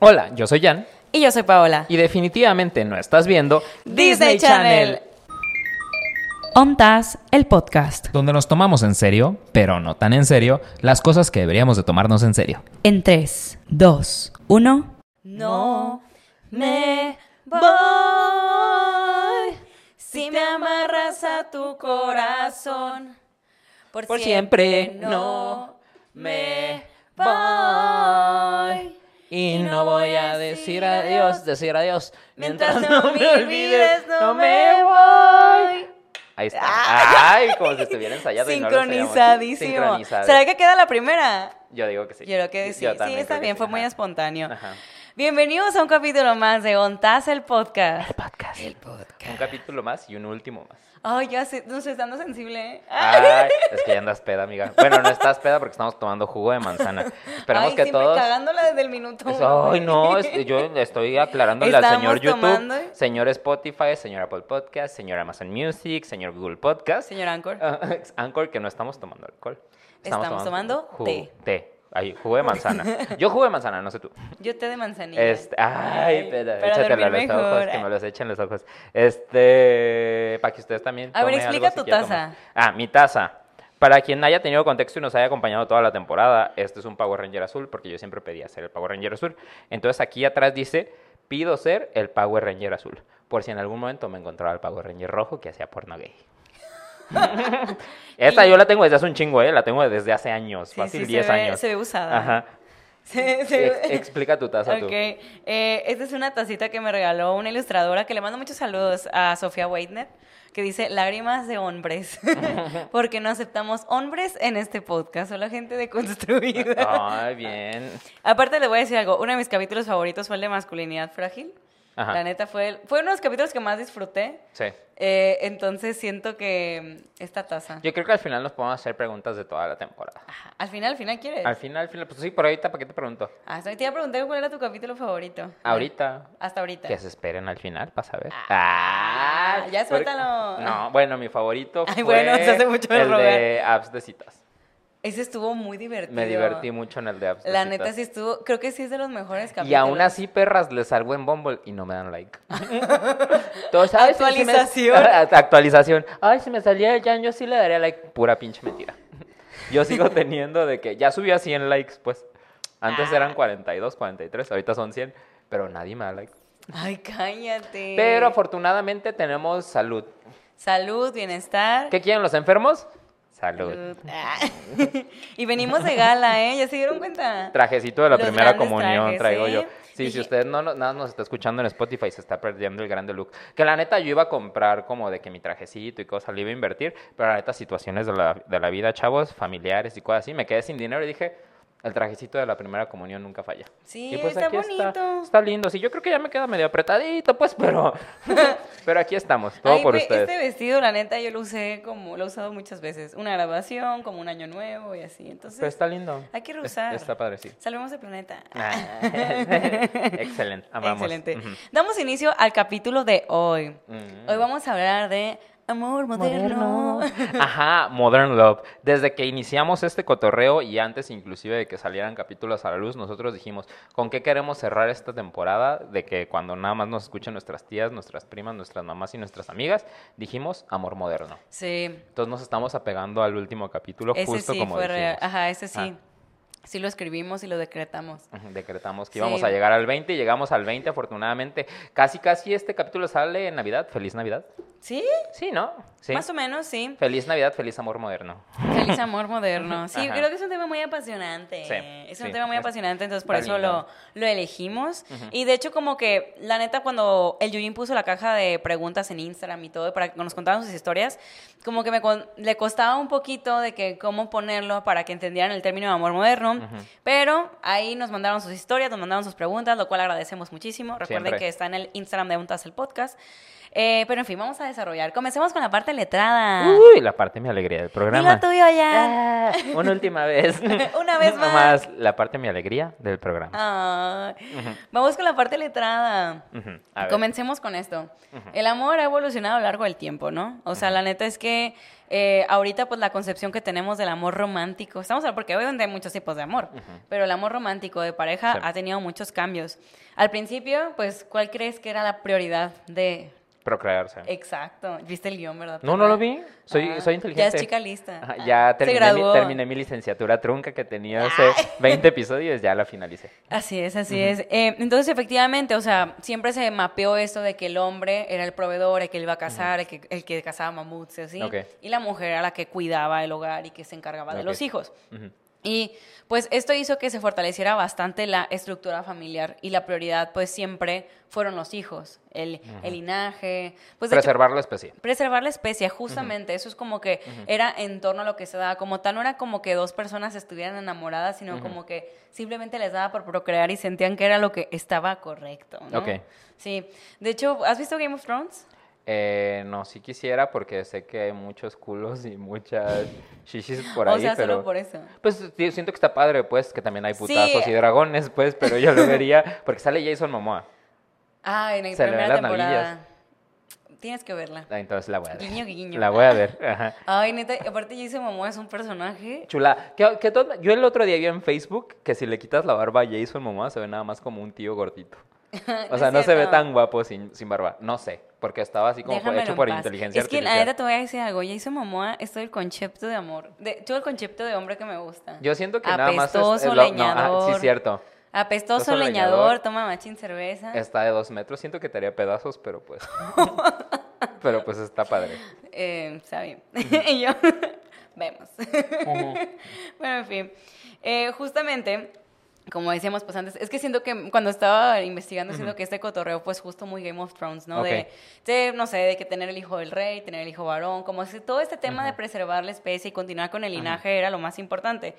Hola, yo soy Jan. Y yo soy Paola. Y definitivamente no estás viendo Disney Channel. Ontas, el podcast. Donde nos tomamos en serio, pero no tan en serio, las cosas que deberíamos de tomarnos en serio. En 3, 2, 1. No me voy si me amarras a tu corazón. Por, Por siempre no me voy. Y no voy a decir adiós, decir adiós. Mientras no me olvides, no me voy. Ahí está. Ay, como si estuviera ensayado. y no lo. Sincronizadísimo. ¿Será que queda la primera? Yo digo que sí. Yo creo que sí. Yo Sí, está bien, sí. fue muy espontáneo. Ajá. Bienvenidos a un capítulo más de Ontas, el podcast. Podcast. Un capítulo más y un último más. Ay, ya sé, no sé, estando sensible. ¿eh? Ay, es que ya andas peda, amiga. Bueno, no estás peda porque estamos tomando jugo de manzana. Esperamos Ay, que siempre todos. cagándola desde el minuto uno, Ay, no, es- yo estoy aclarándole al señor YouTube, tomando. señor Spotify, señor Apple Podcast, señor Amazon Music, señor Google Podcast, Señor Anchor. Ah, Anchor, que no estamos tomando alcohol. Estamos tomando jugo- té. Té. Ay, jugo de manzana. Yo jugo de manzana, no sé tú. Yo té de manzanilla. Este, ay, espera, para échatelo a los ojos, mejor. que me los echen los ojos. Este, para que ustedes también. A ver, explica algo tu taza. Ah, mi taza. Para quien haya tenido contexto y nos haya acompañado toda la temporada, este es un Power Ranger azul, porque yo siempre pedía ser el Power Ranger azul. Entonces aquí atrás dice, pido ser el Power Ranger azul, por si en algún momento me encontraba el Power Ranger rojo que hacía porno gay. Esta yo la tengo desde hace un chingo, ¿eh? La tengo desde hace años, Sí, fácil sí, 10 se ve- años. se ve usada. Ajá. Se- se Ex- ve- explica tu taza tú. Ok, eh, esta es una tacita que me regaló una ilustradora que le mando muchos saludos a Sofía Weidner, que dice lágrimas de hombres, porque no aceptamos hombres en este podcast, solo gente deconstruida. Ay, bien. Aparte le voy a decir algo, uno de mis capítulos favoritos fue el de masculinidad frágil. Ajá. La neta fue, el- fue uno de los capítulos que más disfruté. Sí. Eh, entonces siento que esta taza. Yo creo que al final nos podemos hacer preguntas de toda la temporada. Ajá, Al final, al final quieres. Al final, al final, pues sí, por ahorita, ¿para qué te pregunto? Ah, te iba a preguntar cuál era tu capítulo favorito. Ahorita. Hasta ahorita. Que se esperen al final para saber. Ah, ya porque- suéltalo. No, bueno, mi favorito Ay, fue bueno, se hace mucho el de apps de citas. Ese estuvo muy divertido. Me divertí mucho en el de apps de La neta sí estuvo, creo que sí es de los mejores capítulos. Y aún así, perras, les salgo en Bumble y no me dan like. Todos, "Ay, sí, sí me- Actualización. Actualización. Ay, si me salía el Jan, yo sí le daría like. Pura pinche mentira. Yo sigo teniendo de que ya subí a 100 likes, pues. Antes Ah. eran 42, 43, ahorita son 100, pero nadie me da like. Ay, cállate. Pero afortunadamente tenemos salud. Salud, bienestar. ¿Qué quieren los enfermos? Salud. Salud. Ah. y venimos de gala, ¿eh? ¿Ya se dieron cuenta? Trajecito de la Los primera comunión trajes, traigo ¿eh? yo. Sí, si usted no, no- nada nos está escuchando en Spotify, se está perdiendo el grande look. Que la neta yo iba a comprar como de que mi trajecito y cosas, le iba a invertir, pero la neta situaciones de la, de la vida, chavos, familiares y cosas así, me quedé sin dinero y dije, el trajecito de la primera comunión nunca falla. Sí, Y pues está aquí bonito. Está, lindo, sí, yo creo que ya me queda medio apretadito, pues, pero, pero aquí estamos, todo Ay, por ve, ustedes. Este vestido, la neta, yo lo usé como, lo he usado muchas veces. Una grabación, como un año nuevo y así. Entonces, Pero está lindo. hay que Es- reusar. Está padre, sí. Salvemos el planeta. Ah, Excelente, amamos. Excelente. Damos inicio al capítulo de hoy. Mm. Hoy vamos a hablar de amor moderno. Ajá, Modern Love. Desde que iniciamos este cotorreo y antes inclusive de que salieran capítulos a la luz, nosotros dijimos, ¿con qué queremos cerrar esta temporada? De que cuando nada más nos escuchen nuestras tías, nuestras primas, nuestras mamás y nuestras amigas, dijimos amor moderno. Sí, Entonces nos estamos apegando al último capítulo ese justo sí como fue real. dijimos. Ajá, ese sí. Ah. Sí lo escribimos y lo decretamos. Decretamos que Sí. íbamos a llegar al 20 y llegamos al 20 afortunadamente. Casi, casi este capítulo sale en Navidad. Feliz Navidad. ¿Sí? Sí, ¿no? Sí. Más o menos, sí. Feliz Navidad, feliz amor moderno. Feliz amor moderno. Sí, Ajá. creo que es un tema muy apasionante. Sí, es un sí, tema muy apasionante, entonces por eso lo, lo elegimos. Y de hecho, como que, la neta, cuando el Yuyin puso la caja de preguntas en Instagram y todo, para que nos contaran sus historias, como que me con- le costaba un poquito de que cómo ponerlo para que entendieran el término de amor moderno. Pero ahí nos mandaron sus historias, nos mandaron sus preguntas, lo cual agradecemos muchísimo. Recuerden Siempre. que está en el Instagram de Untas el podcast. Eh, pero en fin, vamos a desarrollar. Comencemos con la parte letrada. Uy, la parte de mi alegría del programa. Dilo tuyo, Brian. Ah, una última vez. Una vez más. la parte de mi alegría del programa. Ah, Vamos con la parte letrada. Ujú, a ver. Comencemos con esto. El amor ha evolucionado a lo largo del tiempo, ¿no? O sea, la neta es que eh, ahorita pues la concepción que tenemos del amor romántico, estamos hablando porque obviamente hay muchos tipos de amor, pero el amor romántico de pareja Sí. ha tenido muchos cambios. Al principio, pues, ¿cuál crees que era la prioridad de... Procrearse. Exacto, viste el guion, ¿verdad? No, no lo vi. Soy, Ah, soy inteligente. Ya es chica lista. Ajá, ya Se terminé mi, terminé mi licenciatura trunca que tenía hace 20 episodios, ya la finalicé. Así es, así es. Eh, entonces, efectivamente, o sea, siempre se mapeó esto de que el hombre era el proveedor, el que iba a casar, el, que, el que cazaba mamuts y así. Y la mujer era la que cuidaba el hogar y que se encargaba de los hijos. Y pues esto hizo que se fortaleciera bastante la estructura familiar y la prioridad pues siempre fueron los hijos, el, el linaje, pues hecho, Preservar la especie. preservar la especie, justamente, eso es como que era en torno a lo que se daba, como tal no era como que dos personas estuvieran enamoradas, sino como que simplemente les daba por procrear y sentían que era lo que estaba correcto, ¿no? Ok. Sí, de hecho, ¿has visto Game of Thrones? Eh, no, sí quisiera porque sé que hay muchos culos y muchas shishis por o ahí, sea, pero... solo por eso. Pues siento que está padre, pues, que también hay Sí. putazos y dragones, pues, pero yo lo vería porque sale Jason Momoa. Ah, en la Se le ven primera las temporada. Tienes que verla. Ah, Entonces la voy a ver. Guiño, guiño. La voy a ver. Ajá. Ay, neta, aparte Jason Momoa es un personaje. Chula. Que, que todo- yo el otro día vi en Facebook que si le quitas la barba a Jason Momoa se ve nada más como un tío gordito. O sea, es no se ve tan guapo sin, sin barba. No sé, porque estaba así como fue hecho por paz. inteligencia Es que la artificial. neta te voy a decir algo. Jason Momoa es todo el concepto de amor. De, todo el concepto de hombre que me gusta. Yo siento que nada más es, Apestoso es lo- no, ah, leñador. sí, cierto. Apestoso leñador. toma machín cerveza. Está de dos metros. Siento que te haría pedazos, pero pues. pero pues está padre. Eh, está bien. y yo, vemos. bueno, en fin. Eh, justamente, como decíamos pues antes, es que siento que cuando estaba investigando, siento que este cotorreo pues justo muy Game of Thrones, ¿no? De, no sé, de que tener el hijo del rey, tener el hijo varón, como si todo este tema de preservar la especie y continuar con el linaje era lo más importante.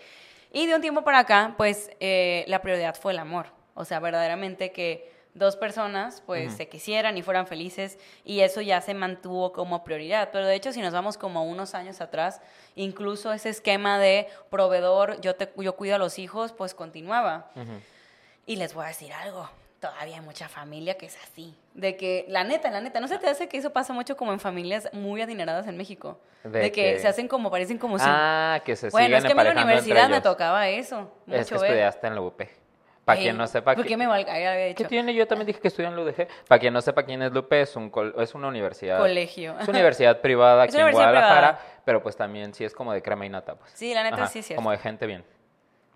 Y de un tiempo para acá, pues eh, la prioridad fue el amor. O sea, verdaderamente que dos personas pues se quisieran y fueran felices y eso ya se mantuvo como prioridad. Pero de hecho, si nos vamos como unos años atrás, incluso ese esquema de proveedor, yo, te, yo cuido a los hijos, pues continuaba. Y les voy a decir algo. Todavía hay mucha familia que es así. De que, la neta, la neta, ¿no se te hace que eso pasa mucho como en familias muy adineradas en México? De De, que, que- se hacen como, parecen como si... Ah, que se bueno, es que a mí en la universidad me tocaba eso. Mucho Es que estudiaste en la UP. Para quien no sepa ¿Por qué me valga? Ya había ¿Qué dicho. tiene? Yo también dije que estudié en la UDG. Para quien no sepa quién es Lupe, es, un col- es una universidad. Colegio. Es una universidad privada aquí en Guadalajara, privada. pero pues también sí es como de crema y nata. Pues. Sí, la neta Ajá, sí es cierto. Como de gente bien.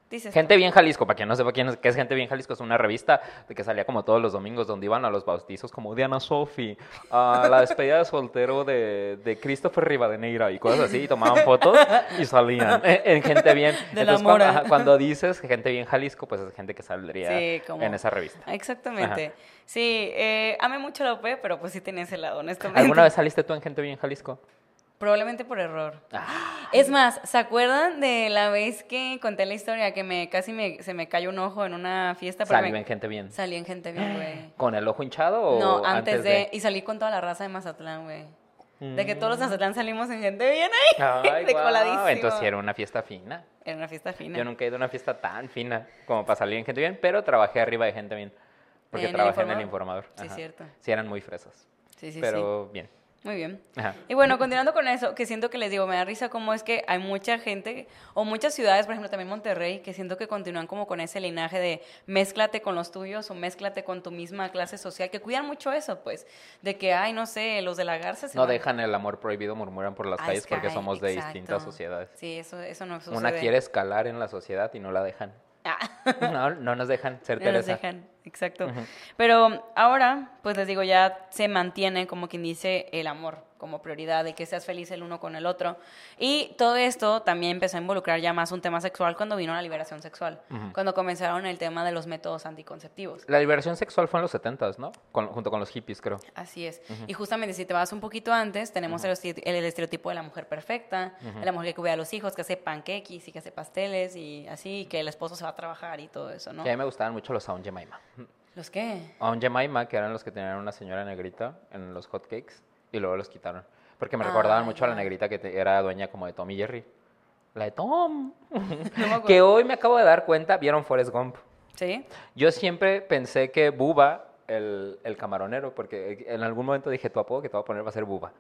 Dices, Gente bien Jalisco, para quien no sepa quién es, qué es Gente bien Jalisco, es una revista de que salía como todos los domingos donde iban a los bautizos como Diana Sofi, a la despedida de soltero de, de Christopher Rivadeneira y cosas así, y tomaban fotos y salían en, en Gente bien. De Entonces, cuando, mora. ajá, cuando dices Gente bien Jalisco, pues es gente que saldría Sí, como- en esa revista. Exactamente. Sí, eh, amé mucho la UP, pero pues sí tenía ese lado, honestamente. ¿Alguna vez saliste tú en Gente bien Jalisco? Probablemente por error. Ah. Es más, ¿se acuerdan de la vez que conté la historia que me casi me, se me cayó un ojo en una fiesta? pero Salí me- en Gente bien. Salí en gente bien, güey. ¿Con el ojo hinchado o No, antes, de... Y salí con toda la raza de Mazatlán, güey. De que todos los de Mazatlán salimos en gente bien ahí. Ay, de guau, coladísimo. Entonces sí era una fiesta fina. Era una fiesta fina. Yo nunca he ido a una fiesta tan fina como para salir en gente bien, pero trabajé arriba de gente bien. Porque ¿En el trabajé en el informador? informador. Sí, Ajá. cierto. Sí, eran muy fresas. Sí, sí, pero bien. Muy bien. Ajá. Y bueno, continuando con eso, que siento que les digo, me da risa cómo es que hay mucha gente, o muchas ciudades, por ejemplo, también Monterrey, que siento que continúan como con ese linaje de mézclate con los tuyos o mézclate con tu misma clase social, que cuidan mucho eso, pues, de que, ay, no sé, los de la garza se No van- dejan el amor prohibido, murmuran por las calles es que, porque somos de exacto. distintas sociedades. Sí, eso, eso no sucede. Una quiere escalar en la sociedad y no la dejan. Ah. No, no nos dejan ser No nos dejan, exacto. Pero ahora, pues les digo, ya se mantiene como quien dice el amor como prioridad, de que seas feliz el uno con el otro. Y todo esto también empezó a involucrar ya más un tema sexual cuando vino la liberación sexual, cuando comenzaron el tema de los métodos anticonceptivos. La liberación sexual fue en los 70 ¿no? Con- junto con los hippies, creo. Así es. Y justamente si te vas un poquito antes, tenemos el, el- el estereotipo de la mujer perfecta, de la mujer que cuida a los hijos, que hace panqueques y que hace pasteles y así, que el esposo se va a trabajar y todo eso, ¿no? Y a mí me gustaban mucho los Aunt Jemima. ¿Los qué? Aunt Jemima, que eran los que tenían una señora negrita en los hotcakes, y luego los quitaron. Porque me Ah, recordaban mucho a la ya. negrita que te- era dueña como de Tommy Jerry. La de Tom. No que hoy me acabo de dar cuenta, ¿vieron Forrest Gump? ¿Sí? Yo siempre pensé que Buba, el, el camaronero, porque en algún momento dije, tu apodo que te voy a poner va a ser Buba.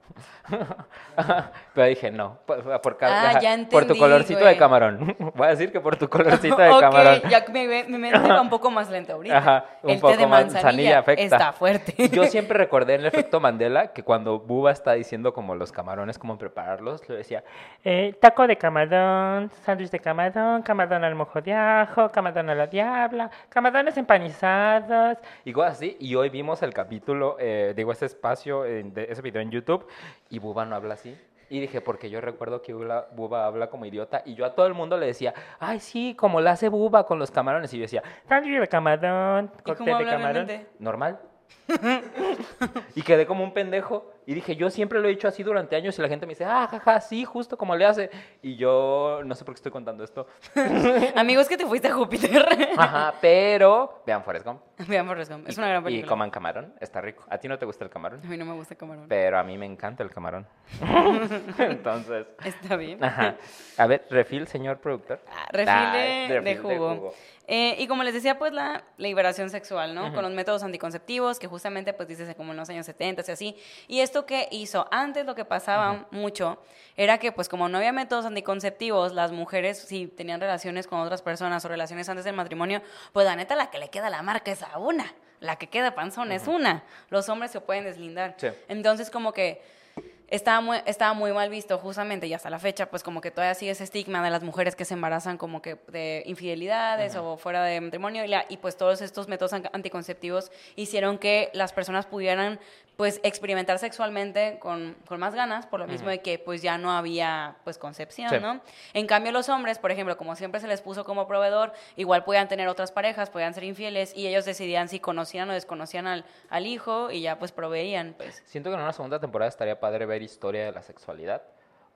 Pero dije, no, por, Ah, ajá, ya por tu colorcito de camarón. Voy a decir que por tu colorcito de camarón. ya mi mente va un poco más lenta ahorita. Ajá, un El poco té de más, manzanilla, manzanilla afecta. está fuerte. Yo siempre recordé en el efecto Mandela que cuando Buba está diciendo como los camarones, cómo prepararlos, le decía, Eh, taco de camarón, sándwich de camarón, camarón al mojo de ajo, camarón a la diabla, camarones empanizados. y cosas así. Y hoy vimos el capítulo, eh, digo, ese espacio, eh, de ese video en YouTube, y Buba no habla así. Y dije, porque yo recuerdo que Buba, Buba habla como idiota, y yo a todo el mundo le decía, ay, sí, como la hace Buba con los camarones. Y yo decía, de camarón, ¿Y cóctel cómo de habla camarón. normal. y quedé como un pendejo. Y dije, yo siempre lo he dicho así durante años y la gente me dice, ah, jaja, sí, justo como le hace. Y yo no sé por qué estoy contando esto. Amigos, que te fuiste a Júpiter. Ajá, pero vean Forrest Gump. Vean Forrest Gump. Es una gran Y película. coman camarón, está rico. ¿A ti no te gusta el camarón? A mí no me gusta el camarón. Pero a mí me encanta el camarón. Entonces, Está bien. ajá. A ver, refil, señor productor. Ah, refile Ah, de refil jugo. Eh, y como les decía, pues la liberación sexual, ¿no? Con los métodos anticonceptivos, que justamente, pues dices, como en los años 70 y así. Y esto que hizo, antes lo que pasaba mucho era que, pues como no había métodos anticonceptivos, las mujeres, si tenían relaciones con otras personas o relaciones antes del matrimonio, pues la neta, la que le queda la marca es a una. La que queda panzón es una. Los hombres se pueden deslindar. Sí. Entonces, como que estaba muy, estaba muy mal visto justamente y hasta la fecha pues como que todavía sigue ese estigma de las mujeres que se embarazan como que de infidelidades o fuera de matrimonio y, la- y pues todos estos métodos an- anticonceptivos hicieron que las personas pudieran pues experimentar sexualmente con, con más ganas por lo mismo de que pues ya no había pues concepción, Sí. ¿no? En cambio los hombres, por ejemplo, como siempre se les puso como proveedor, igual podían tener otras parejas, podían ser infieles y ellos decidían si conocían o desconocían al, al hijo y ya pues proveían pues. Siento que en una segunda temporada estaría padre ver historia de la sexualidad.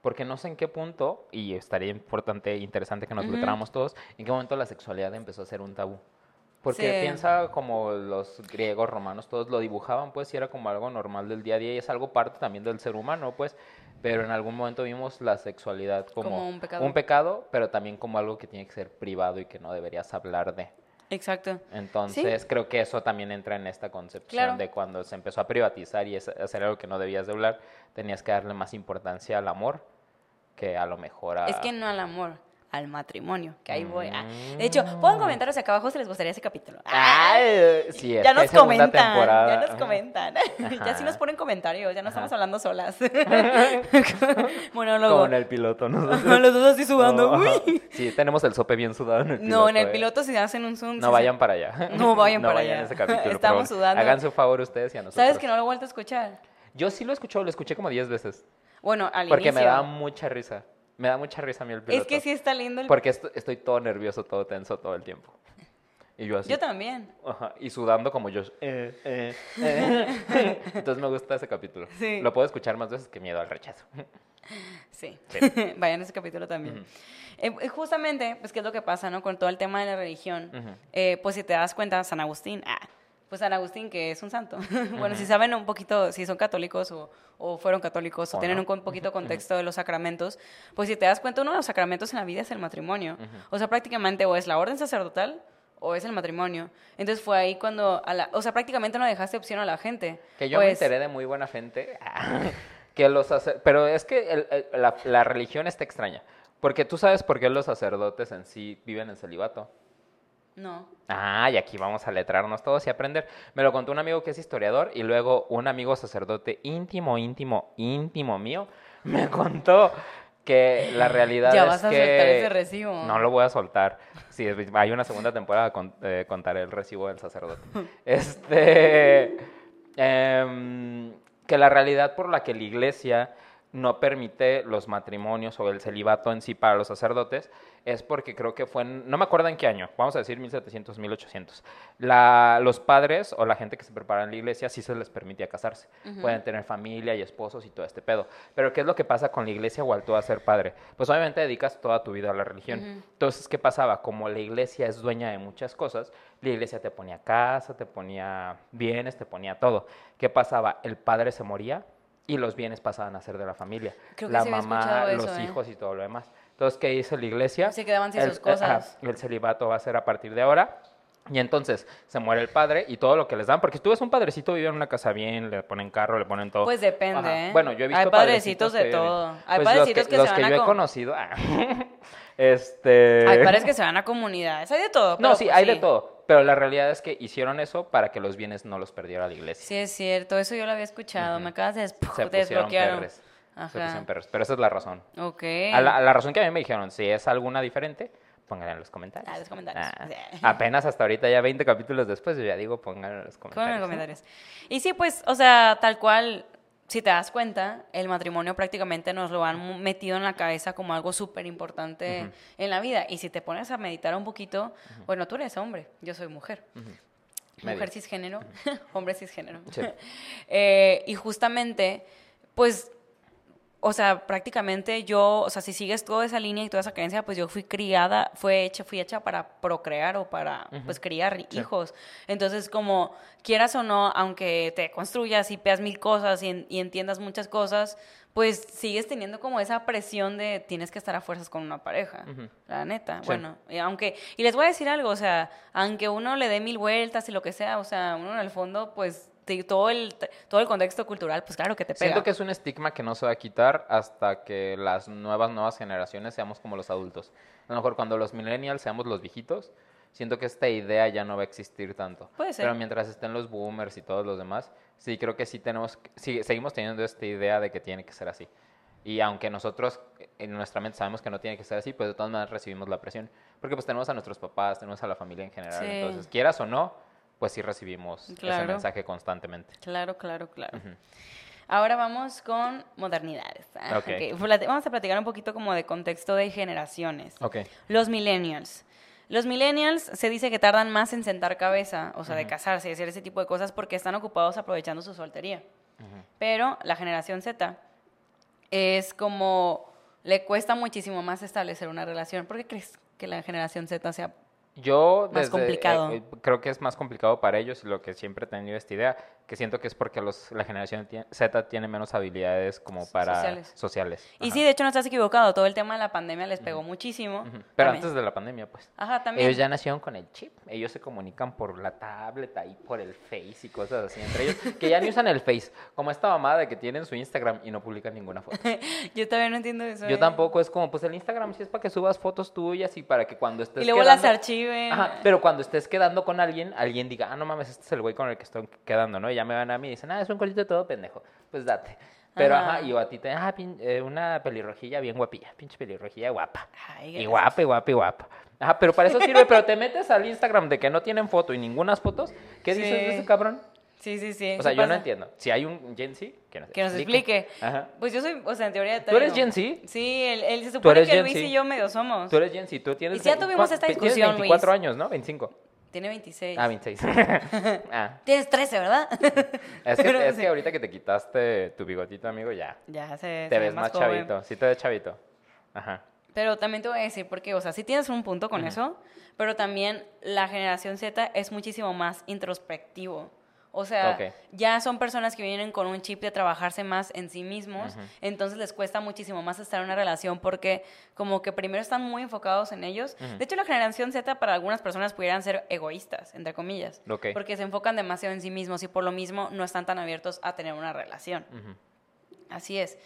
Porque no sé en qué punto, y estaría importante, interesante que nos preparáramos todos, en qué momento la sexualidad empezó a ser un tabú. Porque Sí. piensa como los griegos, romanos, todos lo dibujaban, pues, y era como algo normal del día a día, y es algo parte también del ser humano, pues. Pero en algún momento vimos la sexualidad como, Como un pecado. un pecado, pero también como algo que tiene que ser privado y que no deberías hablar de. Exacto. Entonces, creo que eso también entra en esta concepción Claro. de cuando se empezó a privatizar y hacer algo que no debías de hablar, tenías que darle más importancia al amor que a lo mejor a... Es que no al amor, al matrimonio, que ahí voy. Ah, Mm. De hecho, pongan comentarios acá abajo si les gustaría ese capítulo. Ay, sí, ya nos hay segunda comentan, temporada. ya nos comentan. ya sí nos ponen comentarios, ya no estamos hablando solas. Monólogo. Como en el piloto, ¿no? Los dos así sudando. Uy. Sí, tenemos el sope bien sudado en el piloto. No, en el eh. piloto si hacen un zoom. No sí, vayan para allá. No vayan No para vayan allá. ese capítulo. Estamos sudando. Hagan su favor ustedes y a nosotros. ¿Sabes que no lo he vuelto a escuchar? Yo sí lo escuché, lo escuché como 10 veces. Bueno, al Porque me inicio. da mucha risa. Me da mucha risa a mí el piloto. Es que sí está lindo el... Porque est- estoy todo nervioso, todo tenso todo el tiempo. Y yo así. Yo también. Ajá, y sudando como yo. eh, eh, eh. Entonces me gusta ese capítulo. Sí. Lo puedo escuchar más veces que miedo al rechazo. Sí. Vayan a ese capítulo también. Justamente, pues, ¿qué es lo que pasa, no? Con todo el tema de la religión. Eh, pues, si te das cuenta, San Agustín, ah, pues San Agustín, que es un santo. bueno, si saben un poquito, si son católicos o, o fueron católicos o, O tienen no. un poquito contexto de los sacramentos, pues si te das cuenta, uno de los sacramentos en la vida es el matrimonio. O sea, prácticamente o es la orden sacerdotal o es el matrimonio. Entonces fue ahí cuando, a la- o sea, prácticamente no dejaste opción a la gente. Que yo me Pues, enteré de muy buena gente. que los sacer- Pero es que el- el- la, la religión está extraña. Porque tú sabes por qué los sacerdotes en sí viven en celibato. No. Ah, y aquí vamos a letrarnos todos y aprender. Me lo contó un amigo que es historiador y luego un amigo sacerdote íntimo, íntimo, íntimo mío me contó que la realidad Ya es vas a que soltar ese recibo. no lo voy a soltar. Si hay una segunda temporada con- eh, contaré el recibo del sacerdote. Este em, que la realidad por la que la iglesia no permite los matrimonios o el celibato en sí para los sacerdotes es porque creo que fue en, no me acuerdo en qué año, vamos a decir 1700, 1800. La, los padres o la gente que se prepara en la iglesia sí se les permitía casarse. Pueden tener familia y esposos y todo este pedo. Pero ¿qué es lo que pasa con la iglesia o al tú a ser padre? Pues obviamente dedicas toda tu vida a la religión. Entonces, ¿qué pasaba? Como la iglesia es dueña de muchas cosas, la iglesia te ponía casa, te ponía bienes, te ponía todo. ¿Qué pasaba? El padre se moría y los bienes pasaban a ser de la familia. Creo que la mamá, los ¿eh? hijos y todo lo demás. Entonces, ¿qué dice la iglesia? Se quedaban sin El- sus cosas. ajá, el celibato va a ser a partir de ahora. Y entonces se muere el padre y todo lo que les dan, porque si tú ves un padrecito vive en una casa bien, le ponen carro, le ponen todo. Pues depende, Ajá. ¿eh? Bueno, yo he visto Hay padrecitos de que- todo. Hay pues padrecitos los que los se que van a yo he co- conocido. ah, este. Hay padres que se van a comunidades, hay de todo. No, sí, pues hay de todo. Pero la realidad es que hicieron eso para que los bienes no los perdiera la iglesia. Sí, es cierto, eso yo lo había escuchado. Me acabas de des- se desbloquearon. perres. Se pusieron perros. Pero esa es la razón. Ok. A la, a la razón que a mí me dijeron, si es alguna diferente, pónganla en los comentarios. Ah, los comentarios. Ah, Sí. apenas hasta ahorita, ya 20 capítulos después, yo ya digo, pónganla en los comentarios. en los comentarios. Y sí, pues, o sea, tal cual, si te das cuenta, el matrimonio prácticamente nos lo han metido en la cabeza como algo súper importante en la vida. Y si te pones a meditar un poquito, bueno, tú eres hombre, yo soy mujer. Medio. Mujer cisgénero, hombre cisgénero. Sí. Eh, y justamente, pues, o sea, prácticamente yo, o sea, si sigues toda esa línea y toda esa creencia, pues yo fui criada, fue hecha, fui hecha para procrear o para, pues, criar hijos. Entonces, como quieras o no, aunque te construyas y veas mil cosas y, en- y entiendas muchas cosas, pues sigues teniendo como esa presión de tienes que estar a fuerzas con una pareja, la neta. Sí. Bueno, y aunque, y les voy a decir algo, o sea, aunque uno le dé mil vueltas y lo que sea, o sea, uno en el fondo, pues, todo el, todo el contexto cultural, pues claro que te pega. Siento que es un estigma que no se va a quitar hasta que las nuevas, nuevas generaciones seamos como los adultos. A lo mejor cuando los millennials seamos los viejitos, siento que esta idea ya no va a existir tanto. Puede ser. Pero mientras estén los boomers y todos los demás, sí creo que sí tenemos, sí, seguimos teniendo esta idea de que tiene que ser así. Y aunque nosotros en nuestra mente sabemos que no tiene que ser así, pues de todas maneras recibimos la presión. Porque pues tenemos a nuestros papás, tenemos a la familia en general. Sí. Entonces, quieras o no, pues sí recibimos ese mensaje constantemente. Claro, claro, claro. Ahora vamos con modernidades. Ah, Vamos a platicar un poquito como de contexto de generaciones. Ok. Los millennials. Los millennials se dice que tardan más en sentar cabeza, o sea, de casarse y hacer ese tipo de cosas porque están ocupados aprovechando su soltería. Pero la generación Z es como le cuesta muchísimo más establecer una relación. ¿Por qué crees que la generación Z sea Yo Más desde, complicado. eh, eh, creo que es más complicado para ellos y lo que siempre he tenido esta idea, que siento que es porque los, la generación Z tiene menos habilidades como para Sociales. sociales. Y sí, de hecho no estás equivocado, todo el tema de la pandemia les pegó muchísimo. Pero También. antes de la pandemia, pues. Ajá, también. Ellos ya nacieron con el chip. Ellos se comunican por la tablet, ahí por el Face y cosas así entre ellos. Que ya ni usan el Face. Como esta mamada de que tienen su Instagram y no publican ninguna foto. Yo todavía no entiendo eso. Yo ¿eh? tampoco. Es como, pues el Instagram sí es para que subas fotos tuyas y para que cuando estés Y luego las quedando- Ajá, pero cuando estés quedando con alguien, alguien diga, ah, no mames, este es el güey con el que estoy quedando, ¿no? Y ya me van a mí y dicen, ah, es un colito todo pendejo. Pues date. Pero, Ajá. ajá, y o a ti te, ah, pin- eh, una pelirrojilla bien guapilla, pinche pelirrojilla guapa. Ay, Y guapa, y guapa, y guapa. Ajá, pero para eso sirve, pero te metes al Instagram de que no tienen foto y ninguna fotos, ¿qué Sí. dices de ese cabrón? Sí, sí, sí. O sea, yo no entiendo. Si hay un Gen Z, que nos Que nos explique. Ajá. Pues yo soy, o sea, en teoría. te ¿Tú eres. Gen Z? Sí, él, él se supone que Luis y yo medio somos. Tú eres Gen Z, tú tienes... Y si ya tuvimos ¿cuán- esta tienes discusión, 24 Luis. años, ¿no? 25. Tiene 26. Ah, 26. ah. Tienes 13, ¿verdad? Es que, Pero es sí. que ahorita que te quitaste tu bigotito, amigo, ya. ya se, Te se ves más joven. chavito. Sí te ves chavito. Ajá. Pero también te voy a decir, porque, o sea, sí tienes un punto con eso, pero también la generación Z es muchísimo más introspectivo. O sea, ya son personas que vienen con un chip de trabajarse más en sí mismos, entonces les cuesta muchísimo más estar en una relación porque como que primero están muy enfocados en ellos. De hecho, la generación Z para algunas personas pudieran ser egoístas, entre comillas, porque se enfocan demasiado en sí mismos y por lo mismo no están tan abiertos a tener una relación. Así es.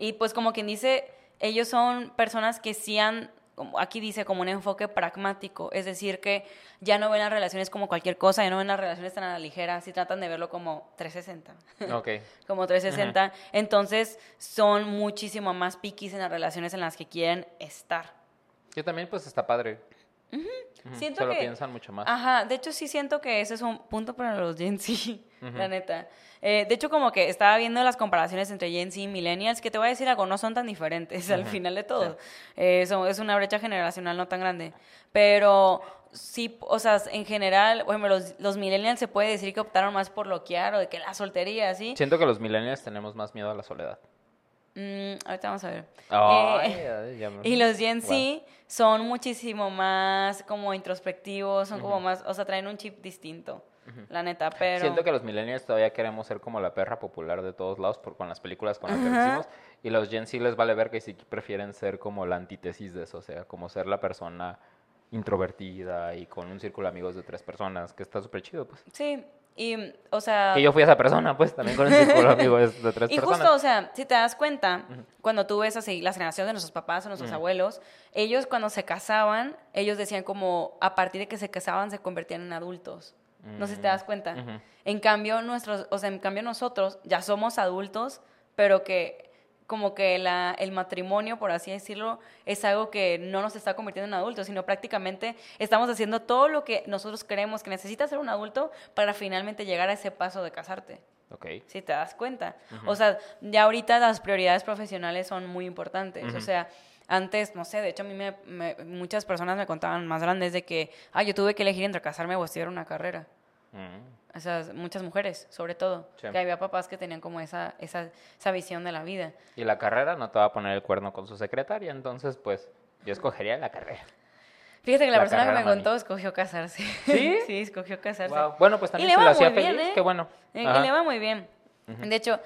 Y pues como quien dice, ellos son personas que sí han, aquí dice, como un enfoque pragmático, es decir, que ya no ven las relaciones como cualquier cosa, ya no ven las relaciones tan a la ligera, sí tratan de verlo como 360, Ok. como 360, entonces son muchísimo más piquis en las relaciones en las que quieren estar. Yo también, pues, está padre. Ujú. Siento Se lo que- piensan mucho más. Ajá, de hecho sí siento que ese es un punto para los Gen Z, la neta. Eh, de hecho, como que estaba viendo las comparaciones entre Gen Z y Millennials, que te voy a decir algo, no son tan diferentes al final de todo. Eh, son- es una brecha generacional no tan grande. Pero sí, o sea, en general, los, los Millennials se puede decir que optaron más por loquear o de que la soltería, ¿sí? Siento que los millennials tenemos más miedo a la soledad. Mm, ahorita vamos a ver. Eh, y los Gen Z Wow. son muchísimo más como introspectivos, son como más, o sea, traen un chip distinto. la neta, pero... Siento que los millennials todavía queremos ser como la perra popular de todos lados por, con las películas con las que crecimos. Y los Gen Z les vale ver que sí prefieren ser como la antítesis de eso, o sea, como ser la persona introvertida y con un círculo de amigos de tres personas, que está súper chido, pues. Sí, y, o sea... Que yo fui esa persona, pues, también con un círculo de amigos de tres Y personas. justo, o sea, si te das cuenta, cuando tú ves así las generaciones de nuestros papás o nuestros abuelos, ellos cuando se casaban, ellos decían como a partir de que se casaban se convertían en adultos. No sé si te das cuenta. En cambio, nuestros, o sea, en cambio nosotros ya somos adultos, pero que como que la, el matrimonio, por así decirlo, es algo que no nos está convirtiendo en adultos, sino prácticamente estamos haciendo todo lo que nosotros creemos que necesita ser un adulto para finalmente llegar a ese paso de casarte. Ok. Si te das cuenta. O sea, ya ahorita las prioridades profesionales son muy importantes. O sea, antes, no sé, de hecho a mí me, me- muchas personas me contaban más grandes de que, ah, yo tuve que elegir entre casarme o estudiar una carrera. Mm. O sea, muchas mujeres, sobre todo. Sí. Que había papás que tenían como esa, esa, esa visión de la vida. Y la carrera no te va a poner el cuerno con su secretaria, entonces, pues, yo escogería la carrera. Fíjate que la, La persona que me mami. contó escogió casarse. ¿Sí? sí, escogió casarse. Wow. Bueno, pues Y también si va lo hacía feliz, ¿eh? qué bueno. Y, y le va muy bien. De hecho,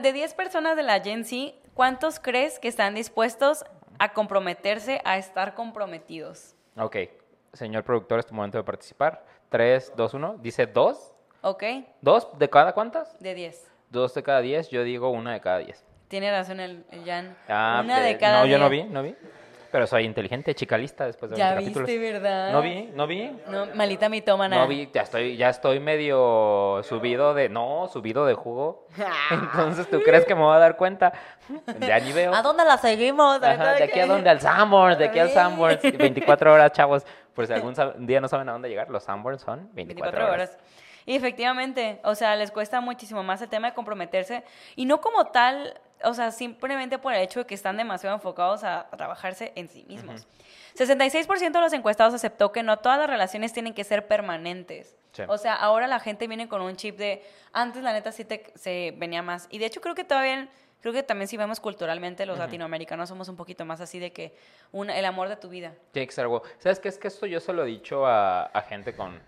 de 10 personas de la Gen Z, ¿cuántos crees que están dispuestos a comprometerse a estar comprometidos? Ok, señor productor, es tu momento de participar. 3, 2, 1. Dice dos. ¿Ok? ¿Dos de cada cuántas? De 10. Dos de cada diez, yo digo una de cada diez. Tiene razón el, el Jan. Ah, Una de cada No, yo no 10. vi, no vi. Pero soy inteligente, chica lista después de Ya 20 viste, capítulos. ¿verdad? No vi, no vi. No, malita mitómana. No vi, ya estoy, ya estoy medio subido de, no, subido de jugo. Entonces, ¿tú crees que me voy a dar cuenta? Ya ni veo. ¿A dónde la seguimos? Ajá, de aquí a dónde, al Sanborns, de aquí al. Sanborns, 24 horas, chavos. Por si algún día no saben a dónde llegar, los Sanborns son 24, 24 horas. horas. Y efectivamente, o sea, les cuesta muchísimo más el tema de comprometerse. Y no como tal, o sea, simplemente por el hecho de que están demasiado enfocados a, a trabajarse en sí mismos. 66% de los encuestados aceptó que no todas las relaciones tienen que ser permanentes. Sí. O sea, ahora la gente viene con un chip de, antes la neta sí te, se venía más. Y de hecho creo que todavía, creo que también si vemos culturalmente, los latinoamericanos somos un poquito más así de que un, el amor de tu vida. Tiene que ser algo. ¿Sabes qué? Es que esto yo se lo he dicho a, a gente con...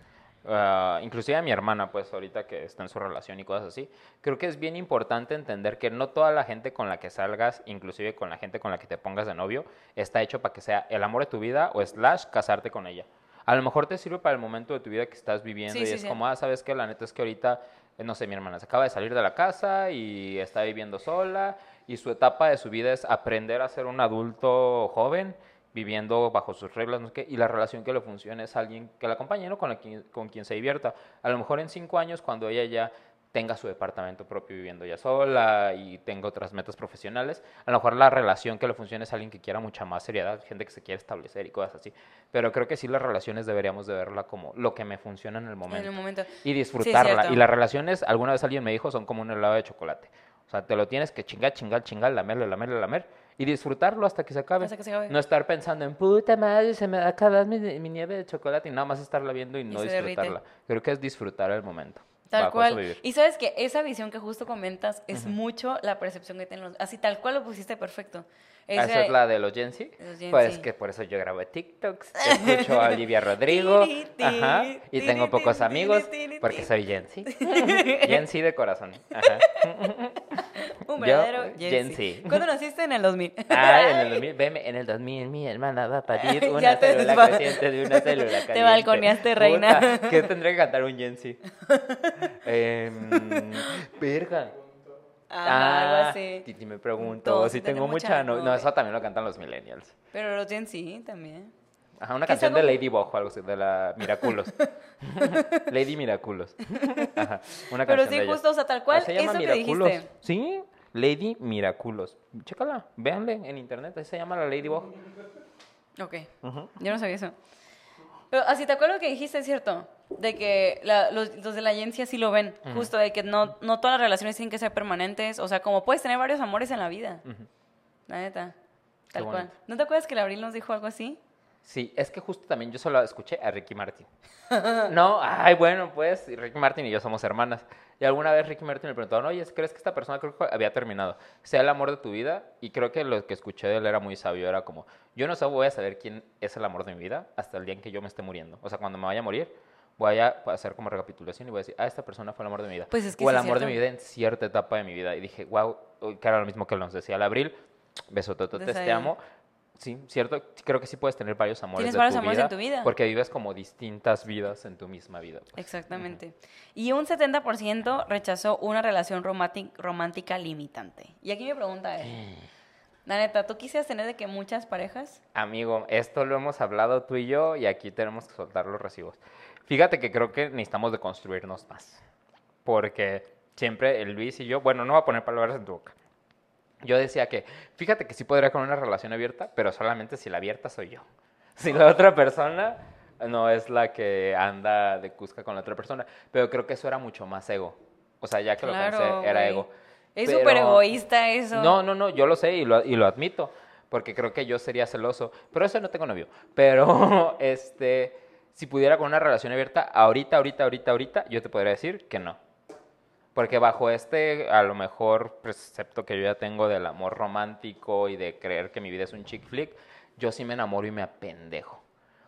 ah, inclusive a mi hermana, pues ahorita que está en su relación y cosas así. Creo que es bien importante entender que no toda la gente con la que salgas, inclusive con la gente con la que te pongas de novio, está hecho para que sea el amor de tu vida o slash casarte con ella. A lo mejor te sirve para el momento de tu vida que estás viviendo Sí, y sí, es sí. como, ah, ¿sabes qué? La neta es que ahorita, eh, no sé, mi hermana se acaba de salir de la casa y está viviendo sola y su etapa de su vida es aprender a ser un adulto joven viviendo bajo sus reglas, no y la relación que le funcione es alguien que la acompañe, ¿no? Con, la quien, con quien se divierta. A lo mejor en cinco años, cuando ella ya tenga su departamento propio viviendo ya sola y tenga otras metas profesionales, a lo mejor la relación que le funcione es alguien que quiera mucha más seriedad, gente que se quiere establecer y cosas así. Pero creo que sí las relaciones deberíamos de verla como lo que me funciona en el momento En el momento. y disfrutarla. cierto. y las relaciones, alguna vez alguien me dijo, son como un helado de chocolate. O sea, te lo tienes que chingar, chingar, chingar, lamerle, lamerle, lamer y disfrutarlo hasta que se acabe. Hasta que se acabe. No estar pensando en puta madre, se me va a acabar mi, mi nieve de chocolate y nada más estarla viendo y no disfrutarla. Creo que es disfrutar el momento. Tal cual. Y sabes que esa visión que justo comentas es mucho la percepción que tienen los... Así tal cual lo pusiste perfecto. Ah, Esa es la de los Gen Z. Los Gen Pues Z. que por eso yo grabo TikToks, escucho a Olivia Rodrigo, ajá, y tengo pocos amigos porque soy Gen Z. Gen Z de corazón. Ajá. Un Yo, verdadero Gen Gen Z. Z. ¿Cuándo naciste? En el 2000. Ah, en el 2000, veme, en el 2000 mi hermana va a parir una Ya te célula creciente de una célula caliente. Te balconeaste, reina. Puta, ¿Qué tendría que cantar un Gen Z? Em, verga. Ajá, algo así. Titi me pregunto Todos si tengo mucha... mucha No, novia. eso también lo cantan los millennials. Pero los Gen Z también. Ajá, una canción de como- Ladybug o algo así, de la Miraculos. Lady Miraculos. Ajá, una Pero canción sí, de justo, o sea, tal cual, Ah, eso que dijiste. Sí, Lady Miraculos. Chécala, véanle en internet, ahí se llama la Ladybug. Ok. Yo no sabía eso. Pero así te acuerdas lo que dijiste, es cierto. De que la- los, los de la agencia sí lo ven. Justo de que no, no todas las relaciones tienen que ser permanentes. O sea, como puedes tener varios amores en la vida. La neta. Tal cual. ¿No te acuerdas que el Abril nos dijo algo así? Sí, es que justo también yo solo escuché a Ricky Martin. No, ay, bueno, pues Ricky Martin y yo somos hermanas. Y alguna vez Ricky Martin me preguntó, oye, ¿crees que esta persona creo que había terminado? Sea el amor de tu vida. Y creo que lo que escuché de él era muy sabio. Era como, yo no sé, voy a saber quién es el amor de mi vida hasta el día en que yo me esté muriendo. O sea, cuando me vaya a morir, voy a hacer como recapitulación y voy a decir, ah, esta persona fue el amor de mi vida. Pues es que o el amor de mi vida en cierta etapa de mi vida. Y dije, wow, que era lo mismo que nos decía el abril. Besotototes, te amo. Sí, cierto. Creo que sí puedes tener varios amores Tienes de varios tu amores vida. en tu vida. Porque vives como distintas vidas en tu misma vida. pues. Exactamente. Y un 70% rechazó una relación románti- romántica limitante. Y aquí mi pregunta es, la neta, ¿tú quisieras tener de que muchas parejas? Amigo, esto lo hemos hablado tú y yo y aquí tenemos que soltar los recibos. Fíjate que creo que necesitamos de construirnos más. Porque siempre el Luis y yo, bueno, no voy a poner palabras en tu boca. Yo decía que, fíjate que sí podría con una relación abierta, pero solamente si la abierta soy yo. Si la otra persona no es la que anda de cusca con la otra persona. Pero creo que eso era mucho más ego. O sea, ya que lo pensé, era ego. Es súper egoísta eso. no, no, no, yo lo sé y lo, y lo admito, porque creo que yo sería celoso, pero eso no tengo novio. Pero, este, si pudiera con una relación abierta, ahorita, ahorita, ahorita, ahorita, yo te podría decir que no. Porque bajo este, a lo mejor, precepto que yo ya tengo del amor romántico y de creer que mi vida es un chick flick, yo sí me enamoro y me apendejo.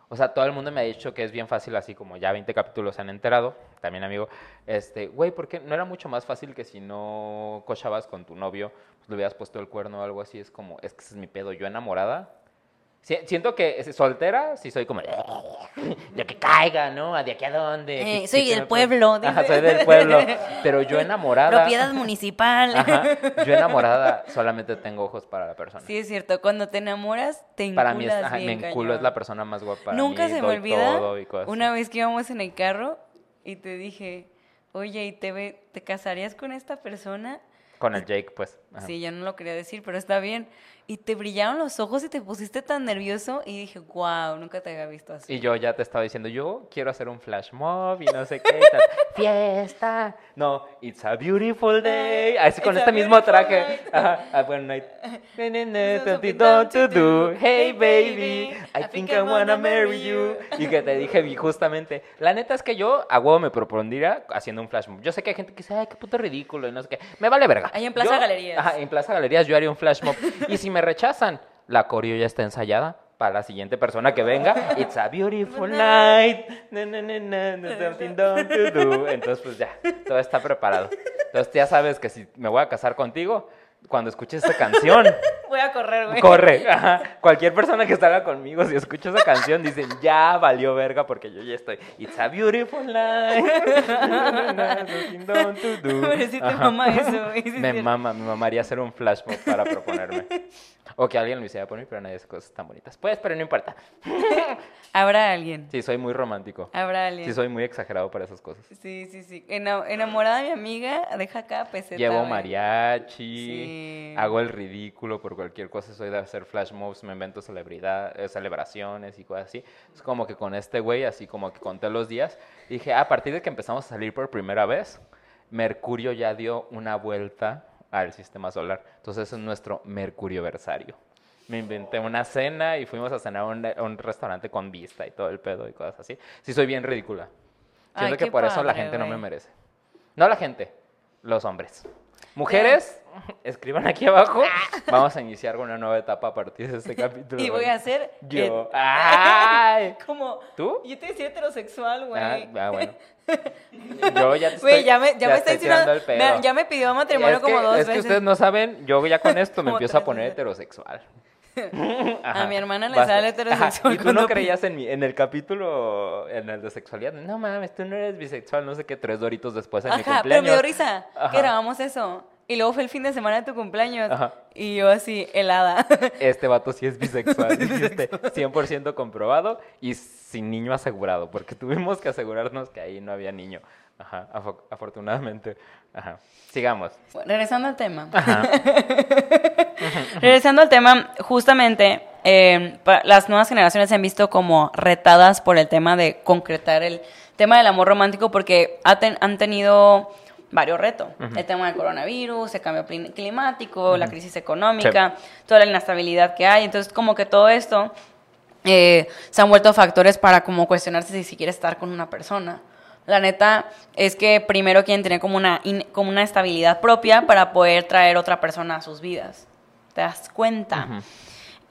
O sea, todo el mundo me ha dicho que es bien fácil, así como ya 20 capítulos se han enterado, también amigo, este, güey, ¿por qué no era mucho más fácil que si no cochabas con tu novio, pues le hubieras puesto el cuerno o algo así? Es como, es que ese es mi pedo, yo enamorada. Si- Siento que soltera, sí soy como, de que caiga, ¿no? ¿De aquí a dónde? Eh, soy del pueblo, Ajá, soy del pueblo, pero yo enamorada. Propiedad municipal. Ajá, yo enamorada solamente tengo ojos para la persona. Sí, es cierto. Cuando te enamoras, te enculas para mí es, ajá, me bien enculo, es la persona más guapa para Nunca mí, se me olvida una vez que íbamos en el carro y te dije, oye, ¿y te, ve- te casarías con esta persona? Con el Jake, pues. ajá. Sí, yo no lo quería decir, pero está bien. Y te brillaron los ojos y te pusiste tan nervioso y dije, wow, nunca te había visto así. Y yo ya te estaba diciendo, yo quiero hacer un flash mob y no sé qué. y tal. Fiesta. No, it's a beautiful day. Así con It's este mismo traje. Ajá, a buen night. To do. Hey baby, I think I wanna marry you. Y que te dije justamente, la neta es que yo a huevo me propondría haciendo un flash mob. Yo sé que hay gente que dice, ay, qué puto ridículo y no sé qué. Me vale verga. Ahí en Plaza Yo- Galerías. Ajá, en Plaza Galerías yo haría un flash mob. Y si me rechazan, la coreo ya está ensayada para la siguiente persona que venga. It's a beautiful night. Na, na, na, something to do. Entonces, pues ya, todo está preparado. Entonces, ya sabes que si me voy a casar contigo, cuando escuches esa canción, Voy a correr, güey. corre. Ajá. Cualquier persona que salga conmigo, si escucha esa canción, dicen, ya valió verga porque yo ya estoy. It's a beautiful night. Something done to do. Pero sí te Ajá. mama eso, güey. sí es Me mama, me mamaría hacer un flash mob para proponerme. O que alguien lo hiciera por mí, pero nadie hace cosas tan bonitas. Pues, pero no importa. Habrá alguien. Sí, soy muy romántico. Habrá alguien. Sí, soy muy exagerado para esas cosas. Sí, sí, sí. Ena- enamorada de mi amiga, deja acá peseta. Llevo mariachi, Sí. Hago el ridículo por cualquier cosa, soy de hacer flash mobs, me invento celebridad, eh, celebraciones y cosas así. Es como que con este güey, así como que conté los días, dije, a partir de que empezamos a salir por primera vez, Mercurio ya dio una vuelta al sistema solar. Entonces es nuestro Mercurio versario. Me inventé una cena y fuimos a cenar a un, a un restaurante con vista y todo el pedo y cosas así. Sí, soy bien ridícula. Siento Ay, que por eso la padre, gente no me merece. No la gente, los hombres. Mujeres, escriban aquí abajo. Vamos a iniciar una nueva etapa a partir de este capítulo. Y voy a hacer. Yo. el- ¡Ay! Como. ¿Tú? Yo te decía heterosexual, güey. Ah, ah, bueno. Yo ya te Güey, estoy- ya me, ya me está diciendo. el pedo. me- ya me pidió matrimonio es que, como dos es que veces. ustedes no saben, yo ya con esto me empiezo a poner veces. heterosexual. A mi hermana le Basta. sale heterosexual Y tú cuando no creías en, mi, en el capítulo, en el de sexualidad. No mames, tú no eres bisexual, no sé qué, tres doritos después en mi Ajá, pero cumpleaños. me dio risa Ajá. que grabamos eso. Y luego fue el fin de semana de tu cumpleaños. Ajá. Y yo así, helada. Este vato sí es bisexual, dijiste, 100% comprobado y sin niño asegurado, porque tuvimos que asegurarnos que ahí no había niño. Ajá, afo- afortunadamente. Ajá. Sigamos. Bueno, regresando al tema. Ajá. Regresando al tema, justamente eh, pa- las nuevas generaciones se han visto como retadas por el tema de concretar el tema del amor romántico porque ha ten- han tenido varios retos. El tema del coronavirus, el cambio climático, la crisis económica, toda la inestabilidad que hay. Entonces, como que todo esto eh, se han vuelto factores para como cuestionarse si, si quiere estar con una persona. La neta es que primero quieren tener como una, in- como una estabilidad propia para poder traer otra persona a sus vidas. ¿Te das cuenta?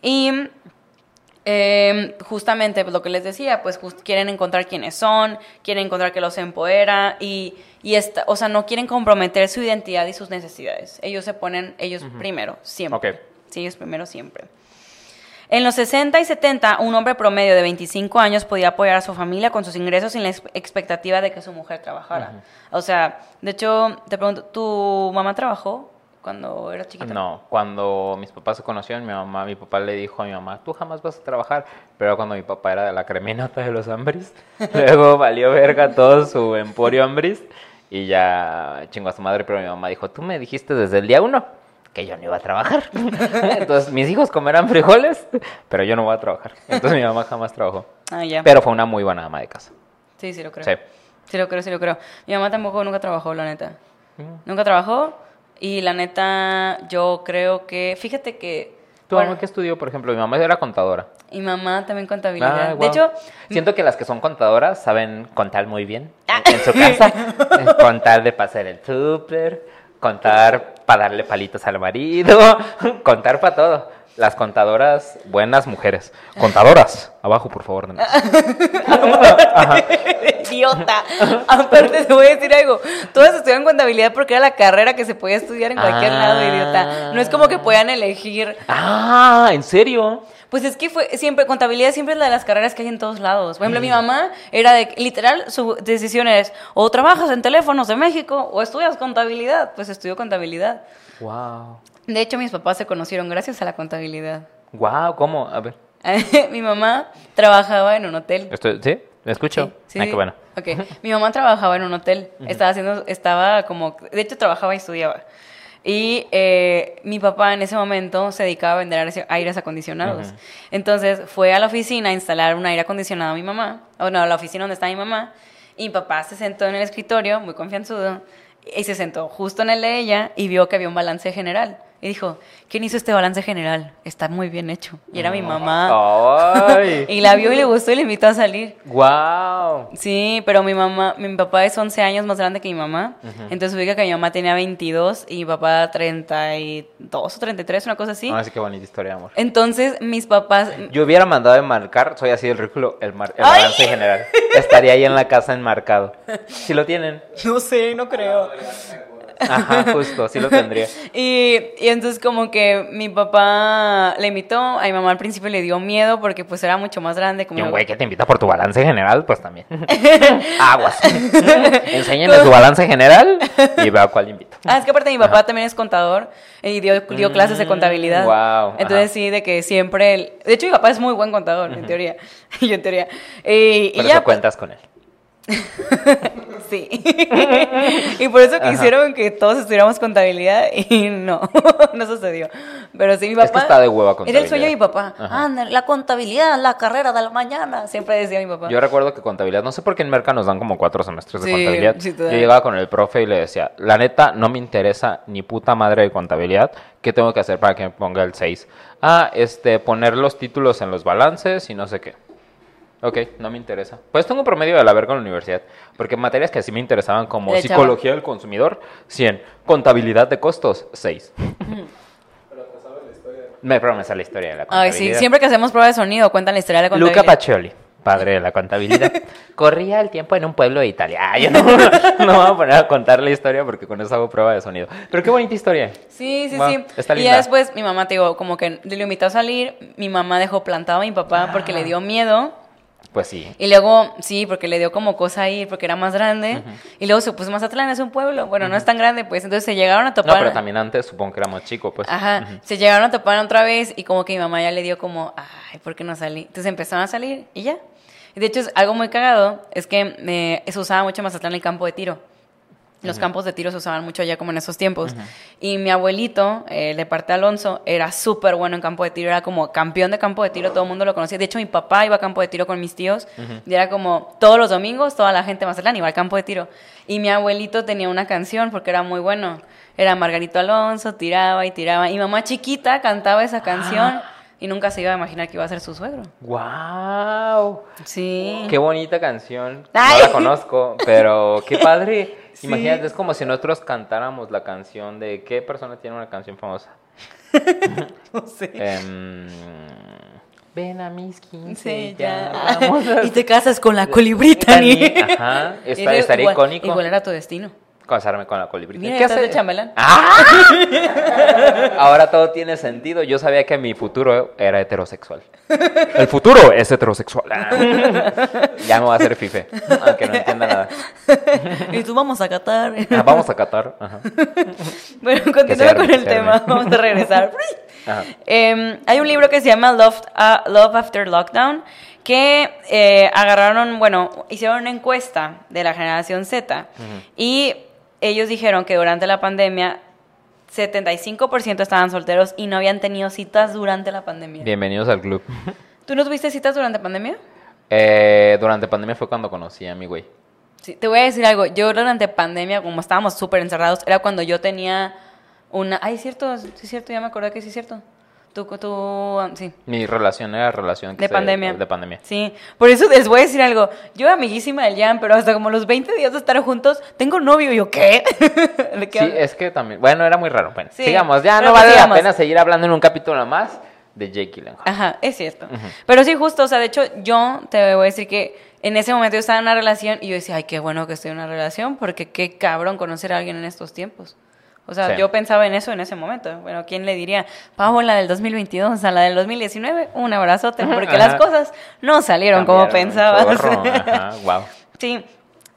Y Eh, justamente pues, lo que les decía, pues quieren encontrar quiénes son, quieren encontrar que los empodera y, y esta, o sea, no quieren comprometer su identidad y sus necesidades. Ellos se ponen ellos primero, siempre. Sí, ellos primero siempre. En los 60 y 70, un hombre promedio de 25 años podía apoyar a su familia con sus ingresos sin la ex- expectativa de que su mujer trabajara. O sea, de hecho, te pregunto, ¿tu mamá trabajó cuando eras chiquita? No, cuando mis papás se conocieron, mi mamá, mi papá le dijo a mi mamá, tú jamás vas a trabajar. Pero cuando mi papá era de la creminata de los Ambris, luego valió verga todo su emporio Ambris y ya chingó a su madre. Pero mi mamá dijo, tú me dijiste desde el día uno que yo no iba a trabajar. Entonces mis hijos comerán frijoles, pero yo no voy a trabajar. Entonces mi mamá jamás trabajó. Ah, ya. Pero fue una muy buena ama de casa. Sí, sí lo creo. Sí. Sí lo creo, sí lo creo. Mi mamá tampoco nunca trabajó, la neta. Mm. Nunca trabajó y la neta yo creo que, fíjate que... ¿Tu bueno, mamá qué estudió, por ejemplo? Mi mamá era contadora. y mamá también contabilidad. Ah, De hecho, siento que las que son contadoras saben contar muy bien Ah. en, en su casa. Contar de pasar el súper, contar para darle palitos al marido, contar para todo. Las contadoras, buenas mujeres. Contadoras, abajo por favor. nenas. idiota. Aparte te voy a decir algo. Todas estudian contabilidad porque era la carrera que se podía estudiar en cualquier Ah. lado, idiota. No es como que puedan elegir. Ah, ¿en serio? Pues es que fue siempre, contabilidad siempre es la de las carreras que hay en todos lados. Por ejemplo, mi mamá era de, literal, su decisión es, o trabajas en teléfonos de México o estudias contabilidad. Pues estudió contabilidad. Wow. De hecho, mis papás se conocieron gracias a la contabilidad. Wow, ¿cómo? A ver. mi mamá trabajaba en un hotel. Estoy, ¿Sí? ¿Me escucho? Sí, Ay, sí. qué bueno. Ok. Mi mamá trabajaba en un hotel. Estaba haciendo, estaba como, de hecho trabajaba y estudiaba. Y eh, mi papá en ese momento se dedicaba a vender aires- acondicionados. Entonces fue a la oficina a instalar un aire acondicionado a mi mamá, o no, a la oficina donde está mi mamá. Y mi papá se sentó en el escritorio, muy confianzudo, y se sentó justo en el de ella y vio que había un balance general. Y dijo, ¿quién hizo este balance general? Está muy bien hecho. Y era mi mamá. ¡Ay! Y la vio y le gustó y le invitó a salir. ¡Wow! Sí, pero mi mamá, mi papá es 11 años más grande que mi mamá. Entonces ubica que mi mamá tenía 22 y mi papá 32 o 33, una cosa así. Ahora sí, qué bonita historia, amor. Entonces mis papás... Yo hubiera mandado a enmarcar, soy así el ridículo, el, mar- el balance general. Estaría ahí en la casa enmarcado. Si lo tienen. No sé, no creo. Ajá, justo, sí lo tendría. Y, y entonces como que mi papá le invitó, a mi mamá al principio le dio miedo porque pues era mucho más grande. Como Y un güey que te invita por tu balance general, pues también. Aguas. Enséñenme su balance general y vea cuál invito. Ah, es que aparte mi papá también es contador y dio, dio clases de contabilidad. Mm, guau, Entonces ajá. sí, de que siempre... De hecho mi papá es muy buen contador, en teoría. Yo en teoría. Y, y Por ya, pues, cuentas con él. Sí. y por eso quisieron que todos estudiáramos contabilidad y no, no sucedió. Pero sí, mi papá. Es que está de hueva Era el sueño de mi papá. Ajá. Anda, la contabilidad, la carrera de la mañana. Siempre decía mi papá. Yo recuerdo que contabilidad, no sé por qué en Merca nos dan como cuatro semestres de Sí, contabilidad. sí, Yo llegaba con el profe y le decía, la neta, no me interesa ni puta madre de contabilidad. ¿Qué tengo que hacer para que me ponga el 6? Ah, este, poner los títulos en los balances y no sé qué. Ok, no me interesa. Pues tengo un promedio de la verga en la universidad. Porque materias que sí me interesaban como Le echaba. psicología del consumidor, 100. Contabilidad de costos, 6. Me pero me sale la historia de la Ay, contabilidad. sí, siempre que hacemos prueba de sonido cuentan la historia de la Luca contabilidad. Pacioli, padre de la contabilidad. Corría el tiempo en un pueblo de Italia. Ay, yo no, no me voy a poner a contar la historia porque con eso hago prueba de sonido. Pero qué bonita historia. Sí, sí, Wow, sí. está y linda. ya después mi mamá, te digo, como que le invitó a salir. Mi mamá dejó plantado a mi papá porque le dio miedo. Pues sí. Y luego, sí, porque le dio como cosa ir, porque era más grande. Y luego se puso Mazatlán, es un pueblo. Bueno, no es tan grande, pues. Entonces se llegaron a No, topar. pero también antes supongo que era más chico, pues. Ajá, se llegaron a topar otra vez y como que mi mamá ya le dio como, ay, ¿por qué no salí? Entonces empezaron a salir y ya. Y de hecho, es algo muy cagado es que eh, se usaba mucho en Mazatlán el campo de tiro. Los campos de tiro se usaban mucho allá como en esos tiempos. Y mi abuelito, eh, de parte de Alonso, era súper bueno en campo de tiro, era como campeón de campo de tiro, todo el mundo lo conocía. De hecho, mi papá iba a campo de tiro con mis tíos y era como todos los domingos, toda la gente de Mazatlán iba al campo de tiro. Y mi abuelito tenía una canción porque era muy bueno. Era Margarito Alonso, tiraba y tiraba. Y mamá chiquita cantaba esa canción y nunca se iba a imaginar que iba a ser su suegro. ¡Wow! Sí. Qué bonita canción. Ay. No la conozco, pero qué padre. Sí. Imagínate, es como si nosotros cantáramos la canción de qué persona tiene una canción famosa. No sé. Em, ven a mis 15, Sí, ya, ya. vamos a Y te casas con la colibritani. Ajá, está- Eres- estaría igual- icónico. Igual era tu destino. Casarme con la colibrí. Mira, ¿Qué hace? de chambelán. ¡Ah! Ahora todo tiene sentido. Yo sabía que mi futuro era heterosexual. El futuro es heterosexual. Ya me voy a hacer fife, aunque no entienda nada. y tú vamos a Qatar. Ah, vamos a Qatar. Ajá. bueno, continúa con el tema. Vamos a regresar. Em, hay un libro que se llama Love, ah, Love After Lockdown que eh, agarraron, bueno, hicieron una encuesta de la generación Z y ellos dijeron que durante la pandemia 75% estaban solteros y no habían tenido citas durante la pandemia. Bienvenidos al club. ¿Tú no tuviste citas durante pandemia? Eh, durante pandemia fue cuando conocí a mi güey. Sí, te voy a decir algo. Yo durante pandemia, como estábamos súper encerrados, era cuando yo tenía una... Ay, es cierto, sí es cierto, ya me acordé que sí es cierto. Tú, tú, sí. Mi relación era relación que De se- pandemia. De pandemia. Sí, por eso les voy a decir algo. Yo amiguísima del Jan, pero hasta como los 20 días de estar juntos, tengo novio. Y yo, ¿qué? ¿De qué Sí, es que también. Bueno, era muy raro. Bueno, Sí, sigamos. Ya no vale sigamos. la pena seguir hablando en un capítulo más de Jake Gyllenhaal. Ajá, es cierto. Pero sí, justo, o sea, de hecho, yo te voy a decir que en ese momento yo estaba en una relación y yo decía, ay, qué bueno que estoy en una relación, porque qué cabrón conocer a alguien en estos tiempos. O sea, Sí. yo pensaba en eso en ese momento. Bueno, ¿quién le diría? Paola del 2022 a la del 2019, un abrazote, porque Ajá. las cosas no salieron como Cambiaron pensabas. chorro, Ajá, wow. Sí.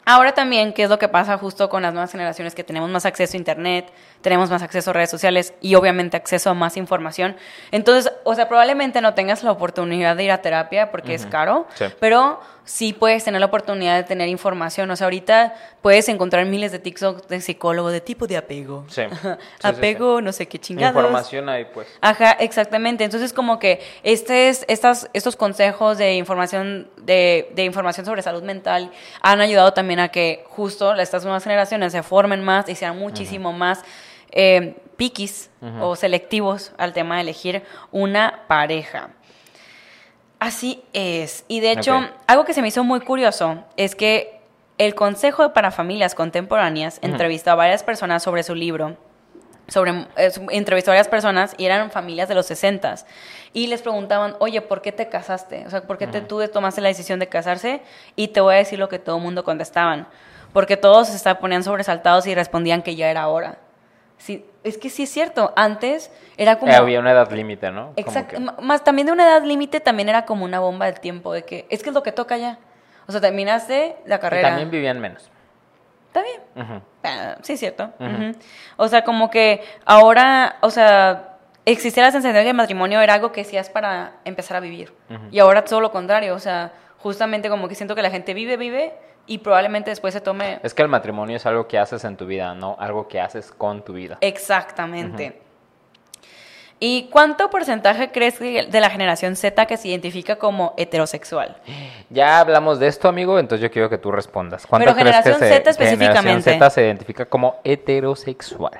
Ahora también, ¿qué es lo que pasa justo con las nuevas generaciones? Que tenemos más acceso a Internet, tenemos más acceso a redes sociales y obviamente acceso a más información. Entonces, o sea, probablemente no tengas la oportunidad de ir a terapia porque es caro, Sí. pero sí puedes tener la oportunidad de tener información. O sea, ahorita puedes encontrar miles de TikTok de psicólogo de tipo de apego. Sí. Sí, sí, apego, no sé qué chingados. Información ahí, pues. Ajá, exactamente. Entonces, como que este es- estas, estos consejos de información, de, de información sobre salud mental han ayudado también a que justo estas nuevas generaciones se formen más y sean muchísimo más eh, piquis o selectivos al tema de elegir una pareja. Así es. Y de hecho, algo que se me hizo muy curioso es que el Consejo para Familias Contemporáneas entrevistó a varias personas sobre su libro. Sobre, eh, entrevistó a varias personas y eran familias de los 60 y les preguntaban, oye, ¿por qué te casaste? O sea, ¿por qué te, tú tomaste la decisión de casarse? Y te voy a decir lo que todo el mundo contestaban. Porque todos se estaban- ponían sobresaltados y respondían que ya era hora. Sí, es que sí es cierto. Antes era como... Eh, había una edad límite, ¿no? Exacto. que- Más también de una edad límite también era como una bomba del tiempo de que es que es lo que toca ya. O sea, terminaste la Y carrera. también vivían menos. Está bien. Ah, sí, es cierto. Ujú. O sea, como que ahora, o sea, existía la sensación de que el matrimonio era algo que hacías para empezar a vivir. Y ahora todo lo contrario. O sea, justamente como que siento que la gente vive, vive y probablemente después se tome. Es que el matrimonio es algo que haces en tu vida, no algo que haces con tu vida. Exactamente. ¿Y cuánto porcentaje crees que de la generación Z que se identifica como heterosexual? Ya hablamos de esto, amigo, entonces yo quiero que tú respondas. ¿Cuánto Pero crees que generación se- Z específicamente. Generación Z se identifica como heterosexual.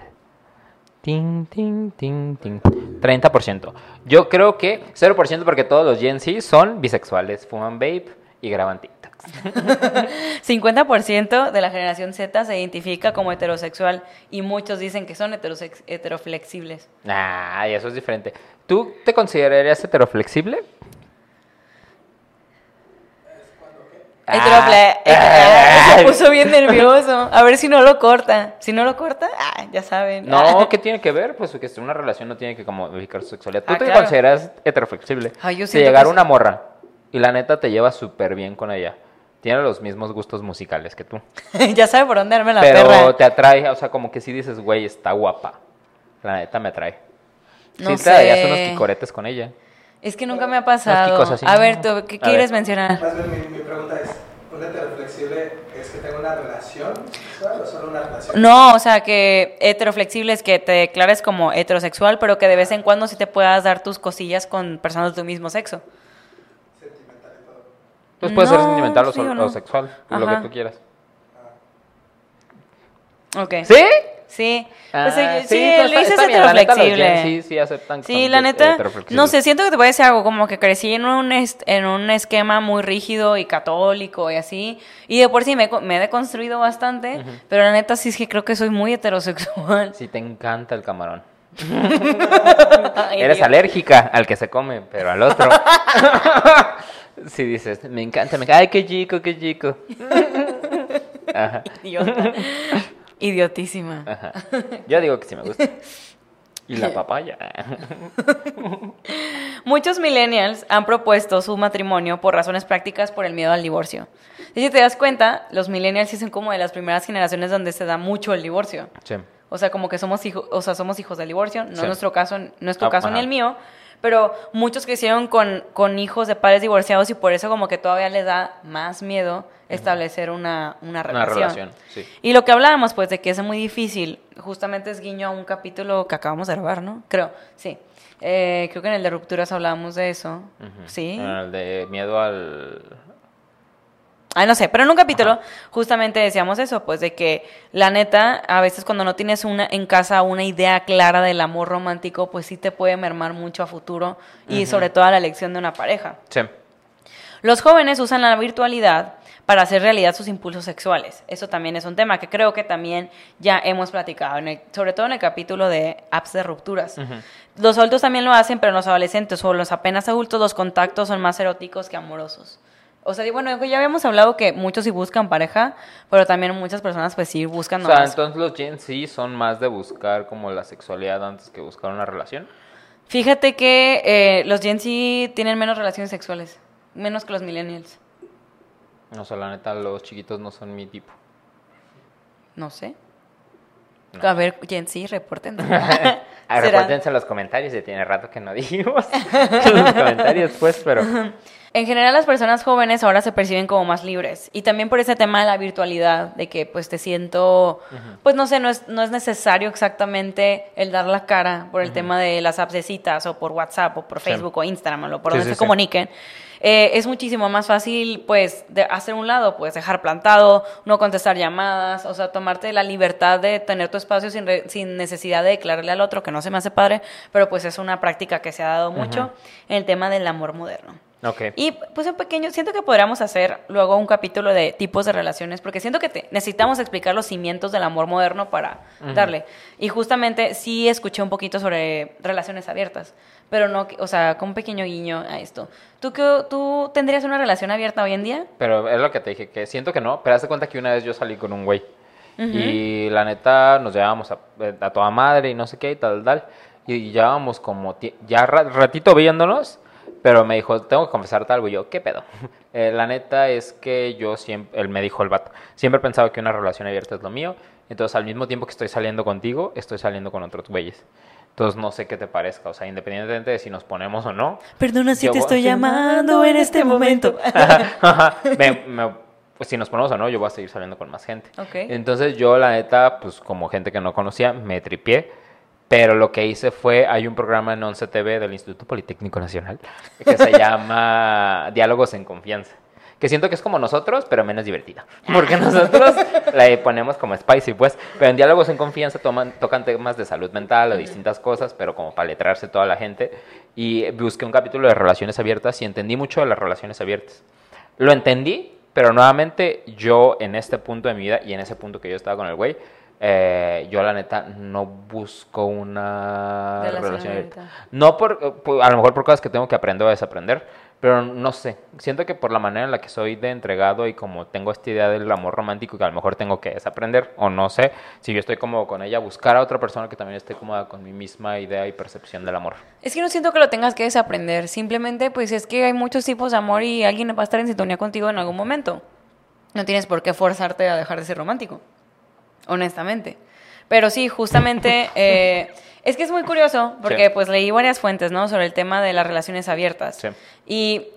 Tin, tin, tin, tin. 30%. Yo creo que 0% porque todos los Gen Z son bisexuales, fuman vape y graban TikToks. 50% de la generación Z se identifica como heterosexual y muchos dicen que son heteroflexibles. Ah, y eso es diferente. ¿Tú te considerarías heteroflexible? Heterofle- Ah. Ah, se puso bien nervioso. A ver si no lo corta. Si no lo corta, ah, ya saben. No, ¿qué tiene que ver? Pues que una relación no tiene que como modificar su sexualidad. ¿Tú Ah, te claro. consideras heteroflexible? Ay, yo si llegara que una morra y la neta te lleva súper bien con ella, tiene los mismos gustos musicales que tú, ya sabe por dónde darme la pero perra. te atrae, o sea, como que si dices, güey, está guapa. La neta me atrae. No sí te darías unos quicoretes con ella. Es que nunca me ha pasado. así. A ver, ¿tú qué A quieres ver. mencionar? Más bien, mi, mi pregunta es: ¿un heteroflexible es que tenga una relación sexual o solo una relación? No, o sea, que heteroflexible es que te declares como heterosexual, pero que de vez en cuando sí te puedas dar tus cosillas con personas de tu mismo sexo. Pues puede ser No, sentimental o, sí o so- no. o sexual, lo que tú quieras. Ok. ¿Sí? Sí. Ah, Pues, sí, pues, bien, la neta, los heteroflexible. Gen Sí, sí aceptan Sí, la neta, no sé, siento que te voy a decir algo, como que crecí en un, en un esquema muy rígido y católico y así, y de por sí me, me he deconstruido bastante, pero la neta sí es que creo que soy muy heterosexual. Si te encanta el camarón. Ay, Eres Dios. alérgica al que se come, pero al otro. Si dices, me encanta, me encanta. Ay, qué chico, qué chico. Ajá, Idiota. Idiotísima. ajá. Yo digo que sí me gusta. Y la papaya. Muchos millennials han propuesto su matrimonio por razones prácticas por el miedo al divorcio. Y si te das cuenta, los millennials sí son como de las primeras generaciones donde se da mucho el divorcio. Sí. O sea, como que somos hijos, o sea, somos hijos del divorcio, no Sí. es nuestro caso, no es tu Ah, caso ni el mío, pero muchos crecieron con, con hijos de padres divorciados y por eso como que todavía les da más miedo establecer una, una Una relación. relación, sí. Y lo que hablábamos, pues, de que es muy difícil, justamente es guiño a un capítulo que acabamos de grabar, ¿no? Creo, sí. Eh, creo que en el de rupturas hablábamos de eso, sí. El de miedo al. Ay, no sé, pero en un capítulo justamente decíamos eso, pues de que la neta, a veces cuando no tienes una en casa una idea clara del amor romántico, pues sí te puede mermar mucho a futuro y sobre todo a la elección de una pareja. Sí. Los jóvenes usan la virtualidad para hacer realidad sus impulsos sexuales. Eso también es un tema que creo que también ya hemos platicado, en el- sobre todo en el capítulo de apps de rupturas. Los adultos también lo hacen, pero los adolescentes o los apenas adultos los contactos son más eróticos que amorosos. O sea, bueno, ya habíamos hablado que muchos sí buscan pareja, pero también muchas personas pues sí buscan O sea, nomás. entonces los Gen Z son más de buscar como la sexualidad antes que buscar una relación. Fíjate que eh, los Gen Z tienen menos relaciones sexuales, menos que los millennials. O sea, la neta, los chiquitos no son mi tipo. No sé. No. A ver, Gen Z, reporten. Repórtense en los comentarios, ya tiene rato que no dijimos en los comentarios, pues, pero... En general las personas jóvenes ahora se perciben como más libres y también por ese tema de la virtualidad, de que pues te siento, pues no sé, no es, no es necesario exactamente el dar la cara por el tema de las apps de citas o por WhatsApp o por Sí. Facebook o Instagram o por Sí, donde sí, se comuniquen. Eh, es muchísimo más fácil pues de hacer un lado, pues dejar plantado, no contestar llamadas, o sea, tomarte la libertad de tener tu espacio sin, re- sin necesidad de declararle al otro que no se me hace padre, pero pues es una práctica que se ha dado mucho en el tema del amor moderno. Ok. Y pues un pequeño, siento que podríamos hacer luego un capítulo de tipos de relaciones, porque siento que te- necesitamos explicar los cimientos del amor moderno para darle. Y justamente sí escuché un poquito sobre relaciones abiertas, pero no, o sea, con un pequeño guiño a esto. ¿Tú, qué, ¿Tú tendrías una relación abierta hoy en día? Pero es lo que te dije, que siento que no, pero haz de cuenta que una vez yo salí con un güey. Y la neta nos llevábamos a, a toda madre y no sé qué y tal, tal. Y llevábamos como ya ra- ratito viéndonos, pero me dijo, tengo que confesarte algo. Y yo, ¿qué pedo? Eh, la neta es que yo siempre, él me dijo el vato, siempre he pensado que una relación abierta es lo mío. Entonces al mismo tiempo que estoy saliendo contigo, estoy saliendo con otros güeyes. Entonces no sé qué te parezca, o sea, independientemente de si nos ponemos o no, Perdona si te estoy llamando en este momento. me- me- pues si nos ponemos o no, yo voy a seguir saliendo con más gente. Entonces yo, la neta, pues como gente que no conocía, me tripié. Pero lo que hice fue, hay un programa en 11 TV del Instituto Politécnico Nacional que se llama Diálogos en Confianza. Que siento que es como nosotros, pero menos divertida. Porque nosotros la ponemos como spicy, pues. Pero en Diálogos en Confianza toman, tocan temas de salud mental o distintas cosas, pero como para letrarse toda la gente. Y busqué un capítulo de relaciones abiertas y entendí mucho de las relaciones abiertas. Lo entendí, pero nuevamente yo en este punto de mi vida y en ese punto que yo estaba con el güey, eh, yo la neta no busco una Relación relación, abierta. abierta. No por, por- a lo mejor por cosas que tengo que aprender o desaprender, pero no sé. Siento que por la manera en la que soy de entregado y como tengo esta idea del amor romántico que a lo mejor tengo que desaprender, o no sé, si yo estoy cómodo con ella, buscar a otra persona que también esté cómoda con mi misma idea y percepción del amor. Es que no siento que lo tengas que desaprender. Simplemente, pues es que hay muchos tipos de amor y alguien va a estar en sintonía contigo en algún momento. No tienes por qué forzarte a dejar de ser romántico. Honestamente. Pero sí, justamente. eh, es que es muy curioso, porque Sí. pues leí varias fuentes, ¿no? Sobre el tema de las relaciones abiertas. Sí. Y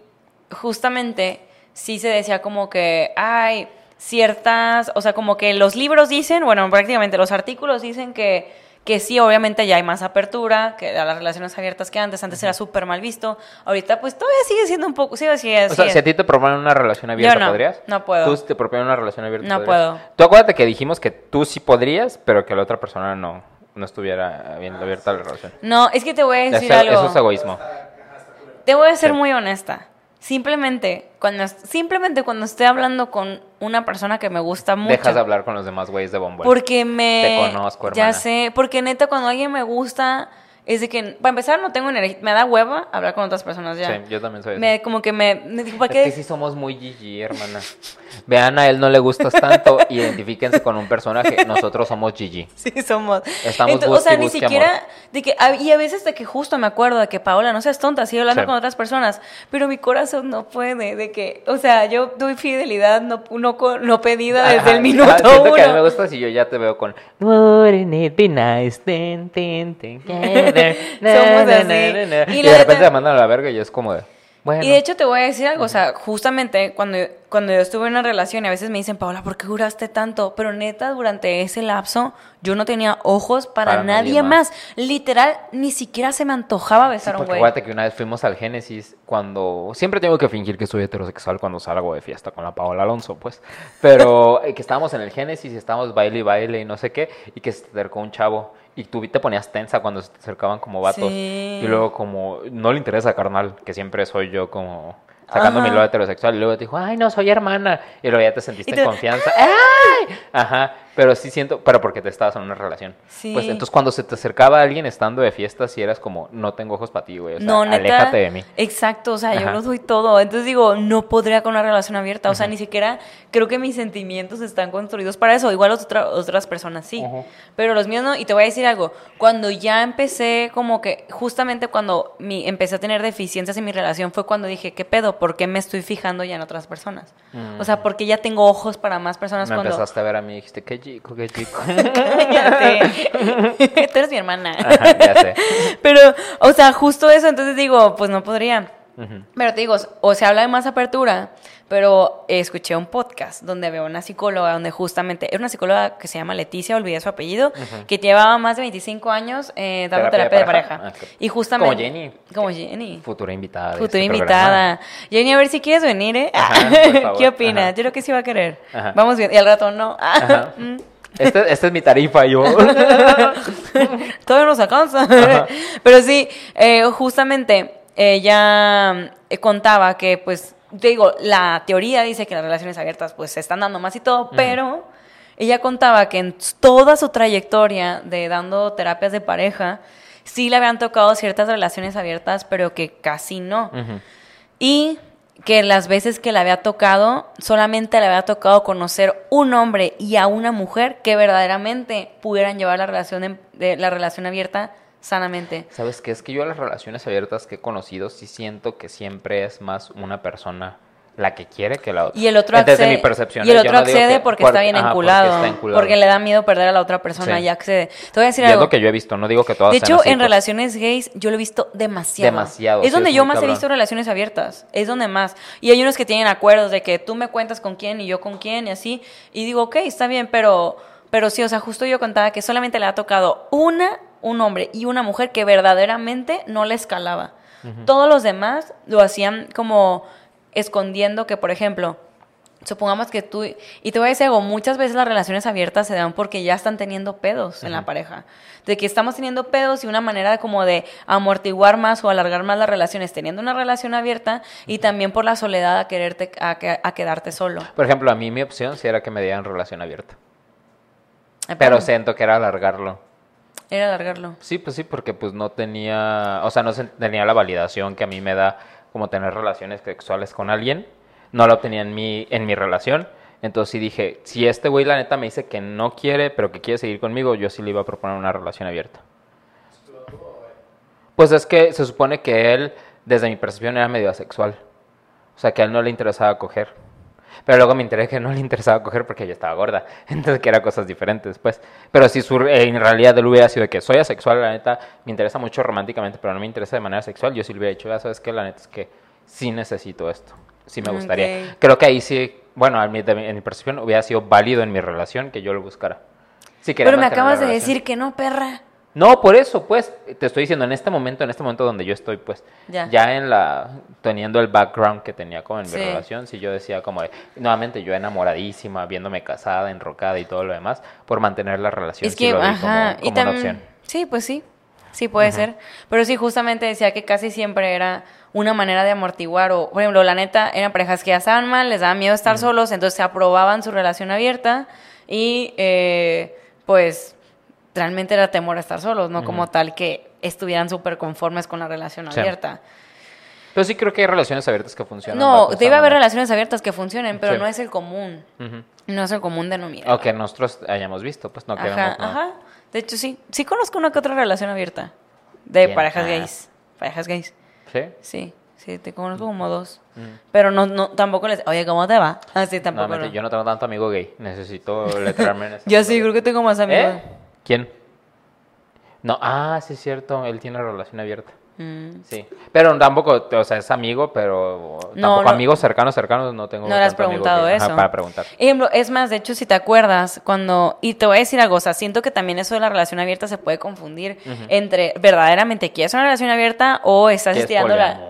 justamente sí se decía como que hay ciertas, o sea, como que los libros dicen, bueno, prácticamente los artículos dicen que, que sí, obviamente ya hay más apertura, que a las relaciones abiertas que antes, antes era súper mal visto, ahorita pues todavía sigue siendo un poco, sí, sí, O sea, si a ti te proponen una relación abierta, no, ¿podrías? no puedo. Tú si te proponen una relación abierta, No ¿podrías? puedo. Tú acuérdate que dijimos que tú sí podrías, pero que la otra persona no, no estuviera bien abierta a la relación. No, es que te voy a decir Eso, algo. eso es egoísmo. Te voy a ser Sí. muy honesta. Simplemente cuando, simplemente cuando estoy hablando con una persona que me gusta mucho. Dejas de hablar con los demás güeyes de Bumble. Porque me... Te conozco, Ya hermana. sé, porque neta cuando alguien me gusta, es de que, para empezar, no tengo energía, me da hueva hablar con otras personas ya. Sí, yo también soy así. Me, como que me, me digo, ¿para Es qué? que sí somos muy GG, hermana. Vean, a él no le gustas tanto, identifíquense con un personaje. Nosotros somos GG. Sí, somos. Estamos Ento- o sea, busque ni busque siquiera, amor. de que, y a veces de que justo me acuerdo de que Paola, no seas tonta, sigue hablando Sí. con otras personas, pero mi corazón no puede, de que, o sea, yo doy fidelidad no, no, no pedida desde Ajá, el minuto ah, siento que a mí me uno. gusta si yo ya te veo con Wouldn't it be nice then, together, na, Somos así. Y Y, de repente te mandan a la verga y es como de, bueno. Y de hecho te voy a decir algo, o sea, justamente cuando, cuando yo estuve en una relación y a veces me dicen, Paola, ¿por qué duraste tanto? Pero neta, durante ese lapso yo no tenía ojos para, Para nadie, nadie más. más. Literal, ni siquiera se me antojaba Sí, besar a un güey. acuérdate que una vez fuimos al Génesis cuando... Siempre tengo que fingir que soy heterosexual cuando salgo de fiesta con la Paola Alonso, pues. Pero eh, que estábamos en el Génesis y estábamos baile y baile y no sé qué, y que se acercó un chavo. Y tú te ponías tensa cuando se te acercaban como vatos. Sí. Y luego como... No le interesa, carnal, que siempre soy yo como... Sacando mi lado heterosexual. Y luego te dijo, ay, no, soy hermana. Y luego ya te sentiste te- en confianza. ¡Ay! Ajá. Pero sí siento... Pero porque te estabas en una relación. Sí. Pues entonces cuando se te acercaba alguien estando de fiesta, sí eras como, no tengo ojos para ti, güey. O sea, no, neta. aléjate de mí. Exacto, o sea, yo lo doy todo. Entonces digo, no podría con una relación abierta. O sea, ni siquiera creo que mis sentimientos están construidos para eso. Igual otra- otras personas sí. Pero los míos no. Y te voy a decir algo. Cuando ya empecé, como que justamente cuando mi, empecé a tener deficiencias en mi relación, fue cuando dije, ¿qué pedo? ¿Por qué me estoy fijando ya en otras personas? O sea, porque ya tengo ojos para más personas Me cuando. empezaste a ver a mí y dijiste, qué chico, qué chico. Cállate. Tú eres mi hermana. Ajá, ya sé. Pero, o sea, justo eso, entonces digo, pues no podría. Ujú. Pero te digo, o se habla de más apertura, pero escuché un podcast donde veo una psicóloga, donde justamente, era una psicóloga que se llama Leticia, olvidé su apellido, que llevaba más de 25 años eh, dando terapia, de pareja. Ah. Y justamente... Como Jenny. Como Jenny. Futura invitada. de Futura este invitada. Jenny, a ver si quieres venir, ¿eh? Ajá. ¿Qué opinas? Ajá. Yo creo que sí va a querer. Ajá. Vamos bien. Y al rato no. Ajá. Mm. Este, esta es mi tarifa, yo. Todavía nos alcanza. Pero sí, eh, justamente ella eh, contaba que, pues, digo, la teoría dice que las relaciones abiertas, pues, se están dando más y todo, pero ella contaba que en toda su trayectoria de dando terapias de pareja, sí le habían tocado ciertas relaciones abiertas, pero que casi no. Y que las veces que le había tocado, solamente le había tocado conocer un hombre y a una mujer que verdaderamente pudieran llevar la relación, en- de, la relación abierta sanamente. ¿Sabes qué? Es que yo a las relaciones abiertas que he conocido sí siento que siempre es más una persona la que quiere que la otra. Y el otro Desde accede, mi percepción. y el otro no accede que- porque está bien ajá, porque enculado, está enculado. porque le da miedo perder a la otra persona Sí. y accede. Te voy a decir Y es algo. lo que yo he visto, no digo que todas De hecho, así, en pues. relaciones gays yo lo he visto demasiado. Demasiado, Es sí, donde es yo más he visto relaciones abiertas. Es donde más. Y hay unos que tienen acuerdos de que tú me cuentas con quién y yo con quién y así. Y digo, ok, está bien, pero, pero sí, o sea, justo yo contaba que solamente le ha tocado una, un hombre y una mujer que verdaderamente no le escalaba. Todos los demás lo hacían como escondiendo que, por ejemplo, Supongamos que tú, y te voy a decir algo, muchas veces las relaciones abiertas se dan porque ya están teniendo pedos en la pareja. De que estamos teniendo pedos y una manera como de amortiguar más o alargar más las relaciones teniendo una relación abierta y también por la soledad a quererte, a, a quedarte solo. Por ejemplo, a mí mi opción sí era que me dieran relación abierta. Ay, Pero siento que era alargarlo. Era alargarlo. Sí, pues sí, porque pues no tenía, o sea, no tenía la validación que a mí me da como tener relaciones sexuales con alguien. No la obtenía en mi, en mi relación. Entonces sí dije, si este güey la neta me dice que no quiere, pero que quiere seguir conmigo, yo sí le iba a proponer una relación abierta. Pues es que se supone que él, desde mi percepción, era medio asexual. O sea, que a él no le interesaba coger. Pero luego me enteré que no le interesaba coger porque ella estaba gorda. Entonces, que eran cosas diferentes, pues. Pero si su- eh, en realidad él hubiera sido de que soy asexual, la neta, me interesa mucho románticamente, pero no me interesa de manera sexual, yo sí le hubiera dicho, ya sabes que la neta es que sí necesito esto. Sí me gustaría. Creo que ahí sí, bueno, de mi- en mi percepción, hubiera sido válido en mi relación que yo lo buscara. Sí Pero me acabas de decir que no, perra. No, por eso, pues, te estoy diciendo, en este momento, en este momento donde yo estoy, pues, Ya. ya, en la, teniendo el background que tenía como en mi Sí. relación, si yo decía como, de- nuevamente, yo enamoradísima, viéndome casada, enrocada y todo lo demás, por mantener la relación, Es sí que, lo vi ajá, como, y como una opción. Sí, pues sí. sí puede ser. Pero sí, justamente decía que casi siempre era una manera de amortiguar o, por ejemplo, la neta, eran parejas que ya estaban mal, les daba miedo estar solos, entonces se aprobaban su relación abierta y eh, pues realmente era temor a estar solos, no como tal que estuvieran súper conformes con la relación Sí. abierta. Pero sí creo que hay relaciones abiertas que funcionan. No, debe haber relaciones abiertas que funcionen, pero Sí. no es el común. No es el común denominador. O que nosotros hayamos visto, pues no queremos. Ajá, ¿no? ajá. De hecho, sí. Sí conozco una que otra relación abierta. De parejas Ah. gays. Parejas gays. ¿Sí? Sí. Sí, te conozco como dos. Mm. Pero no, no, tampoco les... Oye, ¿cómo te va? Así No, tampoco. no. yo no tengo tanto amigo gay. Necesito letrarme en eso. Yo sí, creo que tengo más amigos. ¿Eh? ¿Quién? No, ah, sí es cierto. Él tiene relación abierta. Mm. Sí. Pero tampoco, o sea, es amigo, pero No, tampoco no. amigos cercanos, cercanos no tengo. No le has preguntado gay. Ajá, eso. para preguntar. Ejemplo, es más, de hecho, si te acuerdas, cuando. Y te voy a decir algo, o sea, siento que también eso de la relación abierta se puede confundir entre verdaderamente quieres una relación abierta o estás ¿Qué es estirando la.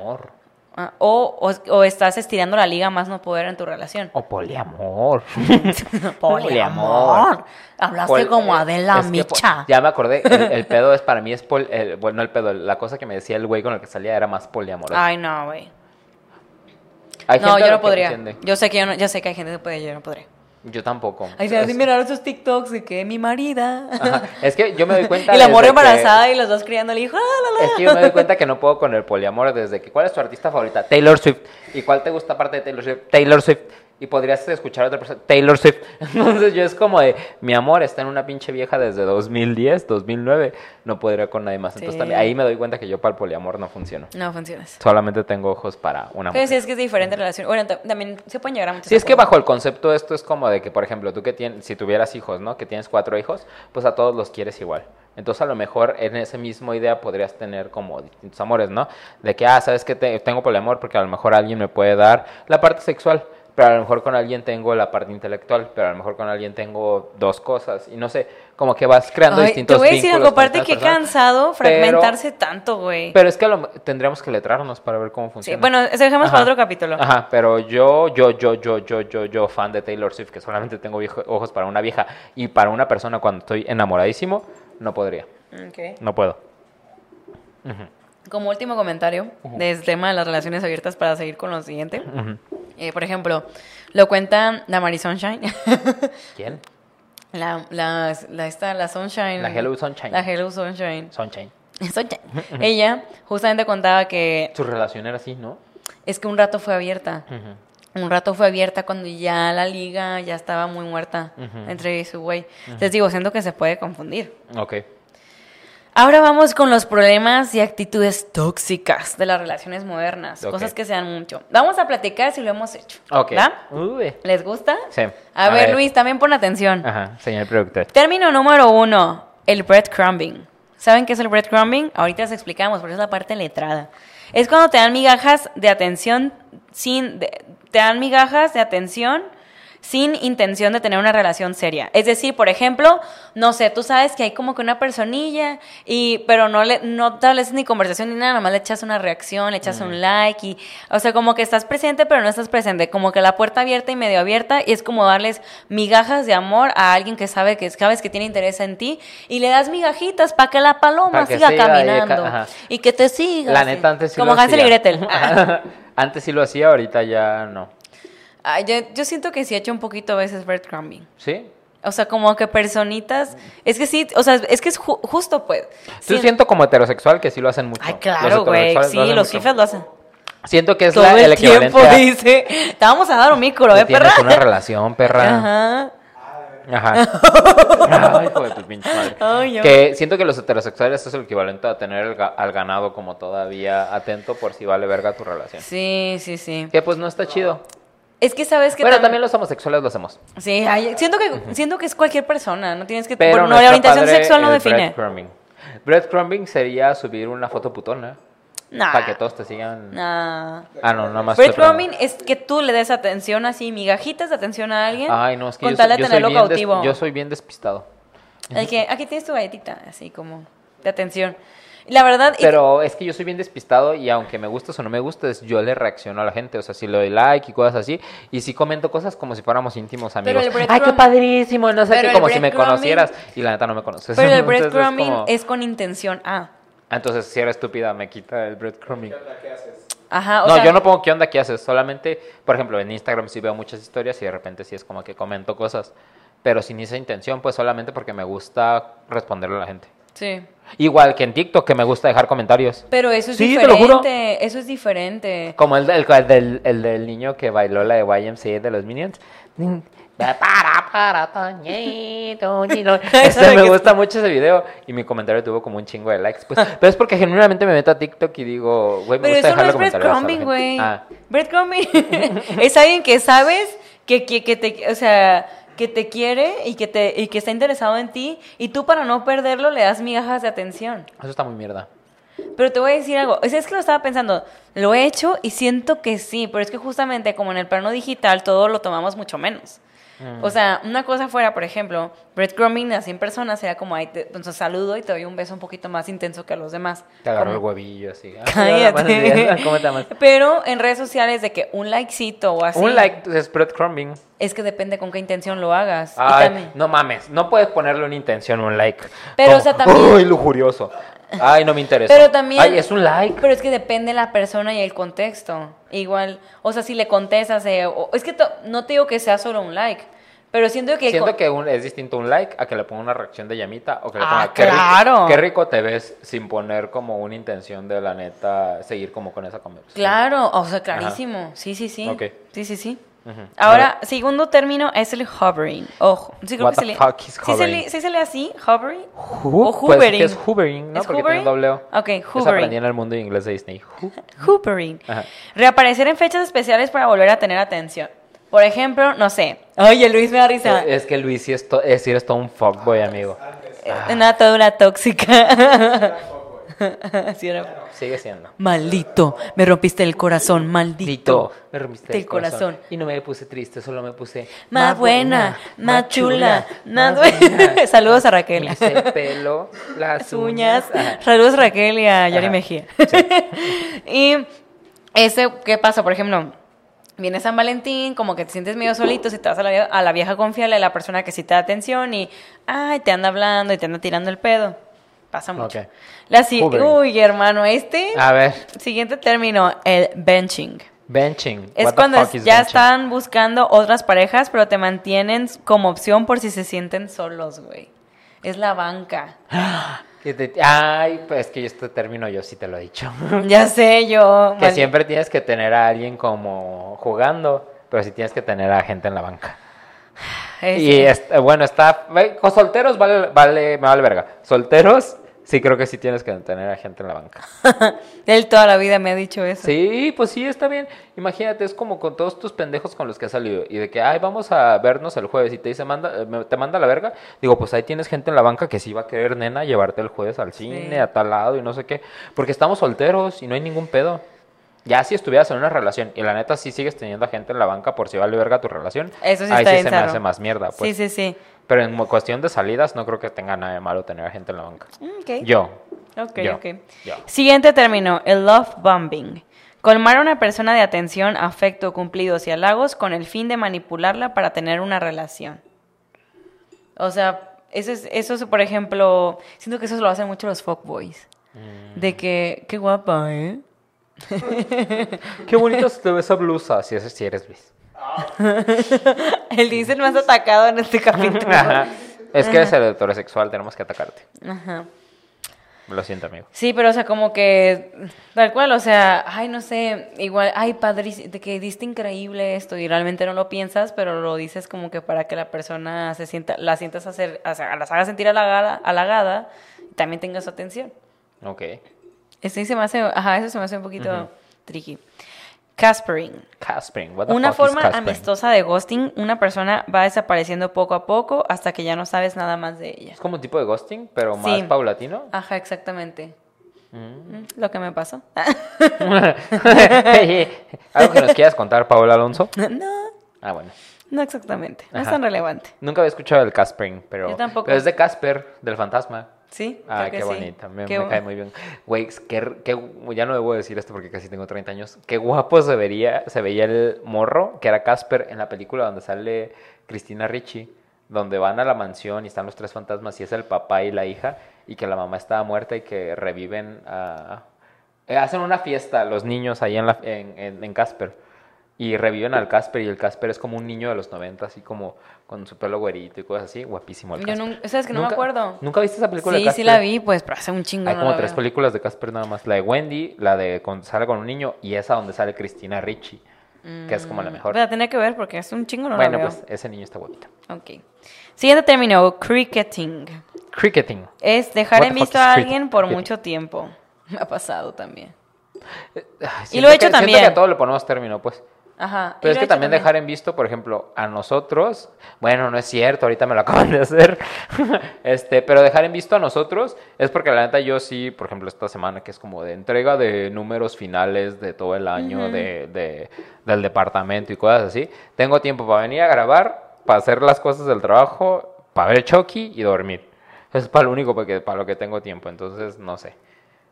Ah, O, o, o estás estirando la liga más no poder en tu relación. O poliamor. Poliamor. Hablaste Pol- como eh, Adela Micha. ya me acordé, el, el pedo es para mí es pol, el- bueno, no el pedo, la cosa que me decía el güey con el que salía era más poliamoroso. Ay, no, güey. No, yo no podría. entiende. Yo sé que yo, no, yo sé que hay gente que puede, yo no podría. Yo tampoco. Ay, se hacen mirar esos TikToks de que mi marida. ajá, es que yo me doy cuenta y la que- embarazada y los dos criando al hijo. ah, la, la. Es que yo me doy cuenta que no puedo con el poliamor desde que ¿cuál es tu artista favorita? Taylor Swift. ¿Y cuál te gusta aparte de Taylor Swift? Taylor Swift. Y podrías escuchar a otra persona, Taylor Swift. Entonces yo es como de, mi amor está en una pinche vieja desde 2010, 2009, no podría con nadie más. Entonces Sí. también, ahí me doy cuenta que yo para el poliamor no funciono. No funciona eso. Solamente tengo ojos para una Pero mujer. sí, es que es diferente relación. Bueno, ta- también se pueden llegar a muchos Sí, es que bajo el concepto esto es como de que, por ejemplo, tú que tienes, si tuvieras hijos, ¿no? Que tienes cuatro hijos, pues a todos los quieres igual. Entonces a lo mejor en esa misma idea podrías tener como distintos amores, ¿no? De que, ah, sabes que te- tengo poliamor porque a lo mejor alguien me puede dar la parte sexual, pero a lo mejor con alguien tengo la parte intelectual, pero a lo mejor con alguien tengo dos cosas y no sé, como que vas creando Ay, distintos te voy a decir vínculos algo, aparte que personas. cansado Pero- fragmentarse tanto, güey. Pero es que lo- tendríamos que letrarnos para ver cómo Sí, funciona. bueno, eso dejemos para otro capítulo. Ajá, pero yo, yo, yo, yo, yo, yo, yo, fan de Taylor Swift, que solamente tengo viejo- ojos para una vieja y para una persona cuando estoy enamoradísimo, no podría, Ok. no puedo. Como último comentario del tema de las relaciones abiertas para seguir con lo siguiente. Eh, por ejemplo, lo cuenta la Mari Sunshine. ¿Quién? la, la, la, esta, la Sunshine. La Hello Sunshine. La Hello Sunshine. Sunshine. Sunshine. Ella justamente contaba que Su relación era así, ¿no? es que un rato fue abierta. Un rato fue abierta cuando ya la liga ya estaba muy muerta entre su güey. Les digo, siento que se puede confundir. Ok. Ahora vamos con los problemas y actitudes tóxicas de las relaciones modernas, cosas que se dan mucho. Vamos a platicar si lo hemos hecho. Ok. ¿Les gusta? Sí. A, A ver, ver. Luis, también pon atención. Ajá, señor productor. Término número uno, el breadcrumbing. ¿Saben qué es el breadcrumbing? Ahorita les explicamos, porque es la parte letrada. Es cuando te dan migajas de atención sin... de- te dan migajas de atención sin intención de tener una relación seria. Es decir, por ejemplo, no sé, tú sabes que hay como que una personilla, y, pero no le, no estableces ni conversación ni nada, nomás le echas una reacción, le echas un like, y, o sea, como que estás presente, pero no estás presente, como que la puerta abierta y medio abierta, y es como darles migajas de amor a alguien que sabe que sabes que tiene interés en ti, y le das migajitas para que la paloma que siga caminando, y que te siga. La neta, antes sí Como Hansel y. Gretel. antes sí lo hacía, ahorita ya no. Ay, yo, yo siento que sí he hecho un poquito a veces breadcrumbing. ¿Sí? O sea, como que personitas. Es que sí, o sea, es que es ju- justo, pues. Yo Sí. siento como heterosexual que sí lo hacen mucho. Ay, claro, güey. Sí, lo los fifas lo hacen. Siento que es Todo la, el, el tiempo a... dice. Te vamos a dar un micro, ¿eh, perra? una relación, perra. Ajá. Ajá. Ay, hijo de tu pinche madre. Ay, que siento que los heterosexuales es el equivalente a tener el ga- al ganado como todavía atento por si vale verga tu relación. Sí, sí, sí. Que pues no está chido. Es que sabes que Bueno, tam- también los homosexuales lo hacemos. Sí, siento que siento que es cualquier persona, no tienes que Pero bueno, no la orientación padre sexual no define. Breadcrumbing. Breadcrumbing sería subir una foto putona Nah. para que todos te sigan. Nah. Ah, no, nada más. Breadcrumbing es que tú le des atención así, migajitas de atención a alguien. Ay, no, es que yo, soy, yo soy tenerlo bien des- cautivo. yo soy bien despistado. El que aquí tienes tu galletita, así como de atención. La verdad, y- Pero es que yo soy bien despistado y aunque me gustes o no me gustes, yo le reacciono a la gente. O sea, si le doy like y cosas así. Y si comento cosas como si fuéramos íntimos Pero amigos. el Ay, qué padrísimo. No sé pero qué, el como si me breadcrumbing- conocieras. Y la neta no me conoces. pero el Entonces es breadcrumbing como- es con intención A. Ah, Entonces, si era estúpida, me quita el breadcrumbing. ¿Qué onda? ¿Qué haces? Ajá, o No, sea, yo no pongo qué onda, qué haces. Solamente, por ejemplo, en Instagram sí veo muchas historias y de repente sí es como que comento cosas. Pero sin esa intención, pues solamente porque me gusta responderle a la gente. Sí. Igual que en TikTok, que me gusta dejar comentarios. Pero eso es Sí, te lo juro. diferente. Eso es diferente. Como el, del- el el del niño que bailó la de YMCA de los Minions. Para, para, Toñito, Nino. Este, me gusta mucho ese video y mi comentario tuvo como un chingo de likes. Pues, pero es porque genuinamente me meto a TikTok y digo, güey, me Pero gusta eso no es comentarios. güey. Ah, Breadcrumbing es alguien que sabes que, que, que te, o sea, que te quiere y que, te, y que está interesado en ti y tú para no perderlo le das migajas de atención. eso está muy mierda. Pero te voy a decir algo, sea, es que lo estaba pensando, lo he hecho y siento que sí, pero es que justamente como en el plano digital todo lo tomamos mucho menos. Mm. O sea, una cosa fuera, por ejemplo, breadcrumbing a 100 personas sería como, ahí te, entonces saludo y te doy un beso un poquito más intenso que a los demás. Te agarró el Como- huevillo así. Ah, Cállate. ¿Cómo te llamas? Pero en redes sociales de que un likecito o así. Un like es breadcrumbing. Es que depende con qué intención lo hagas. Y Ay, también- no mames, no puedes ponerle una intención un like. Pero, Como, o sea, también- Uy, lujurioso. Ay, no me interesa. Pero también. Ay, es un like. Pero es que depende la persona y el contexto. Igual, o sea, si le contestas, eh, o- es que no te digo que sea solo un like, pero siento que. Siento que un- es distinto un like a que le ponga una reacción de llamita o que le Ah, ponga rico- claro. Qué rico, te ves sin poner como una intención de la neta seguir como con esa conversación. Claro, o sea, clarísimo. Sí, sí, sí. Ok. Sí, sí, sí. Ujú. Ahora, segundo término es el hovering. Ojo, sí creo What que se fuck is ¿Sí se lee, sí se lee así? ¿Hovering? Hu- O pues, hoovering. que es hoovering, ¿no? ¿Es Porque hoovering? tiene un doble O. Ok, Eso hoovering. aprendí en el mundo inglés de Disney. Hu- Hoopering. Ajá. Reaparecer en fechas especiales para volver a tener atención. Por ejemplo, no sé. Oye, Luis me da risa. Es que Luis sí es, to- es, sí eres todo un fuckboy, amigo. Antes. Una toda una tóxica. Era Sigue siendo. Maldito, me rompiste el corazón, maldito. Dito, me rompiste el corazón. Y no me puse triste, solo me puse Más buena, más chula, más buena. Saludos a Raquel. El pelo, las, uñas. Saludos a Raquel y a Yari. Mejía. y ese, ¿qué pasa? Por ejemplo, viene San Valentín, como que te sientes medio solito, si te vas a la, a la vieja confiable, a la persona que sí te da atención y, ay, te anda hablando y te anda tirando el pedo. Pasa mucho. Ok. La si- Hoovering. Uy, hermano, este A ver, siguiente término, el benching. benching. Es What cuando ya benching? están buscando otras parejas, pero te mantienen como opción por si se sienten solos, güey. Es la banca. Ay, pues es que este término yo sí te lo he dicho. Ya sé yo. que mal- siempre tienes que tener a alguien como jugando, pero sí tienes que tener a gente en la banca. es- Y es- bueno, está. solteros vale, vale, me vale verga. Solteros, sí creo que sí tienes que tener a gente en la banca. Él toda la vida me ha dicho eso. Sí, pues sí, está bien. Imagínate, es como con todos tus pendejos con los que has salido. Y de que, ay, vamos a vernos el jueves. Y te dice, manda, eh, te manda a la verga. Digo, pues ahí tienes gente en la banca que sí va a querer, nena, llevarte el jueves al cine, a tal lado y no sé qué. Porque estamos solteros y no hay ningún pedo. Ya si estuvieras en una relación y la neta sí sigues teniendo a gente en la banca por si vale verga tu relación. Eso sí ahí está sí se me hace más mierda. Pues. Sí, sí, sí. Pero en cuestión de salidas no creo que tenga nada de malo tener gente en la banca. Mm. Yo. Ok, Yo. ok. Yo. Siguiente término, el love bombing. Colmar a una persona de atención, afecto, cumplidos y halagos con el fin de manipularla para tener una relación. O sea, eso es, eso es, por ejemplo, siento que eso lo hacen mucho los fuckboys. Mm. De que, qué guapa, ¿eh? Qué bonita se te ve esa blusa. Si, es, si eres Luis. El dice el más atacado en este capítulo. Es que eres heterosexual, tenemos que atacarte. Ajá. Lo siento, amigo. Sí, pero o sea, como que tal cual, o sea, ay, no sé, igual, ay, padrísimo, de que diste increíble esto y realmente no lo piensas, pero lo dices como que para que la persona se sienta, la sientas hacer, o sea, las haga sentir halagada, halagada y también tenga su atención. Ok. Este se me hace, ajá, eso se me hace un poquito tricky. Caspering. Caspering. What the Una fuck is forma caspering? amistosa de ghosting, una persona va desapareciendo poco a poco hasta que ya no sabes nada más de ella. Es como un tipo de ghosting, pero más Sí. paulatino. Ajá, exactamente. Mm. Mm, Lo que me pasó. ¿Algo que nos quieras contar, Paola Alonso? no. Ah, bueno. No exactamente, no es tan relevante. Nunca había escuchado el Caspering, pero, Yo tampoco. pero es de Casper, del fantasma. Sí, Ah, qué sí. bonita, me, Qué me bu- cae muy bien. Güey, qué, qué- ya no debo decir esto porque casi tengo 30 años. Qué guapo se, vería, se veía el morro, que era Casper, en la película donde sale Cristina Ricci, donde van a la mansión y están los tres fantasmas y es el papá y la hija. y que la mamá estaba muerta y que reviven a... eh, hacen una fiesta los niños ahí en, la, en, en- en Casper y reviven al Casper y el Casper es como un niño de los 90, así como con su pelo güerito y cosas así, guapísimo el Yo Casper. nunca- ¿sabes que no me acuerdo? ¿Nunca viste esa película de Sí, Casper? sí la vi, pues, pero hace un chingo Hay no como la tres veo. películas de Casper nada más. La de Wendy, la de cuando sale con un niño y esa donde sale Cristina Ricci, que es como la mejor. La tenía que ver porque hace un chingo no bueno, la veo. pues ese niño está guapito. Ok. Siguiente término, cricketing. Cricketing. Es dejar en visto is a alguien por cricketing? mucho tiempo. Me ha pasado también. Ay, Y siento lo he que- hecho siento también. que a todo le ponemos término, pues. Ajá. Pero es que también dejar en visto, por ejemplo, a nosotros, bueno, no es cierto, ahorita me lo acaban de hacer, este, pero dejar en visto a nosotros es porque la neta yo sí, por ejemplo, esta semana que es como de entrega de números finales de todo el año de, de- del departamento y cosas así, tengo tiempo para venir a grabar, para hacer las cosas del trabajo, para ver Chucky y dormir. Es para lo único porque, para lo que tengo tiempo, entonces no sé.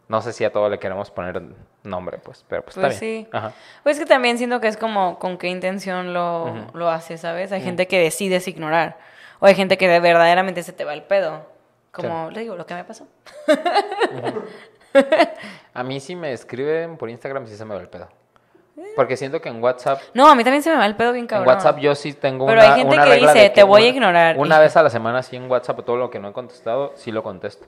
No sé si a todo le queremos poner nombre, pues, pero pues, Pues está bien. sí. Ajá. Pues que también siento que es como con qué intención lo, lo haces, ¿sabes? Hay gente que decides ignorar. O hay gente que de- verdaderamente se te va el pedo. Como le digo, lo que me pasó. A mí si me escriben por Instagram sí se me va el pedo. Porque siento que en WhatsApp, No, a mí también se me va el pedo bien en cabrón. WhatsApp yo sí tengo Pero una, hay gente una que regla dice, "Te voy a ignorar", Una vez a la semana sí en WhatsApp todo lo que no he contestado sí lo contesto.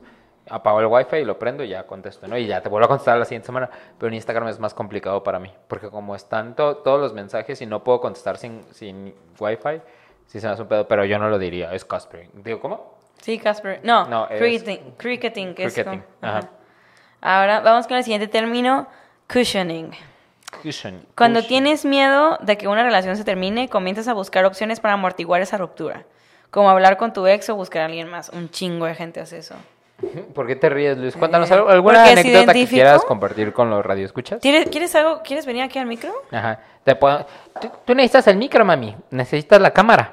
Apago el wifi y lo prendo y ya contesto, ¿no? Y ya te vuelvo a contestar la siguiente semana. Pero en Instagram es más complicado para mí. Porque como están to- todos los mensajes y no puedo contestar sin, sin wifi, sí se me hace un pedo. Pero yo no lo diría, es Casper. Digo, ¿cómo? Sí, Casper. No, No, cricketing, cricketing, que es como- ajá. ajá. Ahora vamos con el siguiente término, cushioning. Cushion. Cuando Cushion. tienes miedo de que una relación se termine, comienzas a buscar opciones para amortiguar esa ruptura. Como hablar con tu ex o buscar a alguien más. Un chingo de gente hace eso. ¿Por qué te ríes, Luis? Cuéntanos Eh, algo- alguna anécdota que quieras compartir con los radioescuchas. ¿Quieres, ¿Quieres algo? ¿Quieres venir aquí al micro? Ajá. Te puedo- Tú, tú necesitas el micro, mami. Necesitas la cámara.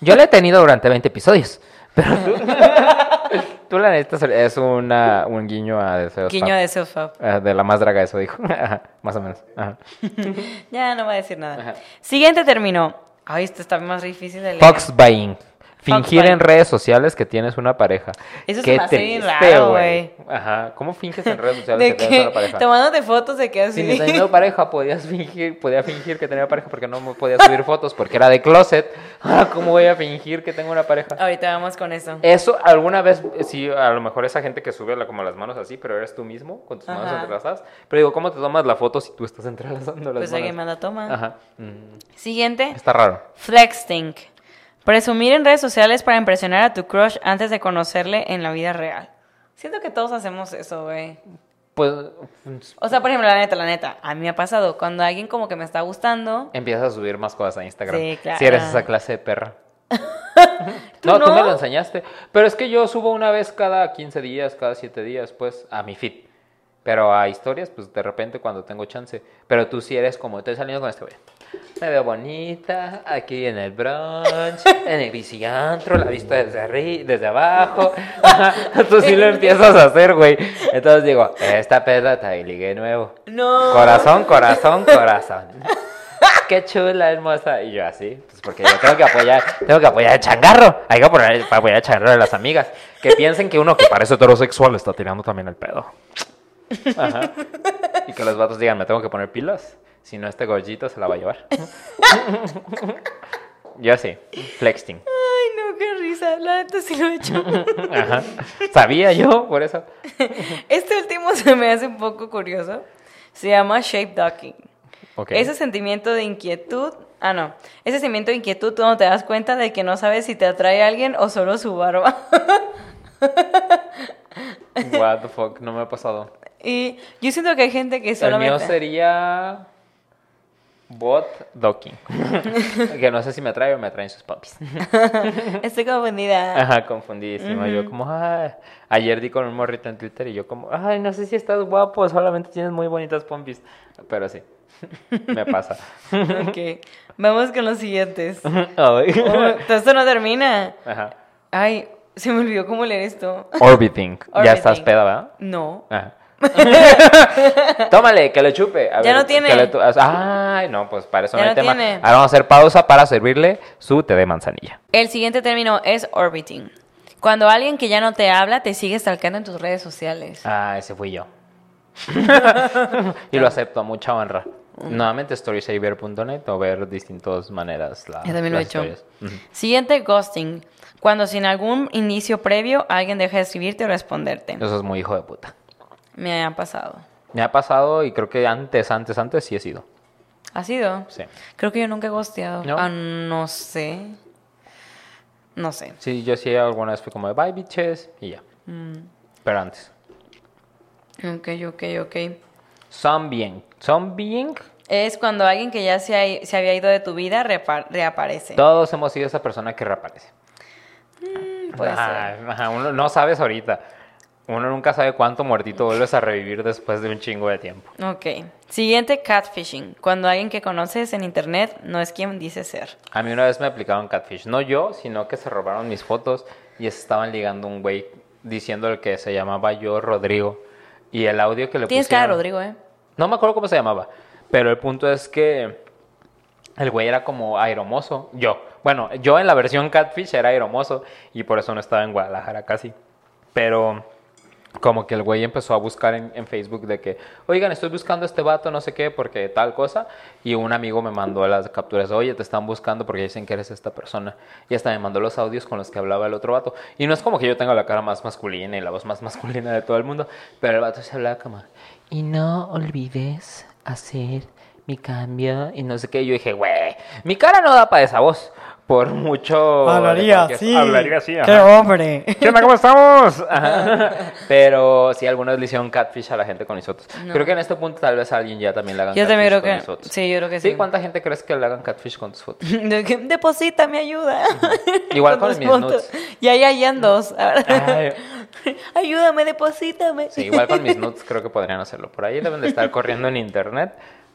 Yo la he tenido durante 20 episodios. Pero tú, tú la necesitas. Es una, un guiño a Deseos. Guiño Fab. de Self-Up. Ah, de la más draga, eso dijo. Ajá, Más o menos. Ajá. Ya no va a decir nada. Ajá. Siguiente término. Ay, esto está más difícil de leer. Fox buying. Fingir en redes sociales que tienes una pareja. Eso se Qué me hace güey. Ajá. ¿Cómo finges en redes sociales De que tienes una que pareja? tomándote fotos de que así. Si ni teniendo pareja podías fingir, podía fingir que tenía pareja porque no podía subir fotos porque era de closet. Ahora, ¿cómo voy a fingir que tengo una pareja? Ahorita vamos con eso. Eso, alguna vez, sí, a lo mejor esa gente que sube la- como las manos así, pero eres tú mismo con tus manos entrelazadas. Pero digo, ¿cómo te tomas la foto si tú estás entrelazando las Pues alguien me manos? la toma. Ajá. Mm, Siguiente. Está raro. Flexting. Presumir en redes sociales para impresionar a tu crush antes de conocerle en la vida real. Siento que todos hacemos eso, güey. Pues O sea, por ejemplo, la neta, la neta, a mí me ha pasado cuando alguien como que me está gustando. empiezas a subir más cosas a Instagram. Sí, claro. Si eres esa clase de perra. no, tú no? me lo enseñaste. Pero es que yo subo una vez cada 15 días, cada 7 días, pues, a mi feed. Pero a historias, pues, de repente cuando tengo chance. Pero tú sí eres como, estoy saliendo con este güey. Me veo bonita, aquí en el brunch, en el biciantro, la vista desde arriba, desde abajo. tú sí lo empiezas a hacer, güey. Entonces digo, esta perra te ligué nuevo. No. Corazón, corazón, corazón. Qué chula, hermosa. Y yo así, pues porque yo tengo que apoyar, tengo que apoyar el changarro. Hay que apoyar, apoyar el changarro de las amigas. Que piensen que uno que parece heterosexual está tirando también el pedo. Ajá. Y que los vatos digan, me tengo que poner pilas. Si no, este gordito se la va a llevar. Yo sí, flexting. Ay, no, qué risa. La neta sí lo he hecho. Ajá. Sabía yo, por eso. Este último se me hace un poco curioso. Se llama shape ducking. Ok. Ese sentimiento de inquietud. Ah, no. Ese sentimiento de inquietud cuando te das cuenta de que no sabes si te atrae a alguien o solo su barba. What the fuck, no me ha pasado. y yo siento que hay gente que El solamente. mío sería bot docking. que no sé si me atrae o me atraen sus papis. Estoy confundida. Ajá, confundidísima. Yo como, ay, ayer di con un morrito en Twitter y yo como, ay, no sé si estás guapo, solamente tienes muy bonitas pompis. Pero sí, me pasa. ok. Vamos con los siguientes. Ay. Oh, esto no termina. Ajá. Ay, se me olvidó cómo leer esto. Orbiting. Ya estás Orbiting. peda, ¿verdad? No. Ajá. Tómale, que le chupe. A Ya ver, no tiene. le tu- Ay, no, pues para eso Ya no hay no tema. tiene. Ahora vamos a hacer pausa para servirle su té de manzanilla. El siguiente término es orbiting. Cuando alguien que ya no te habla te sigue stalkeando en tus redes sociales. Ah, ese fui yo. y lo acepto a mucha honra. Nuevamente storysaver.net o ver distintas maneras la, Yo también lo he las hecho. Siguiente, ghosting. Cuando sin algún inicio previo alguien deja de escribirte o responderte. Eso es muy hijo de puta. Me ha pasado. Me ha pasado y creo que antes, antes, antes sí he sido. ¿Ha sido? Sí. Creo que yo nunca he ghosteado. ¿No? Ah, no sé. No sé. Sí, yo sí alguna vez fui como de bye bitches y ya. Mm. Pero antes. Ok, ok, ok. Zombieing. Zombieing. Es cuando alguien que ya se, ha- se había ido de tu vida reapa- reaparece. Todos hemos sido esa persona que reaparece. Puede Ah, ser. ajá, uno no sabes ahorita. Uno nunca sabe cuánto muertito vuelves a revivir después de un chingo de tiempo. Ok. Siguiente, catfishing. Cuando alguien que conoces en internet no es quien dice ser. A mí una vez me aplicaron catfish. No yo, sino que se robaron mis fotos y estaban ligando un güey diciéndole que se llamaba yo Rodrigo. Y el audio que le Tienes cara, pusieron- Rodrigo, ¿eh? No me acuerdo cómo se llamaba. Pero el punto es que el güey era como aeromoso. Yo. Bueno, yo en la versión catfish era aeromoso y por eso no estaba en Guadalajara casi. Pero como que el güey empezó a buscar en, en Facebook de que, oigan, estoy buscando a este vato, no sé qué, porque tal cosa. Y un amigo me mandó las capturas, oye, te están buscando porque dicen que eres esta persona. Y hasta me mandó los audios con los que hablaba el otro vato. Y no es como que yo tenga la cara más masculina y la voz más masculina de todo el mundo, pero el vato se hablaba como, y no olvides hacer mi cambio y no sé qué. Y yo dije, güey, mi cara no da para esa voz. Por mucho... Hablaría así. Hablaría así, ¡Qué hombre! ¿Qué onda? ¿Cómo estamos? Ajá. Pero sí, algunos le hicieron catfish a la gente con isotos. No. Creo que en este punto tal vez a alguien ya también le hagan Yo también catfish creo con que... isotos. Sí, yo creo que sí. Sí, ¿cuánta gente crees que le hagan catfish con tus fotos? Deposita, me ayuda. Igual con tus mis fotos. nudes. Y ahí hayan dos. Ay. Ayúdame, deposítame. Sí, igual con mis nudes creo que podrían hacerlo. Por ahí deben de estar corriendo en internet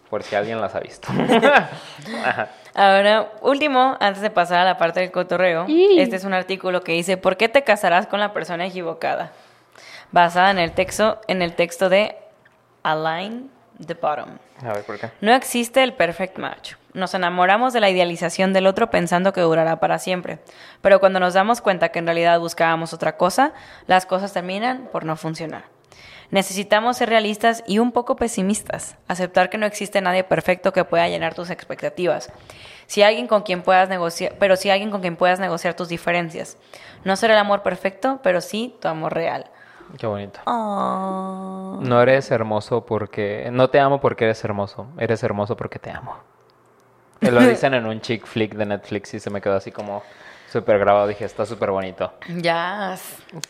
por si alguien las ha visto. Ahora, último, antes de pasar a la parte del cotorreo, este es un artículo que dice ¿Por qué te casarás con la persona equivocada? Basada en el texto, en el texto de Align the Bottom. A ver, ¿por qué? No existe el perfect match. Nos enamoramos de la idealización del otro pensando que durará para siempre. Pero cuando nos damos cuenta que en realidad buscábamos otra cosa, las cosas terminan por no funcionar. Necesitamos ser realistas y un poco pesimistas. Aceptar que no existe nadie perfecto que pueda llenar tus expectativas. Si alguien con quien puedas negociar, pero si alguien con quien puedas negociar tus diferencias. No será el amor perfecto, pero sí tu amor real. Qué bonito. Oh. No eres hermoso porque... No te amo porque eres hermoso. Eres hermoso porque te amo. Que lo dicen en un chick flick de Netflix y se me quedó así como súper grabado. Dije, está súper bonito. Ya.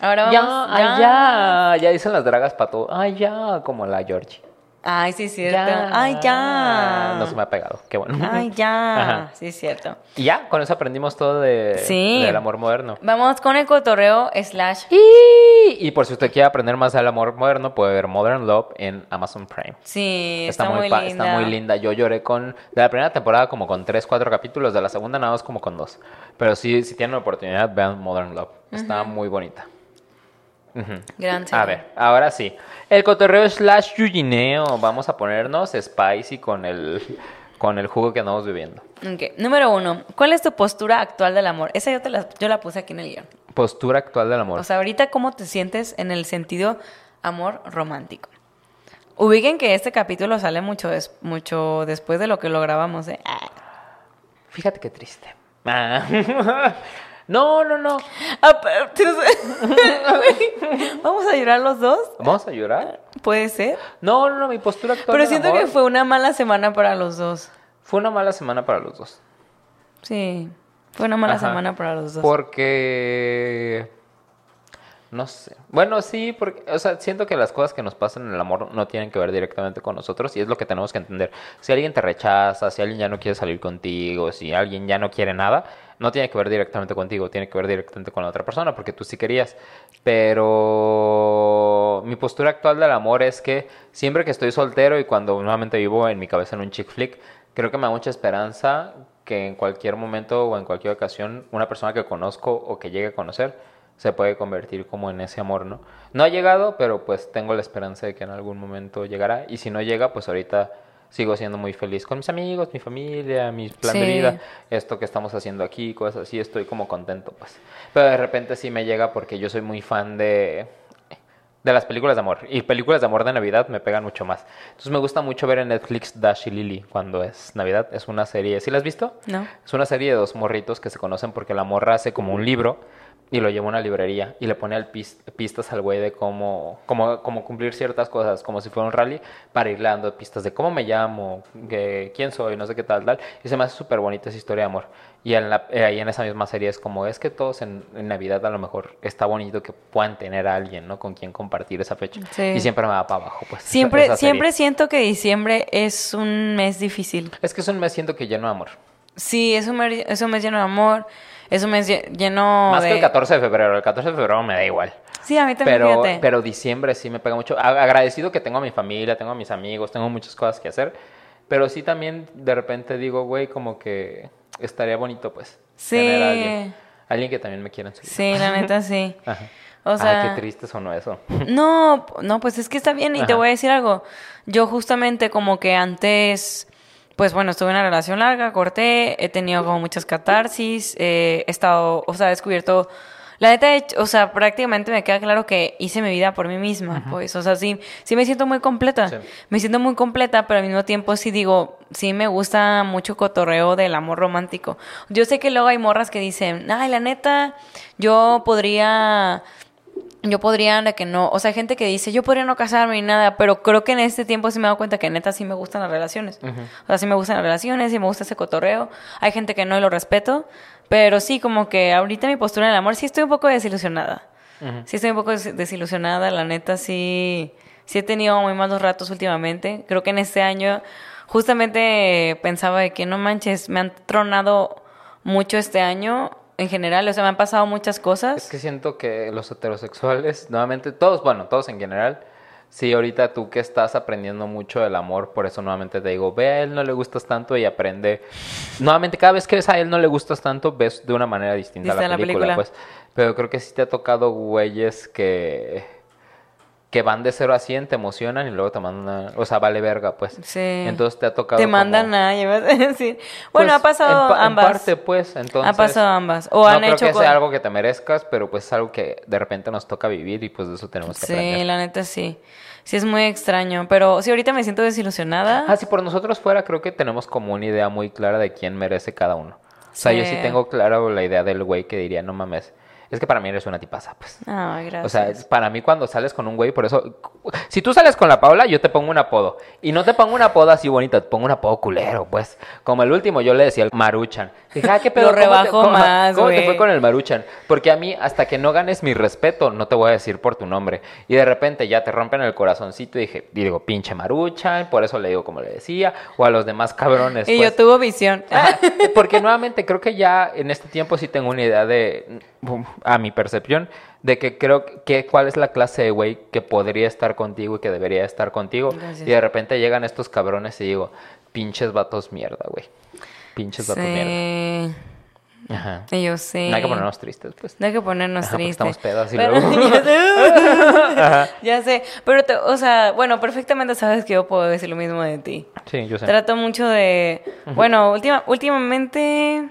Ahora Ya, vamos. ay, ya. Ya dicen las dragas para todo. Ay, ya. Como la Georgie. Ay, sí, es cierto. Ay, ya. No se me ha pegado. Qué bueno. Ay, ya. Ajá. Sí, cierto. Y ya, con eso aprendimos todo de, Sí. del amor moderno. Vamos con el cotorreo slash. Y, y por si usted quiere aprender más del amor moderno, puede ver Modern Love en Amazon Prime. Sí, está, muy, pa- linda. está muy linda. Yo lloré con de la primera temporada como con 3, 4 capítulos, de la segunda nada más como con 2. Pero sí, si tienen la oportunidad, vean Modern Love. Está muy bonita. Ujú. Gran serie. A ver, ahora sí. El cotorreo slash yuyineo. Vamos a ponernos spicy con el, con el jugo que andamos viviendo. Ok. Número uno. ¿Cuál es tu postura actual del amor? Esa yo, te la, yo la puse aquí en el guion. Postura actual del amor. O sea, ahorita, ¿cómo te sientes en el sentido amor romántico? Ubiquen que este capítulo sale mucho, des- mucho después de lo que lo grabamos. ¿eh? Fíjate qué triste. Ah. No, no, no. Ah, ¿Vamos a llorar los dos? ¿Vamos a llorar? Puede ser. No, no, no, mi postura actual Pero siento amor que fue una mala semana para los dos. fue una mala semana para los dos. Sí, fue una mala Ajá. semana para los dos. Porque. No sé. Bueno, sí, porque. O sea, siento que las cosas que nos pasan en el amor no tienen que ver directamente con nosotros y es lo que tenemos que entender. Si alguien te rechaza, si alguien ya no quiere salir contigo, si alguien ya no quiere nada, no tiene que ver directamente contigo, tiene que ver directamente con la otra persona porque tú sí querías. Pero. Mi postura actual del amor es que siempre que estoy soltero y cuando nuevamente vivo en mi cabeza en un chick flick, creo que me da mucha esperanza que en cualquier momento o en cualquier ocasión una persona que conozco o que llegue a conocer se puede convertir como en ese amor, ¿no? No ha llegado, pero pues tengo la esperanza de que en algún momento llegará y si no llega, pues ahorita sigo siendo muy feliz con mis amigos, mi familia, mi plan de vida, esto que estamos haciendo aquí, cosas así, estoy como contento, pues. Pero de repente sí me llega porque yo soy muy fan de de las películas de amor. Y películas de amor de Navidad me pegan mucho más. Entonces me gusta mucho ver en Netflix Dash y Lily cuando es Navidad. Es una serie, ¿sí la has visto? ¿No? Es una serie de dos morritos que se conocen porque la morra hace como un libro y lo lleva a una librería y le pone al pis- pistas al güey de cómo, cómo, cómo cumplir ciertas cosas, como si fuera un rally, para irle dando pistas de cómo me llamo, que, quién soy, no sé qué tal, tal. Y se me hace súper bonita esa historia de amor. Y en la- eh, ahí en esa misma serie es como, es que todos en, en Navidad a lo mejor está bonito que puedan tener a alguien, ¿no? Con quien compartir esa fecha. Sí. Y siempre me va para abajo, pues. esa- Siempre, esa serie. siempre siento que diciembre es un mes difícil. Es que es un mes siento que lleno de amor. Sí, es un mes, es un mes lleno de amor, es un mes lle- lleno Más de... que el 14 de febrero. El 14 de febrero me da igual. Sí, a mí también, Pero, fíjate. pero diciembre sí me pega mucho. Agradecido que tengo a mi familia, tengo a mis amigos, tengo muchas cosas que hacer. Pero sí también de repente digo, güey, como que estaría bonito, pues. Tener a alguien, Sí, alguien que también me quiera en su vida. sí, la neta sí. Ajá. O sea, Ay, qué triste sonó eso. No, no, pues es que está bien y te voy a decir algo. Yo justamente como que antes, pues bueno, estuve en una relación larga, corté, he tenido como muchas catarsis, eh, he estado, o sea, he descubierto, la neta, o sea, prácticamente me queda claro que hice mi vida por mí misma, pues, o sea, sí, sí me siento muy completa, Sí. me siento muy completa, pero al mismo tiempo sí digo, sí me gusta mucho cotorreo del amor romántico. Yo sé que luego hay morras que dicen, ay, la neta, yo podría yo podría, de que no, o sea, hay gente que dice, yo podría no casarme ni nada, pero creo que en este tiempo sí me he dado cuenta que neta sí me gustan las relaciones. O sea, sí me gustan las relaciones, sí me gusta ese cotorreo. Hay gente que no y lo respeto, pero sí, como que ahorita mi postura en el amor sí estoy un poco desilusionada. Sí estoy un poco des- desilusionada, la neta sí, sí he tenido muy malos ratos últimamente. Creo que en este año justamente pensaba de que no manches, me han tronado mucho este año en general, o sea, me han pasado muchas cosas. Es que siento que los heterosexuales, nuevamente, todos, bueno, todos en general, sí, ahorita tú que estás aprendiendo mucho del amor, por eso nuevamente te digo, ve a él no le gustas tanto y aprende. Nuevamente, cada vez que ves a él no le gustas tanto, ves de una manera distinta la la película, película. pues. Pero creo que sí te ha tocado güeyes que que van de cero a 100, te emocionan y luego te mandan, a- o sea, vale verga, pues. Sí. Entonces te ha tocado Te mandan como- a llevar, decir. Bueno, Pues, ha pasado en ambas. En parte, pues, entonces... ha pasado ambas. O no han creo hecho que sea algo que te merezcas, pero pues es algo que de repente nos toca vivir y pues de eso tenemos que Sí, aprender. la neta sí. Sí es muy extraño, pero sí ahorita me siento desilusionada. Ah, si por nosotros fuera, creo que tenemos como una idea muy clara de quién merece cada uno. O sea, yo sí Sí. tengo claro la idea del güey que diría, no mames, es que para mí eres una tipaza, pues. Ay, gracias. O sea, es- para mí cuando sales con un güey, por eso, si tú sales con la Paula, yo te pongo un apodo. Y no te pongo un apodo así bonito, te pongo un apodo culero, pues. Como el último, yo le decía el Maruchan. Dije, ah, qué pedo. Lo ¿cómo te- rebajo cómo- más, ¿Cómo te güey. fue con el Maruchan? Porque a mí, hasta que no ganes mi respeto, no te voy a decir por tu nombre. Y de repente ya te rompen el corazoncito y dije, y digo, pinche Maruchan, por eso le digo como le decía, o a los demás cabrones. y pues. yo tuvo visión. Ajá, Porque nuevamente creo que ya en este tiempo sí tengo una idea de, a mi percepción, de que creo que cuál es la clase de güey que podría estar contigo y que debería estar contigo. Gracias. Y de repente llegan estos cabrones y digo, pinches vatos mierda, güey. Pinches vatos mierda. sí. Ajá. Y yo sí. No hay que ponernos tristes, pues. No hay que ponernos Ajá, tristes. estamos pedos y Pero- luego- ya, sé, ya sé. Pero, te- o sea, bueno, perfectamente sabes que yo puedo decir lo mismo de ti. Sí, yo sé. Trato mucho de... Bueno, última, últimamente...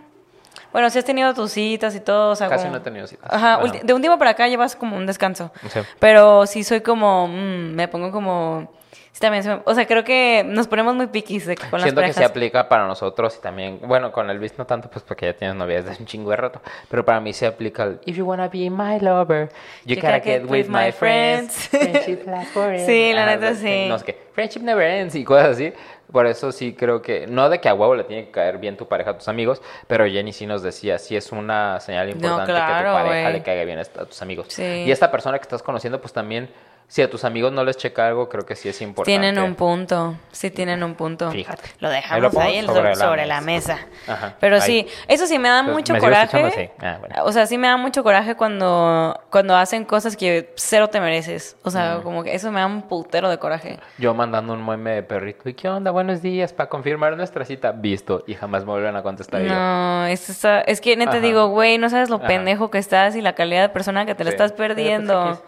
Bueno, si has tenido tus citas y todo, o sea, Casi como- no he tenido citas. Ajá, ulti- de un tiempo para acá llevas como un descanso. Sí. Pero sí soy como... mm, me pongo como... Sí, también se me- o sea, creo que nos ponemos muy piquis de con Siento las que se aplica para nosotros y también, bueno, con el bis no tanto, pues porque ya tienes novia desde un chingo de rato, pero para mí se aplica el If you wanna be my lover, you, gotta get with my friends. Friendship lasts forever. Sí, la neta, sí. No sé qué, friendship never ends y cosas así. Por eso sí creo que, no de que a huevo le tiene que caer bien tu pareja a tus amigos, pero Jenny sí nos decía, sí es una señal importante que claro, tu pareja le caiga bien a tus amigos. Sí. Y esta persona que estás conociendo, pues también, si a tus amigos no les checa algo, creo que sí es importante. Tienen un punto, sí tienen un punto. Fíjate. Lo Ahí dejamos lo ahí, el- sobre la la mesa. Ajá, Pero ahí. sí, eso sí me da mucho ¿me sigo coraje. Ah, bueno. O sea, sí me da mucho coraje cuando, cuando hacen cosas que cero te mereces. O sea, como que eso me da un putero de coraje. Yo mandando un meme de perrito. ¿Y qué onda? Buenos días. Para confirmar nuestra cita. Visto. Y jamás me vuelven a contestar. yo, No, es, esa- es que neta Ajá. digo, güey, no sabes lo Ajá. pendejo que estás y la calidad de persona que te la Sí. estás Pero, pues, perdiendo.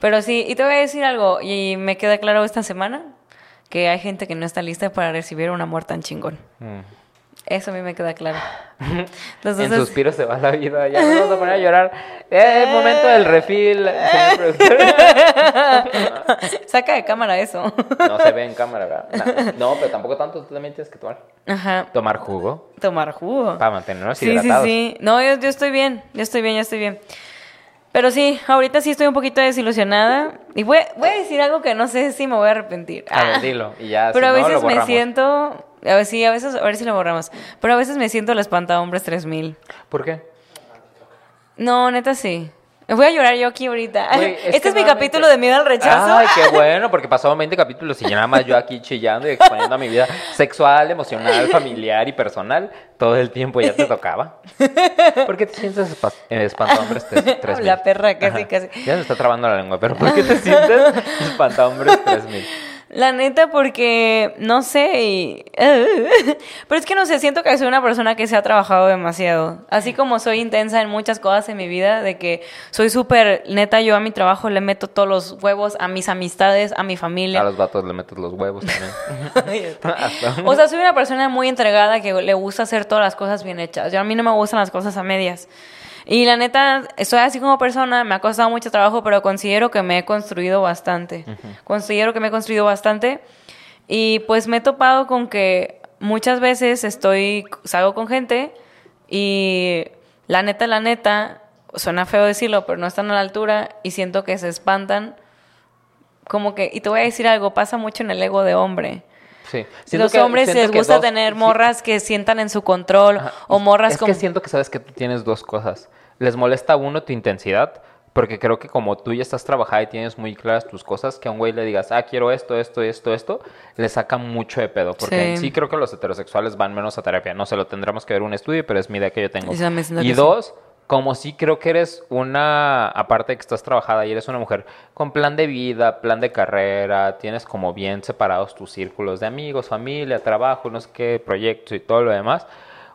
Pero sí, y te voy a decir algo, y me queda claro esta semana, que hay gente que no está lista para recibir un amor tan chingón. Mm. Eso a mí me queda claro. en suspiros se va la vida. Ya nos vamos a poner a llorar. Eh, el momento del refil, saca de cámara eso. No se ve en cámara, ¿verdad? No, pero tampoco tanto. Tú también tienes que tomar. Ajá. Tomar jugo Tomar jugo. para mantenernos Sí, sí, hidratados. sí. No, yo, yo estoy bien, yo estoy bien, yo estoy bien. Pero sí, ahorita sí estoy un poquito desilusionada. Y voy, voy a decir algo que no sé si me voy a arrepentir. A ver, Ah. dilo. Y ya, Pero si a no, lo veces me siento... A ver, sí, a veces, a ver si lo borramos. Pero a veces me siento el espantahombres 3000. ¿Por qué? No, neta sí. Me voy a llorar yo aquí ahorita. Es este que es mi nuevamente- capítulo de miedo al rechazo. Ay, qué bueno, porque pasaron 20 capítulos y ya nada más yo aquí chillando y exponiendo a mi vida sexual, emocional, familiar y personal todo el tiempo. Ya te tocaba. ¿Por qué te sientes eh, espantahombres tres- 3000? La perra, casi, Ajá. casi. Ya me está trabando la lengua, pero ¿por qué te sientes espantahombres 3000? La neta, porque no sé. y- Pero es que no sé, siento que soy una persona que se ha trabajado demasiado. Así como soy intensa en muchas cosas en mi vida, de que soy súper neta, yo a mi trabajo le meto todos los huevos, a mis amistades, a mi A familia. los vatos le metes los huevos también. O sea, soy una persona muy entregada que le gusta hacer todas las cosas bien hechas. Yo a mí no me gustan las cosas a medias. Y la neta, estoy así como persona, me ha costado mucho trabajo, pero considero que me he construido bastante. Considero que me he construido bastante. Y pues me he topado con que muchas veces estoy, salgo con gente y la neta, la neta, suena feo decirlo, pero no están a la altura y siento que se espantan. Como que, y te voy a decir algo, pasa mucho en el ego de hombre. Sí. Siento Los que- hombres les gusta dos- tener sí, morras que sientan en su control Ajá. o morras es como... que siento que sabes que tú tienes dos cosas. Les molesta a uno tu intensidad, porque creo que como tú ya estás trabajada y tienes muy claras tus cosas, que a un güey le digas, ah, quiero esto, esto, esto, esto, le saca mucho de pedo. Porque Sí. sí. creo que los heterosexuales van menos a terapia. No se lo tendremos que ver un estudio, pero es mi idea que yo tengo. Y sí. dos, como sí creo que eres una, aparte de que estás trabajada y eres una mujer con plan de vida, plan de carrera, tienes como bien separados tus círculos de amigos, familia, trabajo, no sé qué, proyectos y todo lo demás,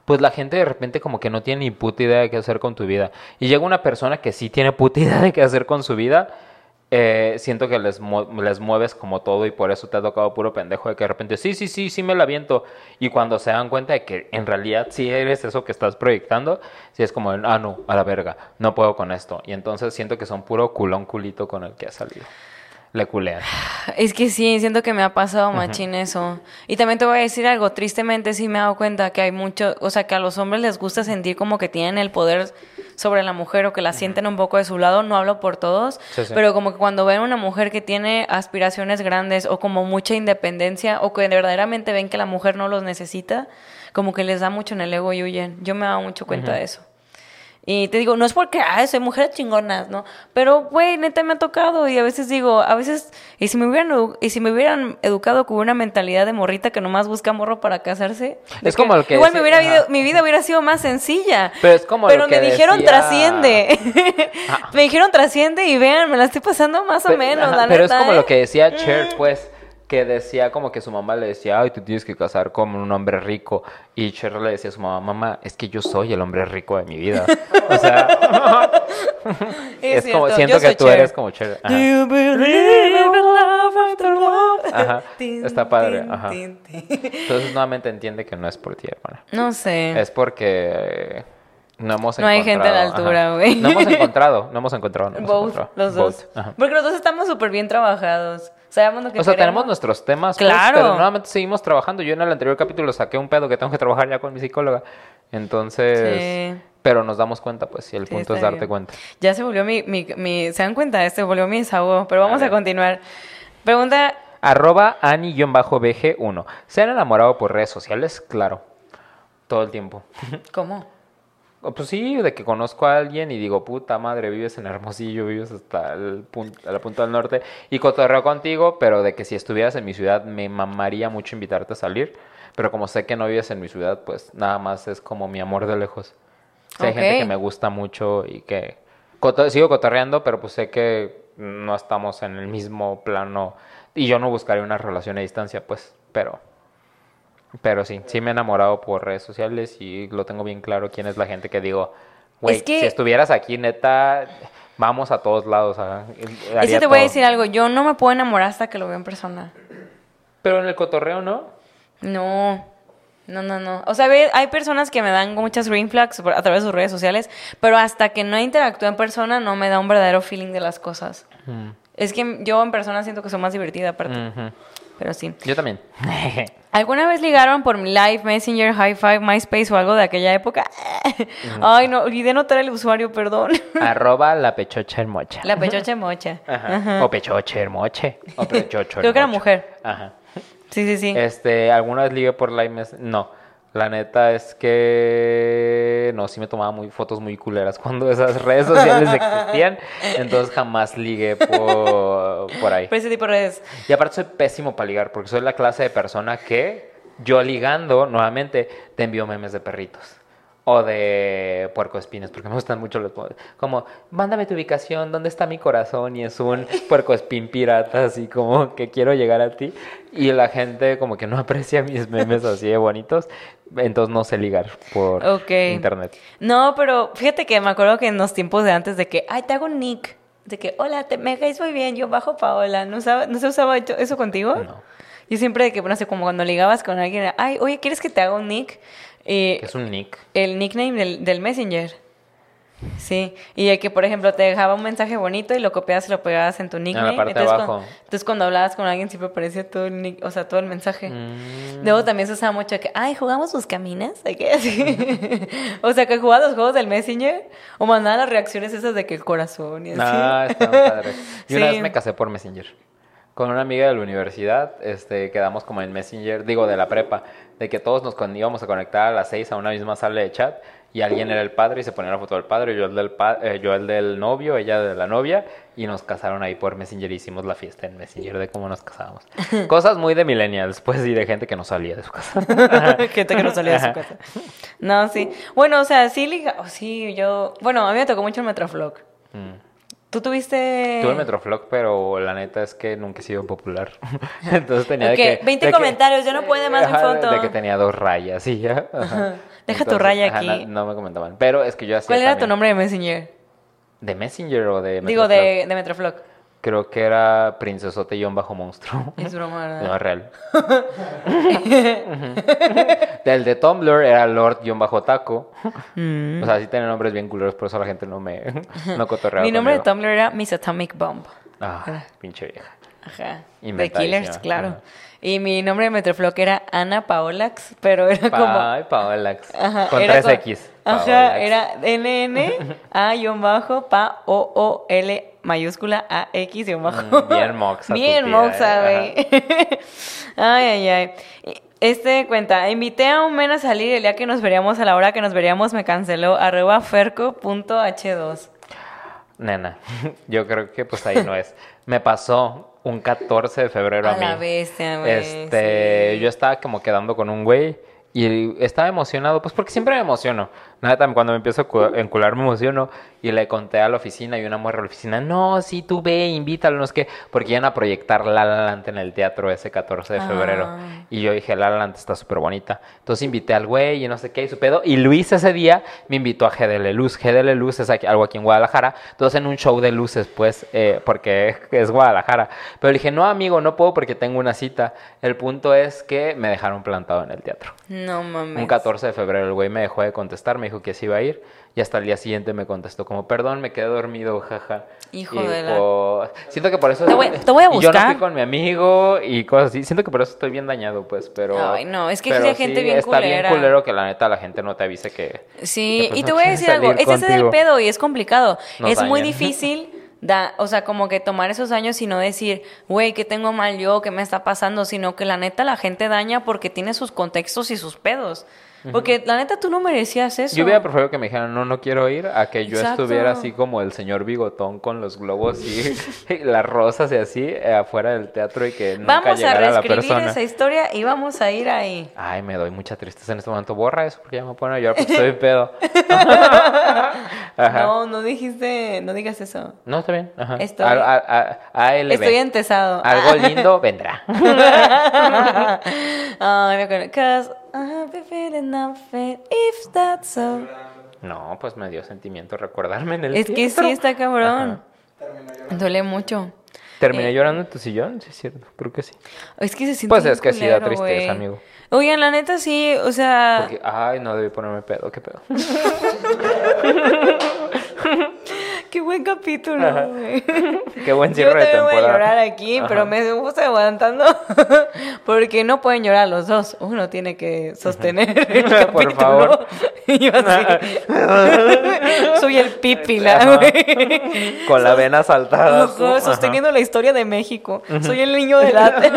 pues la gente de repente como que no tiene ni puta idea de qué hacer con tu vida. Y llega una persona que sí tiene puta idea de qué hacer con su vida, eh, siento que les, les mueves como todo y por eso te ha tocado puro pendejo de que de repente, sí, sí, sí, sí me la aviento. Y cuando se dan cuenta de que en realidad sí eres eso que estás proyectando, sí es como, ah, no, a la verga, no puedo con esto. Y entonces siento que son puro culón culito con el que ha salido. Le culean. Es que sí, siento que me ha pasado machín eso. Y también te voy a decir algo, tristemente sí me he dado cuenta que hay mucho, o sea, que a los hombres les gusta sentir como que tienen el poder sobre la mujer o que la sienten un poco de su lado, no hablo por todos, Sí, sí. pero como que cuando ven una mujer que tiene aspiraciones grandes o como mucha independencia o que verdaderamente ven que la mujer no los necesita, como que les da mucho en el ego y huyen. Yo me he dado mucho cuenta de eso. Y te digo, no es porque, ay, soy mujer chingona, ¿no? Pero, güey, neta me ha tocado y a veces digo, a veces, y si me hubieran, y si me hubieran educado con una mentalidad de morrita que nomás busca morro para casarse. Es como lo que Igual me dice- hubiera ajá. habido- mi vida hubiera sido más sencilla. Pero es como Pero lo que me dijeron trasciende. Ah. me dijeron trasciende y vean, me la estoy pasando más o menos, ajá, la pero es como ¿eh? lo que decía Cher, pues, que decía como que su mamá le decía, ay, tú tienes que casar con un hombre rico. Y Cher le decía a su mamá, mamá, es que yo soy el hombre rico de mi vida. O sea, es, como, siento que tú Cher. eres como Cher. Ajá. Do you believe in love after love? Ajá, Tin, está padre, ajá. Entonces nuevamente entiende que no es por ti, hermana. No sé. Es porque no hemos No hay encontrado. gente a la altura, güey. No hemos encontrado, no hemos encontrado. no hemos Both, encontrado. los dos. Ajá. Porque los dos estamos súper bien trabajados. Sabemos lo que O sea, queremos. tenemos nuestros temas, pues, pero nuevamente seguimos trabajando. Yo en el anterior capítulo saqué un pedo que tengo que trabajar ya con mi psicóloga. Entonces, Sí. pero nos damos cuenta, pues, si el Sí, punto es darte bien. cuenta. Ya se volvió mi, mi, mi- ¿Se dan cuenta? Este volvió mi desahogo. Pero vamos A continuar. Pregunta... Arroba Ani-BG1. ¿Se han enamorado por redes sociales? Claro. Todo el tiempo. ¿Cómo? O, Pues sí, de que conozco a alguien y digo, puta madre, vives en Hermosillo, vives hasta el punto, a la punta del norte y cotorreo contigo, pero de que si estuvieras en mi ciudad me mamaría mucho invitarte a salir, pero como sé que no vives en mi ciudad, pues nada más es como mi amor de lejos. O sea, Hay gente que me gusta mucho y que coto- sigo cotorreando, pero pues sé que no estamos en el mismo plano y yo no buscaría una relación a distancia, pues, pero... Pero sí, sí me he enamorado por redes sociales y lo tengo bien claro quién es la gente que digo, güey, Es que- si estuvieras aquí, neta, vamos a todos lados. ajá, Es que te voy a todo". decir algo. Yo no me puedo enamorar hasta que lo veo en persona. Pero en el cotorreo, ¿no? No, no, no, no. O sea, hay personas que me dan muchas green flags a través de sus redes sociales, pero hasta que no interactúo en persona no me da un verdadero feeling de las cosas. Es que yo en persona siento que soy más divertida aparte, pero sí. Yo también. ¿Alguna vez ligaron por Live, Messenger, High Five, MySpace o algo de aquella época? Ay, no, olvidé notar el usuario, perdón. Arroba la pechocha hermocha. La pechocha mocha. Ajá. O pechoche hermoche. O pechocho Creo que era mujer. Ajá. Sí, sí, sí. Este, ¿alguna vez ligué por Live Mess? No. La neta es que no, sí me tomaba muy fotos muy culeras cuando esas redes sociales existían. Entonces jamás ligué por, por ahí. Por ese tipo de redes. Y aparte soy pésimo para ligar, porque soy la clase de persona que yo ligando, nuevamente, te envío memes de perritos. O de puercoespines, porque me gustan mucho los... Como, mándame tu ubicación, ¿dónde está mi corazón? Y es un puercoespín pirata, así como que quiero llegar a ti. Y la gente como que no aprecia mis memes así de bonitos. Entonces no sé ligar por internet. No, pero fíjate que me acuerdo que en los tiempos de antes de que, ay, te hago un nick. De que, hola, te, me caes muy bien, yo bajo Paola. ¿No, usaba- ¿no se usaba eso contigo? No. Yo siempre de que, no sé, como cuando ligabas con alguien, ay, oye, ¿quieres que te haga un nick? Y Que es un nick. el nickname del, del Messenger. Sí, y de que, por ejemplo, te dejaba un mensaje bonito y lo copiabas y lo pegabas en tu nickname. parte de entonces, abajo. Cuando, entonces, cuando hablabas con alguien, siempre aparecía todo el, nick- o sea, todo el mensaje. Mm. Luego también se usaba mucho que, ay, jugamos buscaminas. ¿De qué? Así. o sea, que jugabas los juegos del Messenger o mandaba las reacciones esas de que el corazón y así. Ah, está muy padre. Yo una Sí. vez me casé por Messenger. Con una amiga de la universidad, este, quedamos como en Messenger, digo, de la prepa, de que todos nos íbamos a conectar a las seis a una misma sala de chat y alguien era el padre y se ponía la foto del padre, yo el del, pa- eh, yo el del novio, ella de la novia y nos casaron ahí por Messenger y hicimos la fiesta en Messenger de cómo nos casábamos. Cosas muy de millennials, pues, y de gente que no salía de su casa. Gente que no salía de su casa. No, sí. Bueno, o sea, sí, liga, oh, sí, yo, bueno, a mí me tocó mucho el Metroflog. Mm. ¿Tú tuviste...? Tuve Metroflog, pero la neta es que nunca he sido popular. Entonces tenía Ok, de que... 20 de que- comentarios, ya no puede más mi Ajá, foto. De que tenía dos rayas y ya. ajá. Deja tu raya aquí. No, no me comentaban. Pero es que yo hacía ¿Cuál era tu también- nombre de Messenger? ¿De Messenger o de Digo, Metroflog? de, de Metroflog. Creo que era Princesote-Monstruo. Es broma, ¿verdad? No, es real. Del de Tumblr era Lord-Taco. Mm. O sea, sí tienen nombres bien culeros, por eso la gente no me no cotorreaba Mi nombre de. Tumblr era Miss Atomic Bomb. Ah, pinche vieja. Ajá. Inventadísima. Killers, claro. Ajá. Y mi nombre de Metroflog era Ana Paolax, pero era como... Ay, Paolax. Ajá, Con 3X. Ajá, Paolax. era NN A bajo pa O O L mayúscula A X guion bajo. Mm, bien moxa Bien moxa, ¿eh? güey. ay, ay, ay. Este cuenta, invité a un men a salir el día que nos veríamos, a la hora que nos veríamos me canceló, arroba ferco.h2. Nena, yo creo que pues ahí no es. Me pasó un 14 de febrero a, A mí. la bestia, güey, Este, sí. yo estaba como quedando con un güey y estaba emocionado, pues porque siempre me emociono. Nada, cuando me empiezo a cu- a encular me emociono y le conté a la oficina y una mujer a la oficina, no, sí, tú ve, invítalo, no es que, porque iban a proyectar La La Land en el teatro ese 14 de febrero. Ah. Y yo dije, La La Land está súper bonita. Entonces invité al güey y no sé qué, y su pedo. Y Luis ese día me invitó a GDL Luz. GDL Luz es aquí- algo aquí en Guadalajara. Entonces en un show de luces, pues, eh, porque es Guadalajara. Pero le dije, no, amigo, no puedo porque tengo una cita. El punto es que me dejaron plantado en el teatro. No mames. Un 14 de febrero el güey me dejó de contestar, me dijo que sí iba a ir. Y hasta el día siguiente me contestó como, perdón, me quedé dormido, jaja. Hijo Y de la- Siento que por eso... Te voy- te voy a y yo no fui buscar. con mi amigo y cosas así. Siento que por eso estoy bien dañado, pues, pero... Ay, no, es que hay gente bien está culera. bien culero que la neta la gente no te avise que... Sí, que, pues, y no te voy a decir algo, ese es el pedo y es complicado. Nos es muy difícil, da, o sea, como que tomar esos años y no decir, güey, ¿qué tengo mal yo? ¿Qué me está pasando? Sino que la neta la gente daña porque tiene sus contextos y sus pedos. Porque la neta tú no merecías eso. Yo hubiera preferido que me dijeran, no, no quiero ir, a que yo Exacto. estuviera así como el señor bigotón con los globos y, y las rosas y así eh, afuera del teatro y que nunca Vamos a llegara la reescribir persona. esa historia y vamos a ir ahí. Ay, me doy mucha tristeza en este momento. Borra eso porque ya me pone a llorar porque estoy pedo. Ajá. No, no dijiste, no digas eso. No, está bien. Ajá. Estoy- A- a- a-. Estoy entesado. Algo lindo vendrá. Ay, me acuerdo. I've been feeling nothing if that's so. No, pues me dio sentimiento recordarme en el Es que sí está cabrón. Duele mucho. ¿Terminé Eh, llorando en tu sillón? Sí, es cierto. Creo que sí. Es que se siente Pues es que sí da tristeza, güey. amigo. Oigan, la neta sí, o sea... Porque, ay, no debí ponerme pedo. ¿Qué pedo? Qué buen capítulo. Qué buen Yo cierre de también voy a temporada. llorar aquí, Ajá. pero me estoy aguantando porque no pueden llorar los dos. Uno tiene que sostener el Por capítulo. favor. Y yo así. Soy el pipila. Con la vena saltada. Ojo, sosteniendo la historia de México. Soy el niño del Atlas.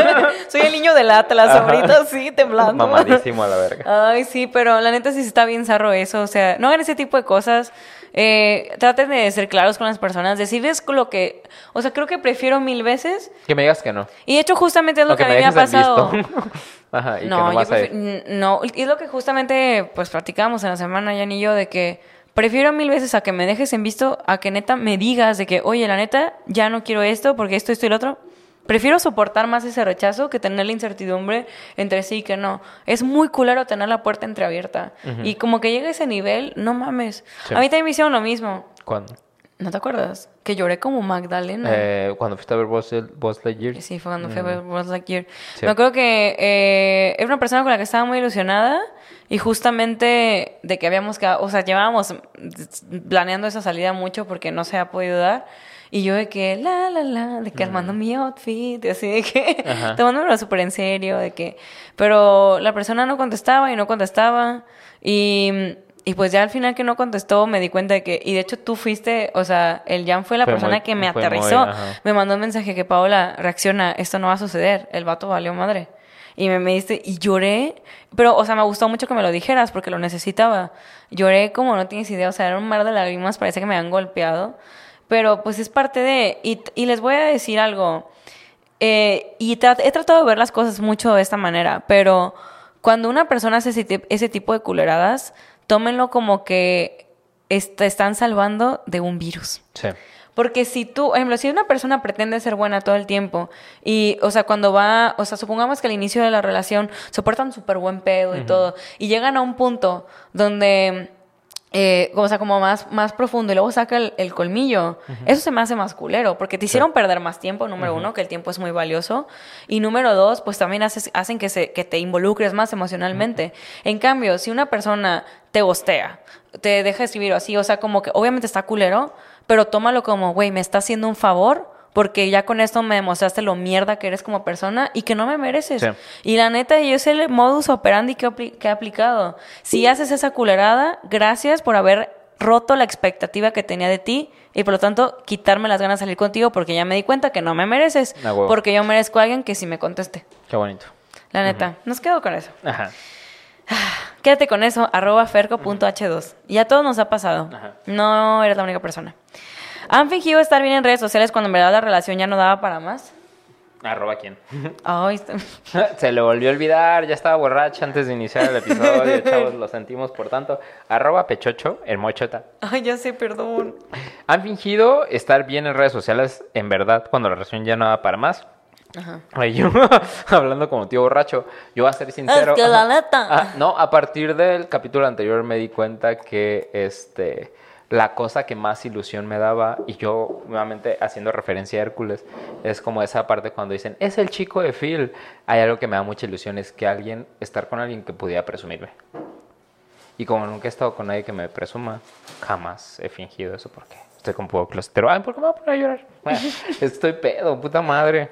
Soy el niño del Atlas ahorita, sí, temblando. Mamadísimo a la verga. Ay, sí, pero la neta sí está bien zarro eso. O sea, no hagan ese tipo de cosas. Eh, traten de ser claros con las personas, decirles lo que. O sea, creo que prefiero mil veces. Que me digas que no. Y de hecho, justamente es lo que, a mí me ha pasado. Ajá, y que No, no yo vas a ir. prefi- n- no, y es lo que justamente pues platicamos en la semana, Jan y yo, de que prefiero mil veces a que me dejes en visto, a que neta me digas de que, oye, la neta, ya no quiero esto porque esto, esto y lo otro. Prefiero soportar más ese rechazo que tener la incertidumbre entre sí y que no. Es muy culero tener la puerta entreabierta. Y como que llega a ese nivel, no mames. Sí. A mí también me hicieron lo mismo. ¿Cuándo? ¿No te acuerdas? Que lloré como Magdalena. Eh, cuando fuiste a ver Buzz, Lightyear. Sí, fue cuando fui a ver Buzz Lightyear. Sí. Me acuerdo que eh, era una persona con la que estaba muy ilusionada y justamente de que habíamos quedado, o sea, llevábamos planeando esa salida mucho porque no se ha podido dar. Y yo de que, la, la, la, de que armando mi outfit, y así de que, tomándomelo súper en serio, de que, pero la persona no contestaba y no contestaba. Y, y pues ya al final que no contestó me di cuenta de que, y de hecho tú fuiste, o sea, el Jan fue la Fue persona muy- que me muy, aterrizó. me mandó un mensaje que Paola, reacciona, esto no va a suceder, el vato valió madre. Y me, me diste, y lloré, pero, o sea, me gustó mucho que me lo dijeras porque lo necesitaba. Lloré como no tienes idea, o sea, era un mar de lágrimas, parece que me han golpeado. Pero pues es parte de, y, y les voy a decir algo, eh, y tra- he tratado de ver las cosas mucho de esta manera, pero cuando una persona hace ese, ese tipo de culeradas, tómenlo como que est- están salvando de un virus. Sí. Porque si tú, por ejemplo, si una persona pretende ser buena todo el tiempo y, o sea, cuando va, o sea, supongamos que al inicio de la relación soportan súper buen pedo y todo, y llegan a un punto donde, eh, o sea, como más, más profundo y luego saca el, el colmillo, eso se me hace más culero, porque te hicieron perder más tiempo, número uno, que el tiempo es muy valioso, y número dos, pues también haces, hacen que, se, que te involucres más emocionalmente. En cambio, si una persona te gostea, te deja de escribir o así, o sea, como que obviamente está culero, pero tómalo como, güey, me está haciendo un favor porque ya con esto me demostraste lo mierda que eres como persona y que no me mereces. Sí. Y la neta, yo sé el modus operandi que, que he aplicado. Si haces esa culerada, gracias por haber roto la expectativa que tenía de ti y por lo tanto quitarme las ganas de salir contigo porque ya me di cuenta que no me mereces. Porque yo merezco a alguien que sí me conteste. Qué bonito. La neta, nos quedo con eso. Ajá. Quédate con eso, arroba ferco.h2. Y a todos nos ha pasado. Ajá. No eres la única persona. ¿Han fingido estar bien en redes sociales cuando en verdad la relación ya no daba para más? Arroba quién. Está- Se le volvió a olvidar, ya estaba borracha antes de iniciar el episodio, chavos, lo sentimos por tanto. Arroba pechocho, el mochota. Ay, ya sé, perdón. ¿Han fingido estar bien en redes sociales en verdad cuando la relación ya no da para más? Ajá. Ay, yo, hablando como tío borracho, yo voy a ser sincero. Es que la neta. Ah, no, a partir del capítulo anterior me di cuenta que este la cosa que más ilusión me daba, y yo nuevamente haciendo referencia a Hércules, es como esa parte cuando dicen, es el chico de Phil. Hay algo que me da mucha ilusión, es que alguien, estar con alguien que pudiera presumirme. Y como nunca he estado con nadie que me presuma, jamás he fingido eso porque estoy con poco clostero. Ay, ¿por qué me voy a poner a llorar? Bueno, estoy pedo, puta madre.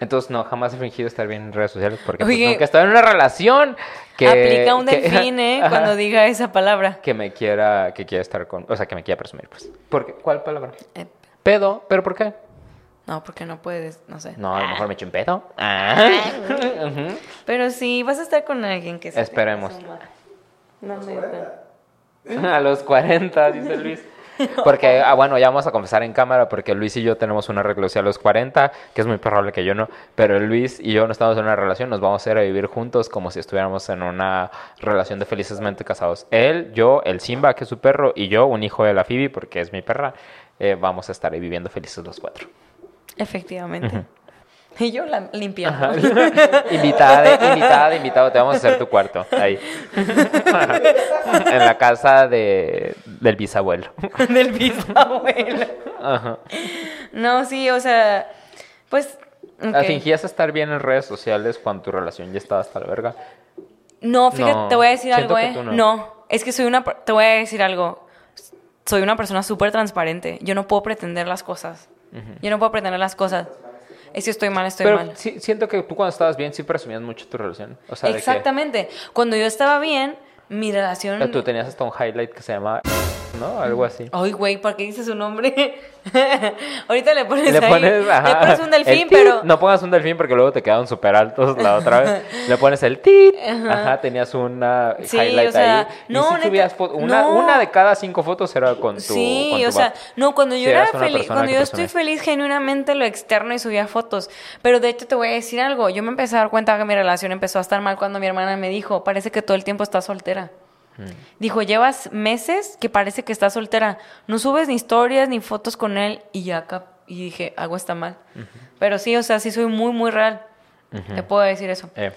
Entonces, no, jamás he fingido estar bien en redes sociales porque pues, Oye. nunca he estado en una relación que... Aplica un que- delfín, ¿eh? Ajá. Cuando diga esa palabra. Que me quiera, que quiera estar con... O sea, que me quiera presumir, pues. ¿Por qué? ¿Cuál palabra? Eh, Pedo, ¿pero por qué? no, porque no puedes, no sé. No, a lo mejor me echo un pedo. Ah. Ujú. Pero sí, vas a estar con alguien que se Esperemos. No, neta. A los 40, dice Luis. Porque, ah, bueno, ya vamos a confesar en cámara porque Luis y yo tenemos una relación a los 40, que es muy probable que yo no, pero Luis y yo no estamos en una relación, nos vamos a ir a vivir juntos como si estuviéramos en una relación de felicesmente casados. Él, yo, el Simba, que es su perro, y yo, un hijo de la Phoebe, porque es mi perra, eh, vamos a estar ahí viviendo felices los cuatro. Efectivamente. Y yo la limpiando. invitada, de- invitada, invitado, te vamos a hacer tu cuarto, ahí. en la casa de, del bisabuelo. del bisabuelo. Ajá. No, sí, o sea, Pues, Ah, ok. ¿Fingías estar bien en redes sociales cuando tu relación ya estaba hasta la verga? No, fíjate, No, te voy a decir algo, ¿eh? No. no. es que soy una... Te voy a decir algo. Soy una persona súper transparente. Yo no puedo pretender las cosas. Yo no puedo pretender las cosas. Es que estoy mal, estoy Pero mal. sí, siento que tú cuando estabas bien sí presumías mucho tu relación. O sea, de que- Exactamente. Cuando yo estaba bien, mi relación... Pero tú tenías hasta un highlight que se llama, ¿no? Algo así. Ay, güey, ¿por qué dices su nombre? Ahorita le pones Le pones, ajá, le pones un el delfín, pero... No pongas un delfín porque luego te quedan súper altos la otra vez. Le pones el tit. Ajá, tenías una Sí, highlight o sea, ahí. No, subías una, no. una de cada cinco fotos era con tu Sí, con tu o sea, no, cuando yo era feliz, cuando yo estoy feliz genuinamente lo externo y subía fotos. Pero de hecho te voy a decir algo, yo me empecé a dar cuenta que mi relación empezó a estar mal cuando mi hermana me dijo, parece que todo el tiempo estás soltera. Mm. Dijo, llevas meses que parece que estás soltera. No subes ni historias ni fotos con él y ya acá. Y dije, algo está mal. Pero sí, o sea, sí soy muy, muy real. Te puedo decir eso. Eh,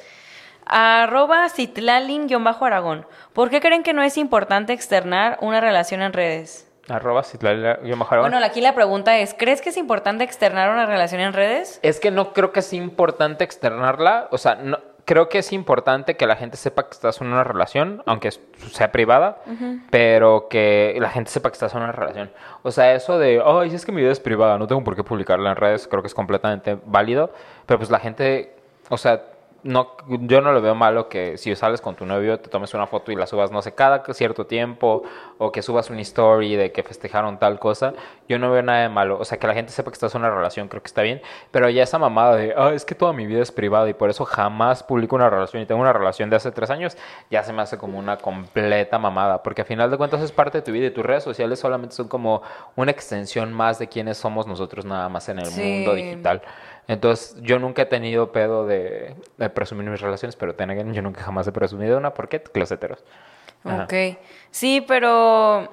Arroba Citlalin-Aragón. ¿Por qué creen que no es importante externar una relación en redes? arroba Citlali- yo mejor- Bueno, aquí la pregunta es, ¿crees que es importante externar una relación en redes? Es que no creo que sea importante externarla. O sea, no, creo que es importante que la gente sepa que estás en una relación, aunque sea privada, pero que la gente sepa que estás en una relación. O sea, eso de, ay, si es que mi vida es privada, no tengo por qué publicarla en redes, creo que es completamente válido. Pero pues la gente, o sea, no, yo no lo veo malo que si sales con tu novio te tomes una foto y la subas, no sé, cada cierto tiempo, o que subas una story de que festejaron tal cosa. Yo no veo nada de malo. O sea, que la gente sepa que estás en una relación, creo que está bien. Pero ya esa mamada de, ah, es que toda mi vida es privada y por eso jamás publico una relación y tengo una relación de hace tres años, ya se me hace como una completa mamada. Porque al final de cuentas es parte de tu vida y tus redes sociales solamente son como una extensión más de quiénes somos nosotros nada más en el Sí. mundo digital. Entonces, yo nunca he tenido pedo de, de presumir mis relaciones, pero ten again, yo nunca jamás he presumido una. ¿Por qué? Closeteros. Ajá. Ok. Sí, pero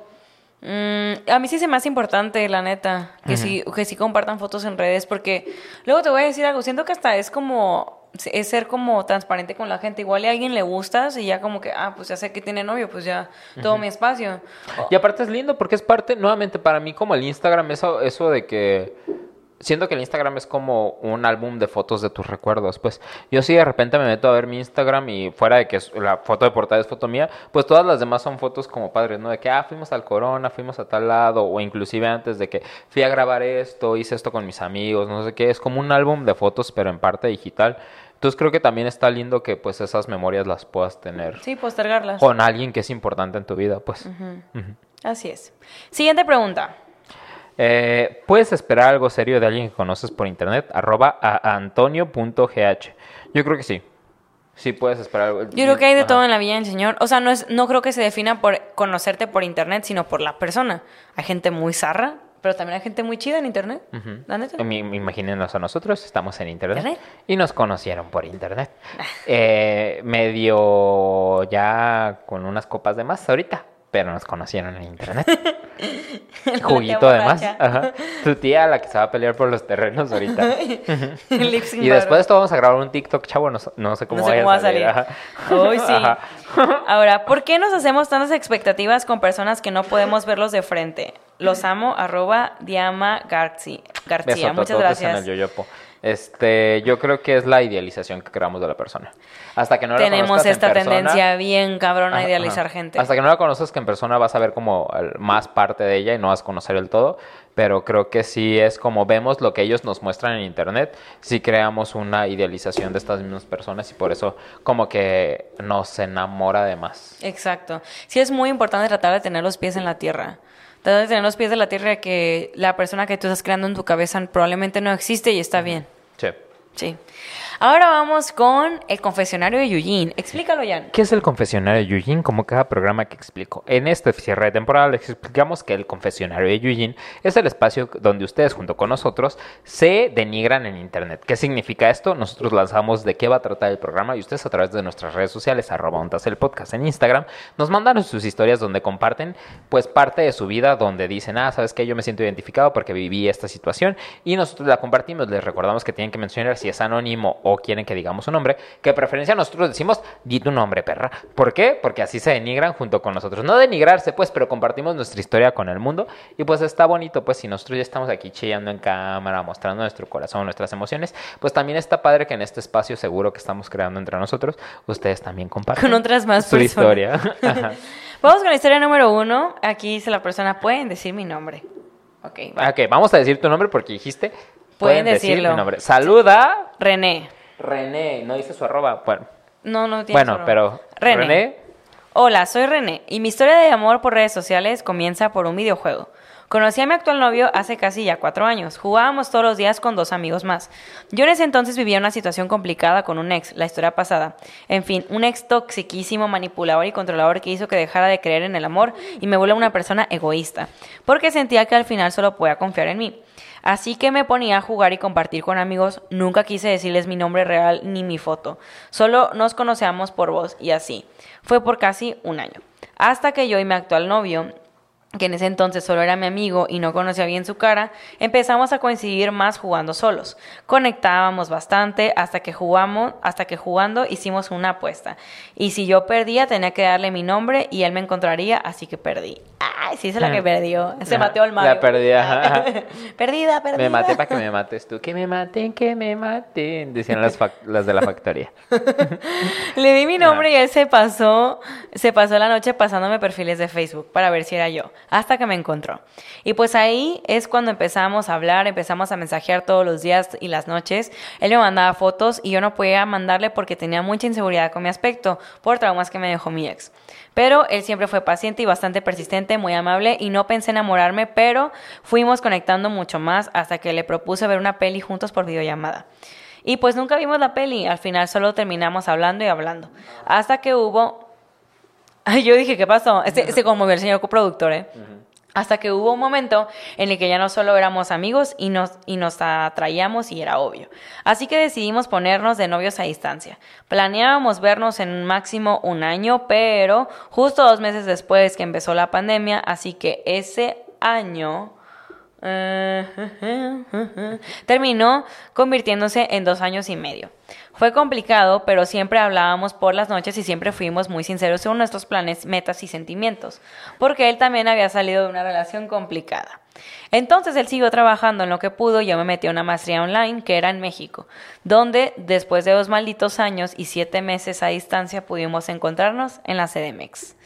mm, a mí sí se me hace importante, la neta, que, sí, que sí compartan fotos en redes, porque luego te voy a decir algo, siento que hasta es como, es ser como transparente con la gente, igual a alguien le gustas y ya como que, ah, pues ya sé que tiene novio, pues ya todo mi espacio. Y aparte es lindo porque es parte, nuevamente, para mí como el Instagram, eso, eso de que... Siento que el Instagram es como un álbum de fotos de tus recuerdos. Pues yo sí de repente me meto a ver mi Instagram y fuera de que la foto de portada es foto mía, pues todas las demás son fotos como padres, ¿no? De que, ah, fuimos al Corona, fuimos a tal lado, o inclusive antes de que fui a grabar esto, hice esto con mis amigos, no sé qué. Es como un álbum de fotos, pero en parte digital. Entonces creo que también está lindo que pues esas memorias las puedas tener Sí, postergarlas. con alguien que es importante en tu vida, pues. Así es. Siguiente pregunta. Eh, ¿Puedes esperar algo serio de alguien que conoces por internet? Arroba a antonio.gh. Yo creo que sí. Sí puedes esperar algo. Yo creo que hay de Ajá. todo en la vida del Señor. O sea, no, es, no creo que se defina por conocerte por internet, sino por la persona. Hay gente muy zarra, pero también hay gente muy chida en internet. Mi- mi- Imagínenos a nosotros, estamos en internet, ¿Internet? y nos conocieron por internet. Eh, medio ya con unas copas de más ahorita, pero nos conocieron en internet. Juguito de más. borracha. Ajá. Tu tía, la que se va a pelear por los terrenos ahorita. Y después de esto vamos a grabar un TikTok, chavo, no, no sé cómo, no sé cómo va a salir. Ajá. Hoy sí. Ajá. Ahora, ¿por qué nos hacemos tantas expectativas con personas que no podemos verlos de frente? Los amo, arroba Diama Garci- García. Muchas en el gracias. yoyopo. Este, yo creo que es la idealización que creamos de la persona. Hasta que no la Tenemos en esta persona- tendencia bien cabrona a idealizar ajá. gente. Hasta que no la conoces que en persona vas a ver como más parte de ella y no vas a conocer el todo. Pero creo que sí es como vemos lo que ellos nos muestran en internet, sí creamos una idealización de estas mismas personas y por eso como que nos enamora de más. Exacto. Sí es muy importante tratar de tener los pies en la tierra. Tratar de tener los pies en la tierra que la persona que tú estás creando en tu cabeza probablemente no existe y está bien. Sí. Sí. Ahora vamos con el confesionario de Eugene. Explícalo, Jan. ¿Qué es el confesionario de Eugene? Como cada programa que explico. En este cierre de temporada les explicamos que el confesionario de Eugene es el espacio donde ustedes junto con nosotros se denigran en internet. ¿Qué significa esto? Nosotros lanzamos de qué va a tratar el programa y ustedes a través de nuestras redes sociales, arroba el podcast en Instagram, nos mandan sus historias donde comparten pues parte de su vida donde dicen, ah, ¿sabes qué? Yo me siento identificado porque viví esta situación y nosotros la compartimos. Les recordamos que tienen que mencionar si es anónimo o quieren que digamos su nombre, que de preferencia nosotros decimos, di tu nombre, perra. ¿Por qué? Porque así se denigran junto con nosotros. No denigrarse, pues, pero compartimos nuestra historia con el mundo y pues está bonito, pues, si nosotros ya estamos aquí chillando en cámara, mostrando nuestro corazón, nuestras emociones, pues también está padre que en este espacio seguro que estamos creando entre nosotros, ustedes también compartan Con otras más su historia. Vamos con la historia número uno. Aquí dice la persona, pueden decir mi nombre. Ok, va. Ok, vamos a decir tu nombre porque dijiste. Pueden decir decirlo. mi nombre. Saluda René. René, no dice su arroba. Bueno, No, no tiene bueno solo- pero René. René. Hola, soy René y mi historia de amor por redes sociales comienza por un videojuego. Conocí a mi actual novio hace casi ya cuatro años. Jugábamos todos los días con dos amigos más. Yo en ese entonces vivía una situación complicada con un ex, la historia pasada. En fin, un ex toxiquísimo, manipulador y controlador que hizo que dejara de creer en el amor y me vuelva una persona egoísta, porque sentía que al final solo podía confiar en mí. Así que me ponía a jugar y compartir con amigos. Nunca quise decirles mi nombre real ni mi foto. Solo nos conocíamos por voz y así. Fue por casi un año. Hasta que yo y mi actual novio, que en ese entonces solo era mi amigo y no conocía bien su cara, empezamos a coincidir más jugando solos. Conectábamos bastante hasta que jugamos, hasta que jugando hicimos una apuesta. Y si yo perdía tenía que darle mi nombre y él me encontraría, así que perdí. Ay, sí, es la que perdió. Se mateó el Mario. La perdí, ajá. perdida, perdida. Me maté para que me mates tú. Que me maten, que me maten. Decían las, las de la factoría. Le di mi nombre y él se pasó, se pasó la noche pasándome perfiles de Facebook para ver si era yo, hasta que me encontró. Y pues ahí es cuando empezamos a hablar, empezamos a mensajear todos los días y las noches. Él me mandaba fotos y yo no podía mandarle porque tenía mucha inseguridad con mi aspecto por traumas que me dejó mi ex. Pero él siempre fue paciente y bastante persistente, muy amable y no pensé enamorarme, pero fuimos conectando mucho más hasta que le propuse ver una peli juntos por videollamada. Y pues nunca vimos la peli, al final solo terminamos hablando y hablando. Hasta que hubo... Ay, yo dije, ¿qué pasó? Este, se conmovió el señor coproductor, ¿eh? Hasta que hubo un momento en el que ya no solo éramos amigos y nos, y nos atraíamos y era obvio. Así que decidimos ponernos de novios a distancia. Planeábamos vernos en máximo un año, pero justo dos meses después que empezó la pandemia, así que ese año terminó convirtiéndose en dos años y medio. Fue complicado, pero siempre hablábamos por las noches y siempre fuimos muy sinceros sobre nuestros planes, metas y sentimientos, porque él también había salido de una relación complicada. Entonces él siguió trabajando en lo que pudo y yo me metí a una maestría online que era en México, donde después de dos malditos años y siete meses a distancia pudimos encontrarnos en la CDMX.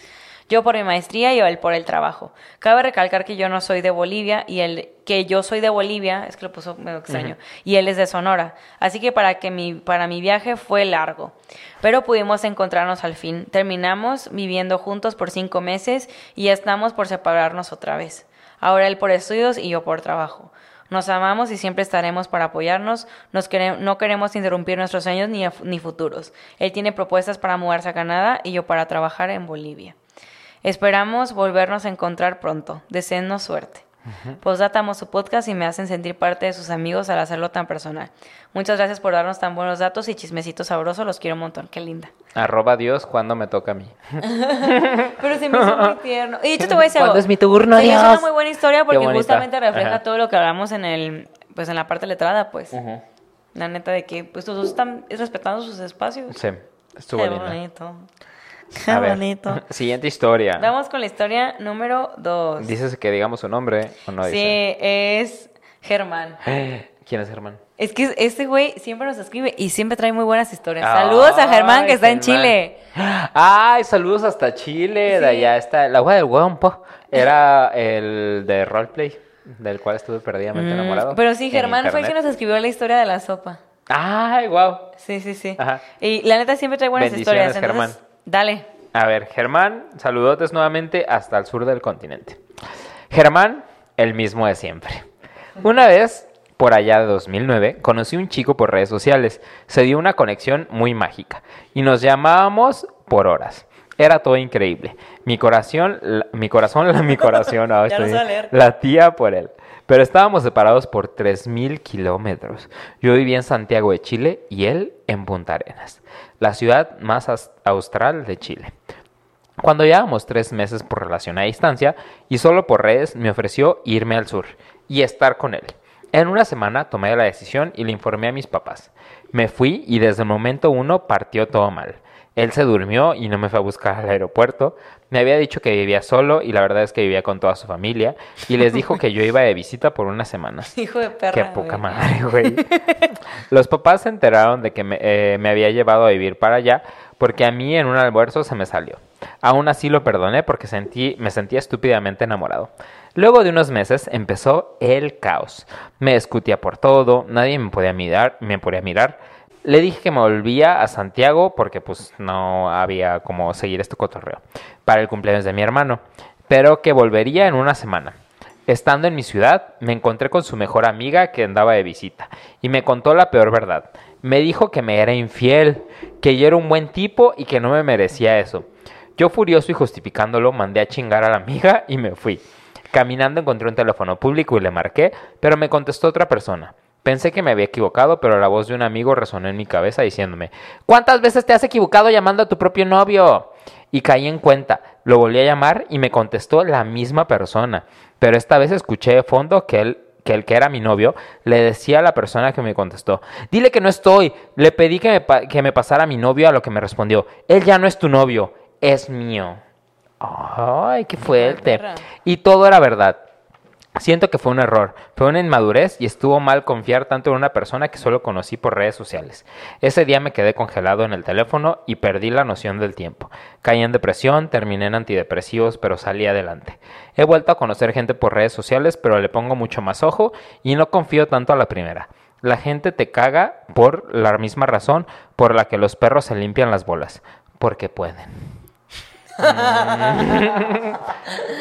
Yo por mi maestría y él por el trabajo. Cabe recalcar que yo no soy de Bolivia y él, que yo soy de Bolivia, es que lo puso medio extraño, y él es de Sonora. Así que para que mi, para mi viaje fue largo. Pero pudimos encontrarnos al fin. Terminamos viviendo juntos por cinco meses y ya estamos por separarnos otra vez. Ahora él por estudios y yo por trabajo. Nos amamos y siempre estaremos para apoyarnos. Nos quere- no queremos interrumpir nuestros sueños ni, ni futuros. Él tiene propuestas para mudarse a Canadá y yo para trabajar en Bolivia. Esperamos volvernos a encontrar pronto. Deseennos suerte. Postdata amo su podcast y me hacen sentir parte de sus amigos al hacerlo tan personal. Muchas gracias por darnos tan buenos datos y chismecitos sabrosos. Los quiero un montón. Qué linda. Arroba Dios cuando me toca a mí. Pero se me hizo muy tierno. Y de hecho te voy a decir algo. ¿Cuándo es mi turno, Dios? una muy buena historia porque justamente refleja Ajá. todo lo que hablamos en el pues en la parte letrada, pues. La neta de que pues todos están respetando sus espacios. Sí, estuvo Qué bonito. Qué A ver, bonito. Siguiente historia. Vamos con la historia número dos. ¿Dices que digamos su nombre o no sí, dice? es Germán. ¿Quién es Germán? Es que este güey siempre nos escribe y siempre trae muy buenas historias. Saludos a Germán que está en. Chile. Ay, saludos hasta Chile. Sí. De allá está. La agua del guampo. Era el de roleplay, del cual estuve perdidamente enamorado. Mm, Pero sí, Germán fue el que nos escribió la historia de la sopa. Ay, wow. Sí, sí, sí. Ajá. Y la neta siempre trae buenas Bendiciones, historias. Entonces, Germán. Dale. A ver, Germán, saludotes nuevamente hasta el sur del continente. Germán, el mismo de siempre. Una vez, por allá de 2009, conocí un chico por redes sociales. Se dio una conexión muy mágica y nos llamábamos por horas. Era todo increíble. Mi corazón, la- mi corazón, la, mi corazón, no estoy- latía por él. Pero estábamos separados por 3.000 kilómetros. Yo vivía en Santiago de Chile y él en Punta Arenas, la ciudad más austral de Chile. Cuando llevábamos tres meses por relación a distancia y solo por redes me ofreció irme al sur y estar con él. En una semana tomé la decisión y le informé a mis papás. Me fui y desde el momento uno partió todo mal. Él se durmió y no me fue a buscar al aeropuerto. Me había dicho que vivía solo y la verdad es que vivía con toda su familia. Y les dijo que yo iba de visita por una semana. Hijo de perra. Qué poca güey. madre, güey. Los papás se enteraron de que me, eh, me había llevado a vivir para allá porque a mí en un almuerzo se me salió. Aún así lo perdoné porque sentí, me sentía estúpidamente enamorado. Luego de unos meses empezó el caos. Me discutía por todo, nadie me podía mirar, me podía mirar. Le dije que me volvía a Santiago porque pues no había como seguir este cotorreo para el cumpleaños de mi hermano, pero que volvería en una semana. Estando en mi ciudad, me encontré con su mejor amiga que andaba de visita y me contó la peor verdad. Me dijo que me era infiel, que yo era un buen tipo y que no me merecía eso. Yo furioso y justificándolo, mandé a chingar a la amiga y me fui. Caminando encontré un teléfono público y le marqué, pero me contestó otra persona. Pensé que me había equivocado, pero la voz de un amigo resonó en mi cabeza diciéndome, ¿cuántas veces te has equivocado llamando a tu propio novio? Y caí en cuenta, lo volví a llamar y me contestó la misma persona, pero esta vez escuché de fondo que él que el que era mi novio le decía a la persona que me contestó, dile que no estoy, le pedí que me, pa- que me pasara a mi novio a lo que me respondió, él ya no es tu novio, es mío. Ay, qué fuerte. Y todo era verdad. Siento que fue un error, fue una inmadurez y estuvo mal confiar tanto en una persona que solo conocí por redes sociales. Ese día me quedé congelado en el teléfono y perdí la noción del tiempo. Caí en depresión, terminé en antidepresivos, pero salí adelante. He vuelto a conocer gente por redes sociales, pero le pongo mucho más ojo y no confío tanto a la primera. La gente te caga por la misma razón por la que los perros se limpian las bolas, porque pueden. Qué,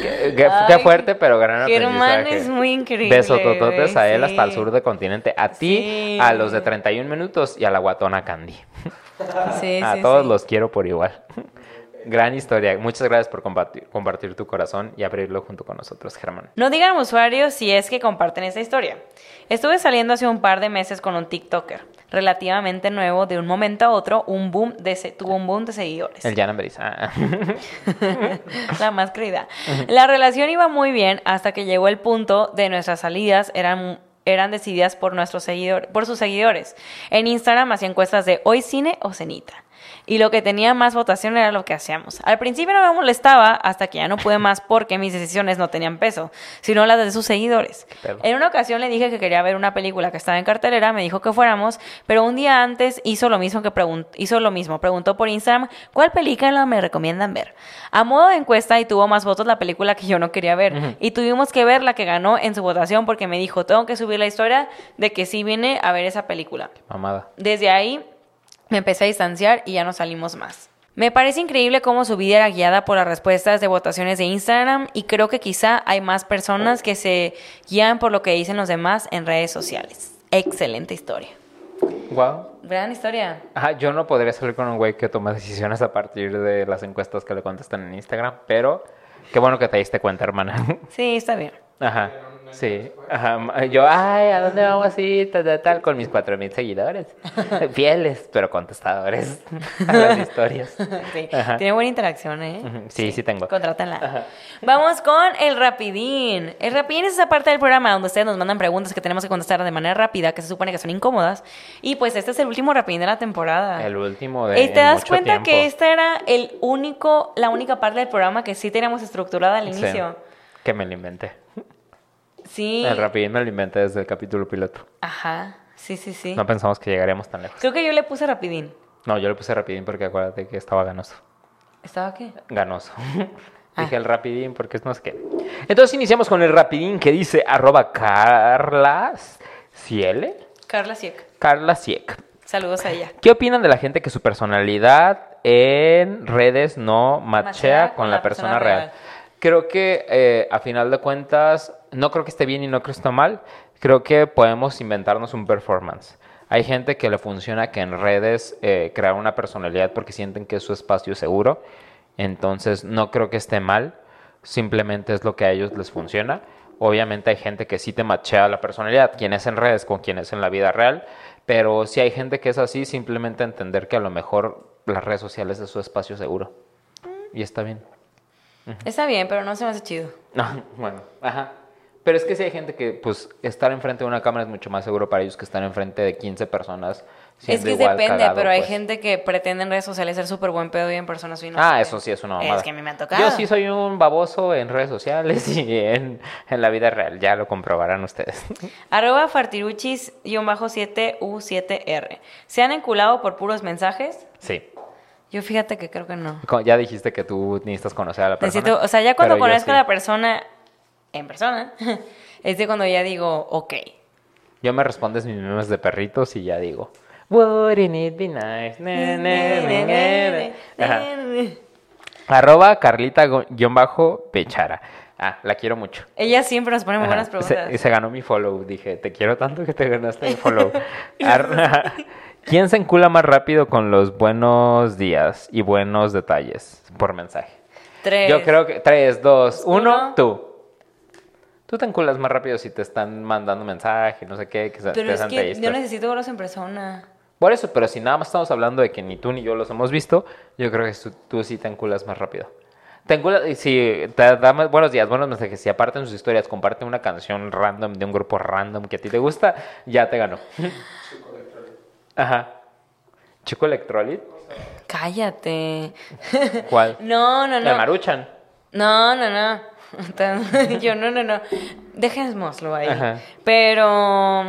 qué- qué Ay, fuerte, pero gran Germán es muy increíble. Besotototes a él hasta el sur del continente. A ti, Sí. a los de 31 minutos y a la guatona Candy. Sí, a todos los quiero por igual. Gran historia. Muchas gracias por compartir, compartir tu corazón y abrirlo junto con nosotros, Germán. No digan usuarios si es que comparten esta historia. Estuve saliendo hace un par de meses con un TikToker, relativamente nuevo, de un momento a otro, un boom de se- tuvo un boom de seguidores. El Jan. Ah. la más creída. La relación iba muy bien hasta que llegó el punto de nuestras salidas eran eran decididas por nuestros seguidores, por sus seguidores. En Instagram hacía encuestas de hoy cine o cenita. Y lo que tenía más votación era lo que hacíamos. Al principio no me molestaba hasta que ya no pude más porque mis decisiones no tenían peso, sino las de sus seguidores. En una ocasión le dije que quería ver una película que estaba en cartelera, me dijo que fuéramos, pero un día antes hizo lo mismo que hizo lo mismo, preguntó por Instagram cuál película me recomiendan ver. A modo de encuesta y tuvo más votos la película que yo no quería ver y tuvimos que ver la que ganó en su votación porque me dijo, "Tengo que subir la historia de que sí vine a ver esa película." Mamada. Desde ahí me empecé a distanciar y ya no salimos más. Me parece increíble cómo su vida era guiada por las respuestas de votaciones de Instagram y creo que quizá hay más personas que se guían por lo que dicen los demás en redes sociales. Excelente historia. Wow. Gran historia. Ajá, yo no podría salir con un güey que toma decisiones a partir de las encuestas que le contestan en Instagram, pero qué bueno que te diste cuenta, hermana. Sí, está bien. Ajá, sí. Ajá, yo, ay, ¿a dónde vamos a ir? Tal, tal, tal, con mis cuatro mil seguidores. Fieles, pero contestadores a las historias. Sí, Ajá. Tiene buena interacción, ¿eh? Sí, sí tengo. Contrátenla. Vamos con el rapidín. El rapidín es esa parte del programa donde ustedes nos mandan preguntas que tenemos que contestar de manera rápida, que se supone que son incómodas. Y pues este es el último rapidín de la temporada. El último de ¿Y te das cuenta tiempo. que esta era el único, la única parte del programa que sí teníamos estructurada al Sí, inicio? que me lo inventé. Sí. El rapidín me lo inventé desde el capítulo piloto. Ajá. Sí, sí, sí. No pensamos que llegaríamos tan lejos. Creo que yo le puse rapidín. No, yo le puse rapidín porque acuérdate que estaba ganoso. ¿Estaba qué? Ganoso. Ah. Dije el rapidín porque es no sé qué. Entonces iniciamos con el rapidín que dice arroba Carlas Ciele. Carla Siek. Carla Siek. Saludos a ella. ¿Qué opinan de la gente que su personalidad en redes no machea con, la persona, real? Creo que eh, a final de cuentas, no creo que esté bien y no creo que esté mal. Creo que podemos inventarnos un performance. Hay gente que le funciona que en redes eh, crear una personalidad porque sienten que es su espacio seguro. Entonces no creo que esté mal. Simplemente es lo que a ellos les funciona. Obviamente hay gente que sí te machea la personalidad, quien es en redes con quien es en la vida real. Pero si hay gente que es así, simplemente entender que a lo mejor las redes sociales es su espacio seguro. Y está bien. Está bien, pero no se me hace chido. No, bueno, ajá. Pero es que si hay gente que, pues, estar enfrente de una cámara es mucho más seguro para ellos que estar enfrente de 15 personas. Es que igual depende, cagado, pero hay pues. gente que pretende en redes sociales ser súper buen pedo y en persona soy Ah, eso sí es una mamada. Es que a mí me ha tocado. Yo sí soy un baboso en redes sociales y en, en la vida real. Ya lo comprobarán ustedes. Arroba fartiruchis-7U7R. ¿Se han enculado por puros mensajes? Sí. Yo fíjate que creo que no. Ya dijiste que tú necesitas conocer a la persona. Necesito, o sea, ya cuando conozco sí. a la persona en persona, es de cuando ya digo, ok. Yo me respondes mis memes de perritos y ya digo. Wouldn't it be nice? Na, na. Ajá. Arroba Carlita-Pechara. Ah, la quiero mucho. Ella siempre nos pone muy buenas preguntas. Se, se ganó mi follow. Dije, te quiero tanto que te ganaste mi follow. Ar- ¿Quién se encula más rápido con los buenos días y buenos detalles por mensaje? Tres. Yo creo que 3, 2, Uno. 1, tú. Tú te enculas más rápido si te están mandando mensaje, no sé qué, que se- Pero te es que yo necesito verlos en persona. Por eso, pero si nada más estamos hablando de que ni tú ni yo los hemos visto, yo creo que tú, tú sí te enculas más rápido. Te enculas, y si te da más- buenos días, buenos mensajes, si aparte en sus historias comparte una canción random de un grupo random que a ti te gusta, ya te ganó. Ajá. ¿Chico Electrolit? Cállate. ¿Cuál? No, no, no. Maruchan. No, no, no. Yo no, no, no. Dejémoslo ahí. Ajá. Pero.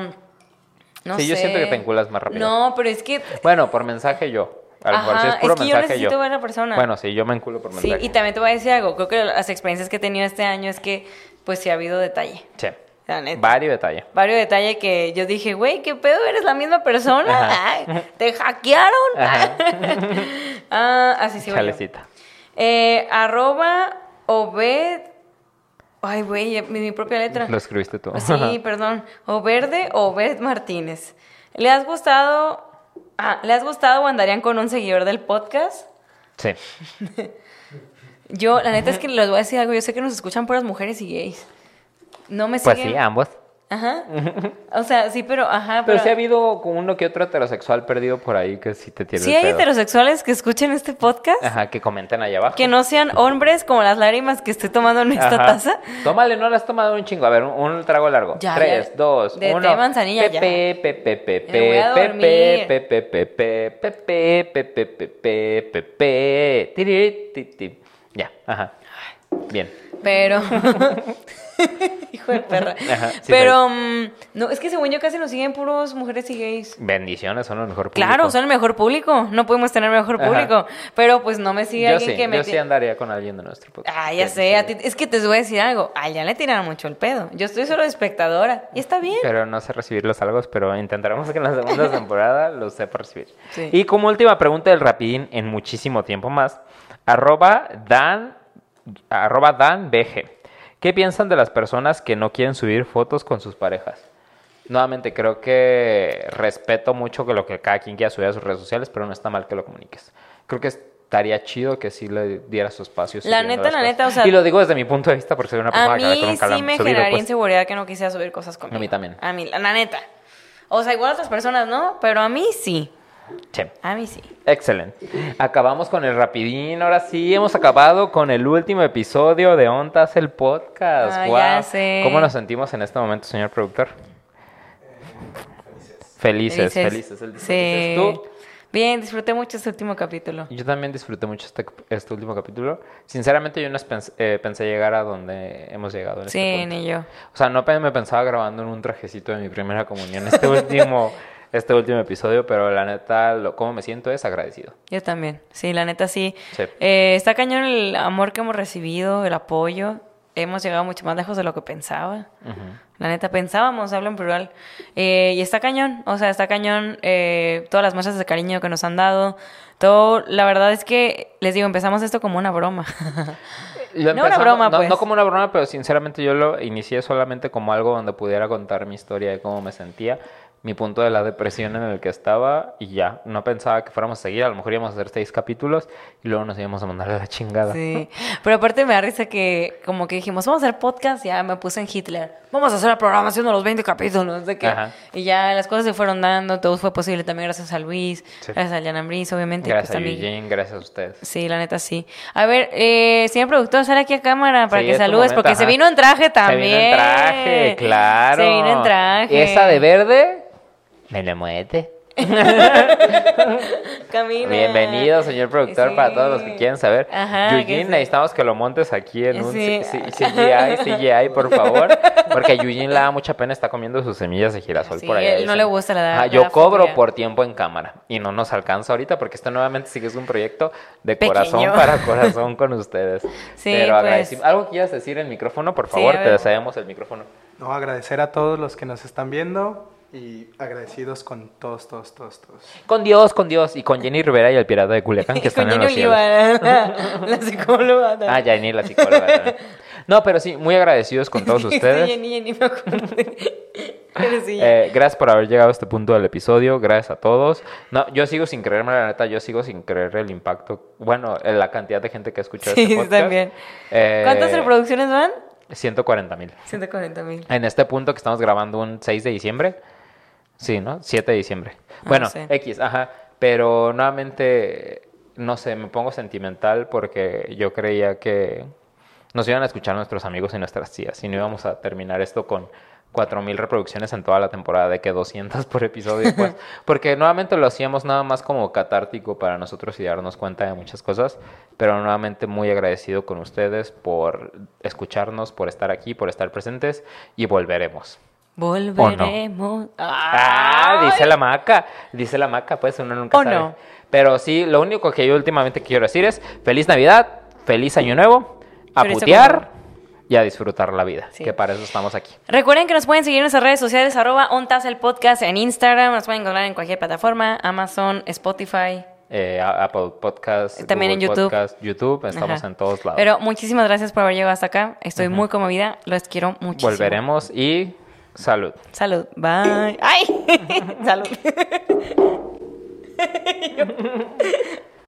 No Sí, yo sé. siento que te enculas más rápido. No, pero es que. Bueno, por mensaje yo. A lo mejor si es puro es que yo mensaje necesito yo. ver a la persona. Bueno, sí, yo me enculo por Sí, mensaje. y también te voy a decir algo. Creo que las experiencias que he tenido este año es que, pues sí ha habido detalle. Sí. La neta. Vario detalle. Varios detalles que yo dije, güey, ¿qué pedo? ¿Eres la misma persona? Ay, ¿Te hackearon? Ah, así sí, yo. Chalecita. Eh, arroba Obed. Ay, güey, mi, propia letra. Lo escribiste tú. Sí, perdón. O verde Obed Martínez. ¿Le has gustado? Ah, ¿le has gustado o andarían con un seguidor del podcast? Sí. Yo, la neta es que les voy a decir algo. Yo sé que nos escuchan puras mujeres y gays. No me Pues siguen. sí, ambos. Ajá. O sea, sí, pero ajá. Pero sí ha habido como uno que otro heterosexual perdido por ahí que sí te tiene Sí el hay pedo. heterosexuales que escuchen este podcast. Ajá, que comenten ahí abajo. Que no sean hombres como las lágrimas que estoy tomando en esta Ajá. taza. Tómale, no le has tomado un chingo. A ver, un, un trago largo. Ya, Tres, ya. dos, De té uno. manzanilla, ya. Pepe, pepe, pepe, pepe, pepe, pepe, pepe, pepe, pepe, pepe. Ya, ajá. Bien. Pero. Hijo de perra. Ajá, sí pero. mm, no, es que según yo casi nos siguen puros mujeres y gays. Bendiciones, son lo mejor público. Claro, son el mejor público. No podemos tener mejor Ajá. público. Pero pues no me sigue Yo alguien sí, que me. yo sí andaría con alguien de nuestro podcast. Ah, ya sé. a ti- es que te voy a decir algo. A ya le tiraron mucho el pedo. Yo estoy solo de espectadora. Y está bien. Pero no sé recibir los halagos, pero intentaremos que en la segunda temporada los sepa recibir. Sí. Y como última pregunta del rapidín en muchísimo tiempo más, arroba Dan, arroba Dan BG. ¿Qué piensan de las personas que no quieren subir fotos con sus parejas? Nuevamente, creo que respeto mucho que lo que cada quien quiera subir a sus redes sociales, pero no está mal que lo comuniques. Creo que estaría chido que sí le diera su espacio. La neta, la cosas. neta, o sea- Y lo digo desde mi punto de vista porque soy una persona A que mí la sí me subido, generaría pues. inseguridad que no quisiera subir cosas conmigo. A mí también. A mí, la la neta. O sea, igual a otras personas no, pero a mí sí. Sí. A mí sí. Excelente. Acabamos con el rapidín. Ahora sí, hemos acabado con el último episodio de Ontas el podcast. Ah, Guau. ya sé. ¿Cómo nos sentimos en este momento, señor productor? Felices, felices. El Sí. felices. ¿Tú? Bien, disfruté mucho este último capítulo. Yo también disfruté mucho este, este último capítulo. Sinceramente, yo no eh, pensé llegar a donde hemos llegado. En este Sí, punto. ni yo. O sea, no me pensaba grabando en un trajecito de mi primera comunión este último, este último episodio, pero la neta, lo, cómo me siento es agradecido. Yo también. Sí, la neta sí. Sí. Eh, está cañón el amor que hemos recibido, el apoyo. Hemos llegado mucho más lejos de lo que pensaba. La neta, pensábamos, hablo en plural. Eh, y está cañón, o sea, está cañón eh, todas las muestras de cariño que nos han dado. Todo, la verdad es que, les digo, empezamos esto como una broma. Lo No una broma, no, pues. no como una broma, pero sinceramente yo lo inicié solamente como algo donde pudiera contar mi historia de cómo me sentía. Mi punto de la depresión en el que estaba y ya, no pensaba que fuéramos a seguir, a lo mejor íbamos a hacer seis capítulos y luego nos íbamos a mandar a la chingada. Sí, pero aparte me da risa que como que dijimos, vamos a hacer podcast, ya me puse en Hitler, vamos a hacer la programación de los 20 capítulos, de que, y ya las cosas se fueron dando, todo fue posible también gracias a Luis, Sí. gracias a Ambris, obviamente. y Gracias pues a también- Eugene, gracias a ustedes. Sí, la neta sí. A ver, eh, señor productor, sale aquí a cámara para Sí, que saludes, momento, porque se vino en traje también. Se vino en traje, claro. Se vino en traje. Esa de verde, me la muete. Camina. Bienvenido, señor productor, Sí. para todos los que quieren saber. Ajá, que Eugene, necesitamos que lo montes aquí en un Sí. CGI, CGI, por favor. Porque a Eugene le da mucha pena, está comiendo sus semillas de girasol Sí, por ahí. él no le gusta, le da- Ajá, yo cobro por tiempo en cámara y no nos alcanza ahorita porque esto nuevamente sí que es un proyecto de Pequeño. corazón para corazón con ustedes. Sí, Pero pues. ¿Algo quieras decir en el micrófono? Por favor, te deseamos el micrófono. No, agradecer a todos los que nos están viendo y agradecidos con todos, todos, todos, todos. Con Dios, con Dios y con Jenny Rivera y el pirata de Culiacán que están Con en Jenny los la, la psicóloga. Ah, Jenny, la psicóloga. también. No, pero sí, muy agradecidos con todos Sí, ustedes. Jenny, Jenny, me. Pero sí, Eh, gracias por haber llegado a este punto del episodio, gracias a todos. No, yo sigo sin creerme, la neta, yo sigo sin creer el impacto, bueno, en la cantidad de gente que ha escuchado Sí, este podcast. también. Eh, ¿Cuántas reproducciones van? 140 mil. 140 mil. En este punto que estamos grabando un 6 de diciembre. Sí, ¿no? 7 de diciembre. Ah, bueno. X, ajá. Pero nuevamente, no sé, me pongo sentimental porque yo creía que nos iban a escuchar nuestros amigos y nuestras tías y no íbamos a terminar esto con 4000 reproducciones en toda la temporada, de que 200 por episodio, pues, porque nuevamente lo hacíamos nada más como catártico para nosotros y darnos cuenta de muchas cosas, pero nuevamente muy agradecido con ustedes por escucharnos, por estar aquí, por estar presentes y volveremos. Volveremos. Ah, Ay. dice la maca, dice la maca, pues uno nunca ¿O sabe. no? Pero sí, lo único que yo últimamente quiero decir es feliz Navidad, feliz Año Nuevo, a putear y a disfrutar la vida, Sí. que para eso estamos aquí. Recuerden que nos pueden seguir en nuestras redes sociales, arroba ontas el podcast en Instagram, nos pueden encontrar en cualquier plataforma, Amazon, Spotify. Eh, Apple Podcast, También en Google YouTube. Podcast, YouTube, estamos Ajá. en todos lados. Pero muchísimas gracias por haber llegado hasta acá. Estoy muy conmovida. Los quiero muchísimo. Volveremos y salud. Salud. Bye. ¡Ay! Salud.